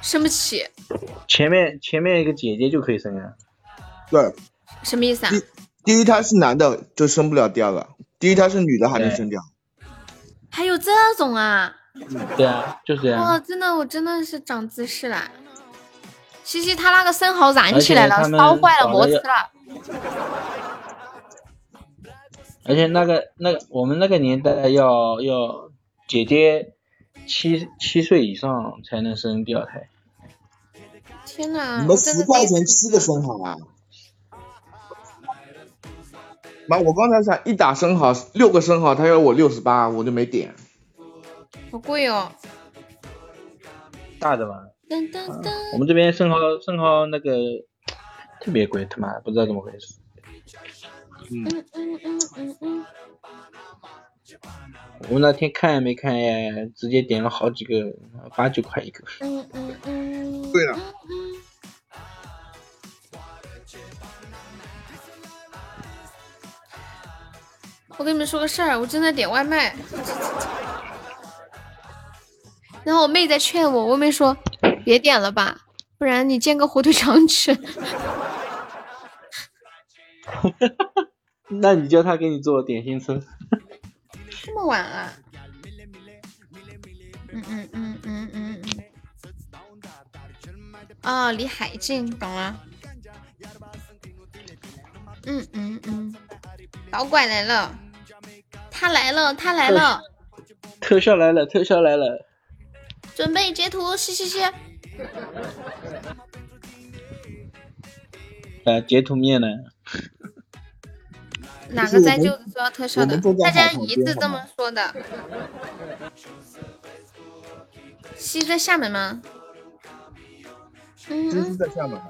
A: 生不起。
D: 前面前面一个姐姐就可以生啊。
B: 对。
A: 什么意思啊？
B: 第一胎是男的就生不了第二个，第一胎是女的还能生掉。
A: 还有这种啊？
D: 对啊，就是这样。
A: 哇，真的，我真的是长姿势了。西西，他那个生蚝燃起来了，烧坏了，没吃了。
D: 而且那个那个，我们那个年代要要姐姐七七岁以上才能生第二胎。
A: 天哪！
B: 你们十块钱七个生蚝啊？妈，我刚才想一打生蚝六个生蚝，他要我六十八，我就没点。
A: 好贵哦，
D: 大的嘛。我们这边生蚝生蚝那个特别贵，他妈不知道怎么回事。
A: 嗯嗯嗯嗯嗯。
D: 我那天看也没看呀，直接点了好几个，八九块一个。
A: 嗯嗯嗯。
B: 贵了。
A: 我跟你们说个事儿，我正在点外卖，然后我妹在劝我，我妹说别点了吧，不然你煎个火腿肠吃。
D: 那你叫他给你做点心吃。
A: 这么晚啊？嗯嗯嗯嗯嗯嗯。哦，离海近，懂了。嗯嗯嗯。导拐来了，他来了，他来了。
D: 特效来了，特效来了。
A: 准备截图，嘻嘻嘻。
D: 啊，截图面呢？
A: 哪个在就说要特效的？大家一致这么说的。西在厦门吗？
B: 嗯西在厦门？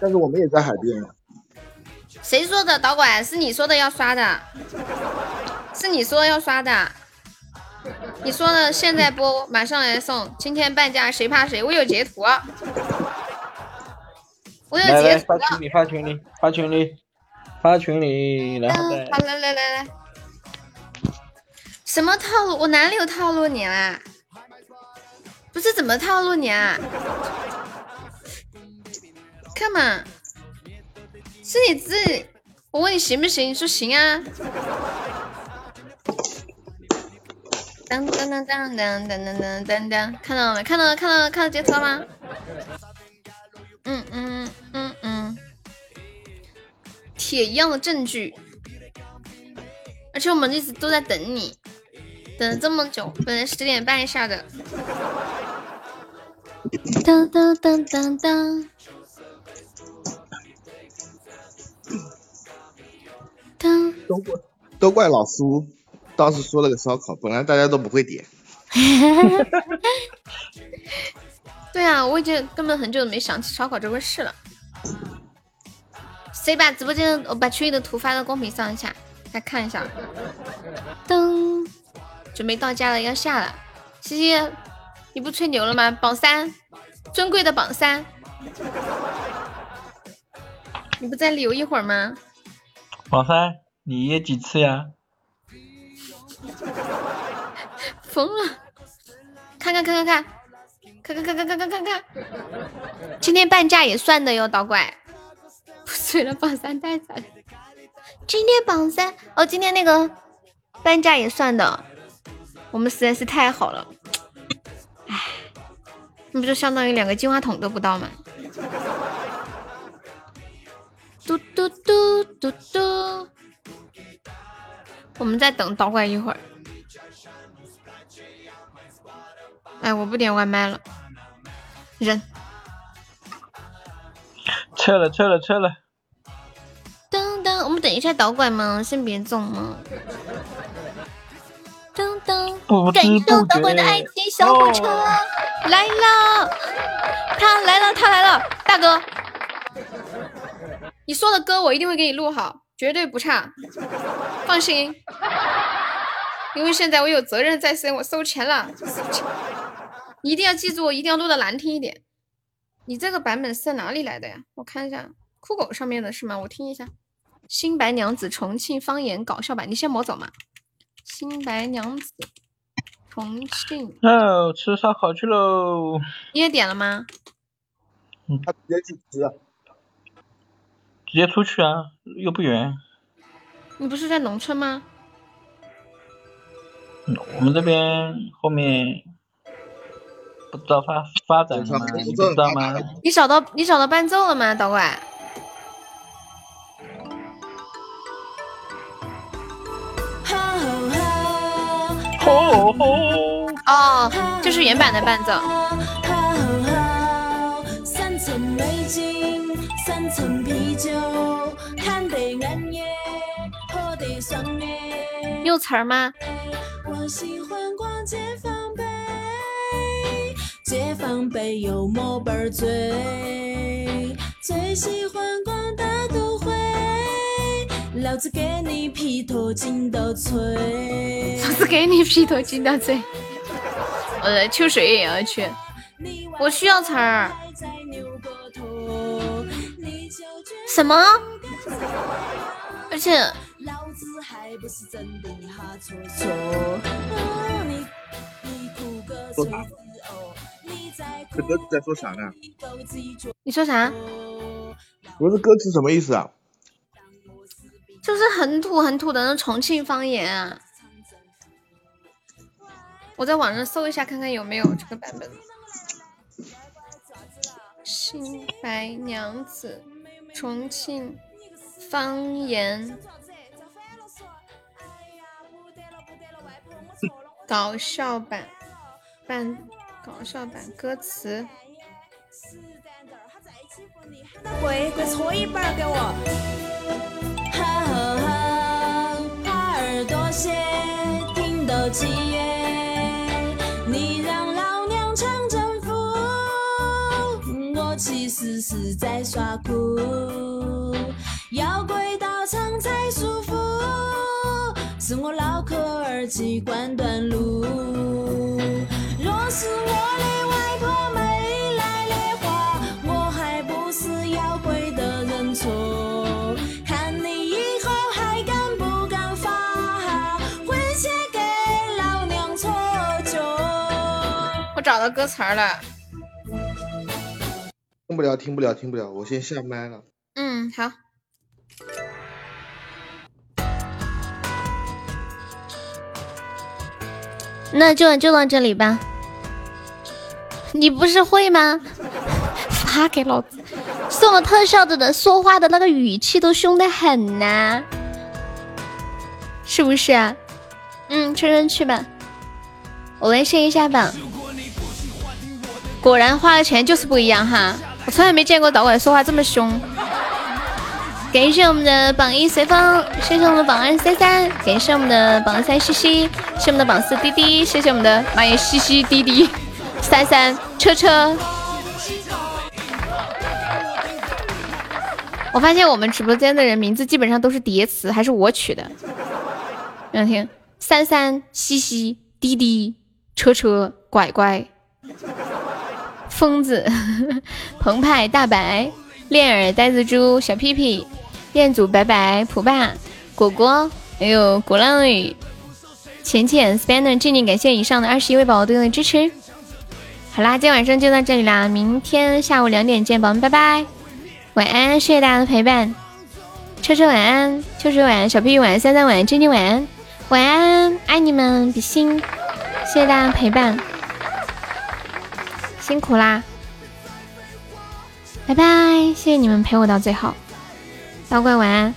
B: 但是我们也在海边。
A: 谁说的导管？是你说的要刷的，是你说要刷的。你说呢现在播，马上来送，今天半价，谁怕谁？我有截图。我有截图。
D: 发群里，发群里，发群里，发群里，然后再。
A: 好，来来来来。什么套路？我哪里有套路你啦？不是怎么套路你啊？Come on，是你自己。我问你行不行？你说行啊。当当当当当当当当当，看到了没？看到了，看到了，看到截图了吗？嗯嗯嗯嗯，铁一样的证据，而且我们一直都在等你，等了这么久，本来十点半下的。当当当当当，当
B: 都怪都怪老苏，当时说了个烧烤，本来大家都不会点。
A: 对啊，我已经根本很久没想起烧烤这回事了。谁把直播间我把群里的图发到公屏上一下，来看一下。噔，准备到家了，要下了。西西，你不吹牛了吗？榜三，尊贵的榜三，你不再留一会儿吗？
D: 榜三，你约几次呀？
A: 疯了！看看看看看。看看看看看看看看，今天半价也算的哟，导拐。不吹了，榜三太惨。今天榜三哦，今天那个半价也算的，我们实在是太好了。哎，那不就相当于两个金话筒都不到吗？嘟嘟嘟嘟嘟，我们再等导拐一会儿。哎，我不点外卖了，扔。
D: 撤了，撤了，撤了。
A: 噔噔，我们等一下导管嘛？先别走吗？噔噔，感受导管的爱情小火车来了，他来了，他来了，大哥，你说的歌我一定会给你录好，绝对不差，放心。因为现在我有责任在身，我收钱了。你一定要记住，我一定要录的难听一点。你这个版本是在哪里来的呀？我看一下，酷狗上面的是吗？我听一下，《新白娘子》重庆方言搞笑版，你先莫走嘛。《新白娘子》重庆。
D: 哦，吃烧烤去喽！
A: 你也点了吗？
B: 嗯，他直接去吃，
D: 直接出去啊，又不远。
A: 你不是在农村吗？
D: 我们这边后面。不知道发发展吗？你不知道吗？
A: 你找到你找到伴奏了吗，导管？哦，就是原版的伴奏。三层啤酒看得有词儿吗？
E: 我喜欢逛有儿最喜欢逛大都会老子给你头都
A: 老子给你头都 呃秋水也要去。我需要词儿。什么？而且。
B: 说啥？这歌词在说啥呢？
A: 你说啥？
B: 我这歌词什么意思啊？
A: 就是很土很土的那重庆方言啊！我在网上搜一下，看看有没有这个版本。新白娘子，重庆方言。搞笑版，版搞笑版歌词。
E: 会会搓一半给我。耙耳朵斜，听得起耶。你让其实是在耍酷。要跪到长才舒服。是我脑壳儿器官断路。若是我的外婆没来的话，我还不是要跪的认错。看你以后还敢不敢发回去给老娘搓脚。
A: 我找到歌词了。
B: 听不了，听不了，听不了，我先下麦了。
A: 嗯，好。那就就到这里吧。你不是会吗？发给老子！送了特效的人说话的那个语气都凶得很呐，是不是啊？嗯，春春去吧，我来试一下吧。果然花了钱就是不一样哈！我从来没见过导管说话这么凶。感谢我们的榜一随风，谢谢我们的榜二三三，感谢我们的榜三西西，谢谢我们的榜四滴滴，谢谢我们的妈耶西西滴滴三三车车。我发现我们直播间的人名字基本上都是叠词，还是我取的。两听三三西西滴滴车车乖乖疯子 澎湃大白恋儿呆子猪小屁屁。店主拜拜，普爸果果，还有鼓浪屿浅浅 spanner，敬礼感谢以上的二十一位宝宝对我的支持。好啦，今天晚上就到这里啦，明天下午两点见，宝宝们拜拜，晚安，谢谢大家的陪伴。车车晚安，秋水晚安，小屁屁晚安，三三晚安，晶晶晚安，晚安，爱你们，比心，谢谢大家陪伴，辛苦啦，拜拜，谢谢你们陪我到最后。老乖，晚安。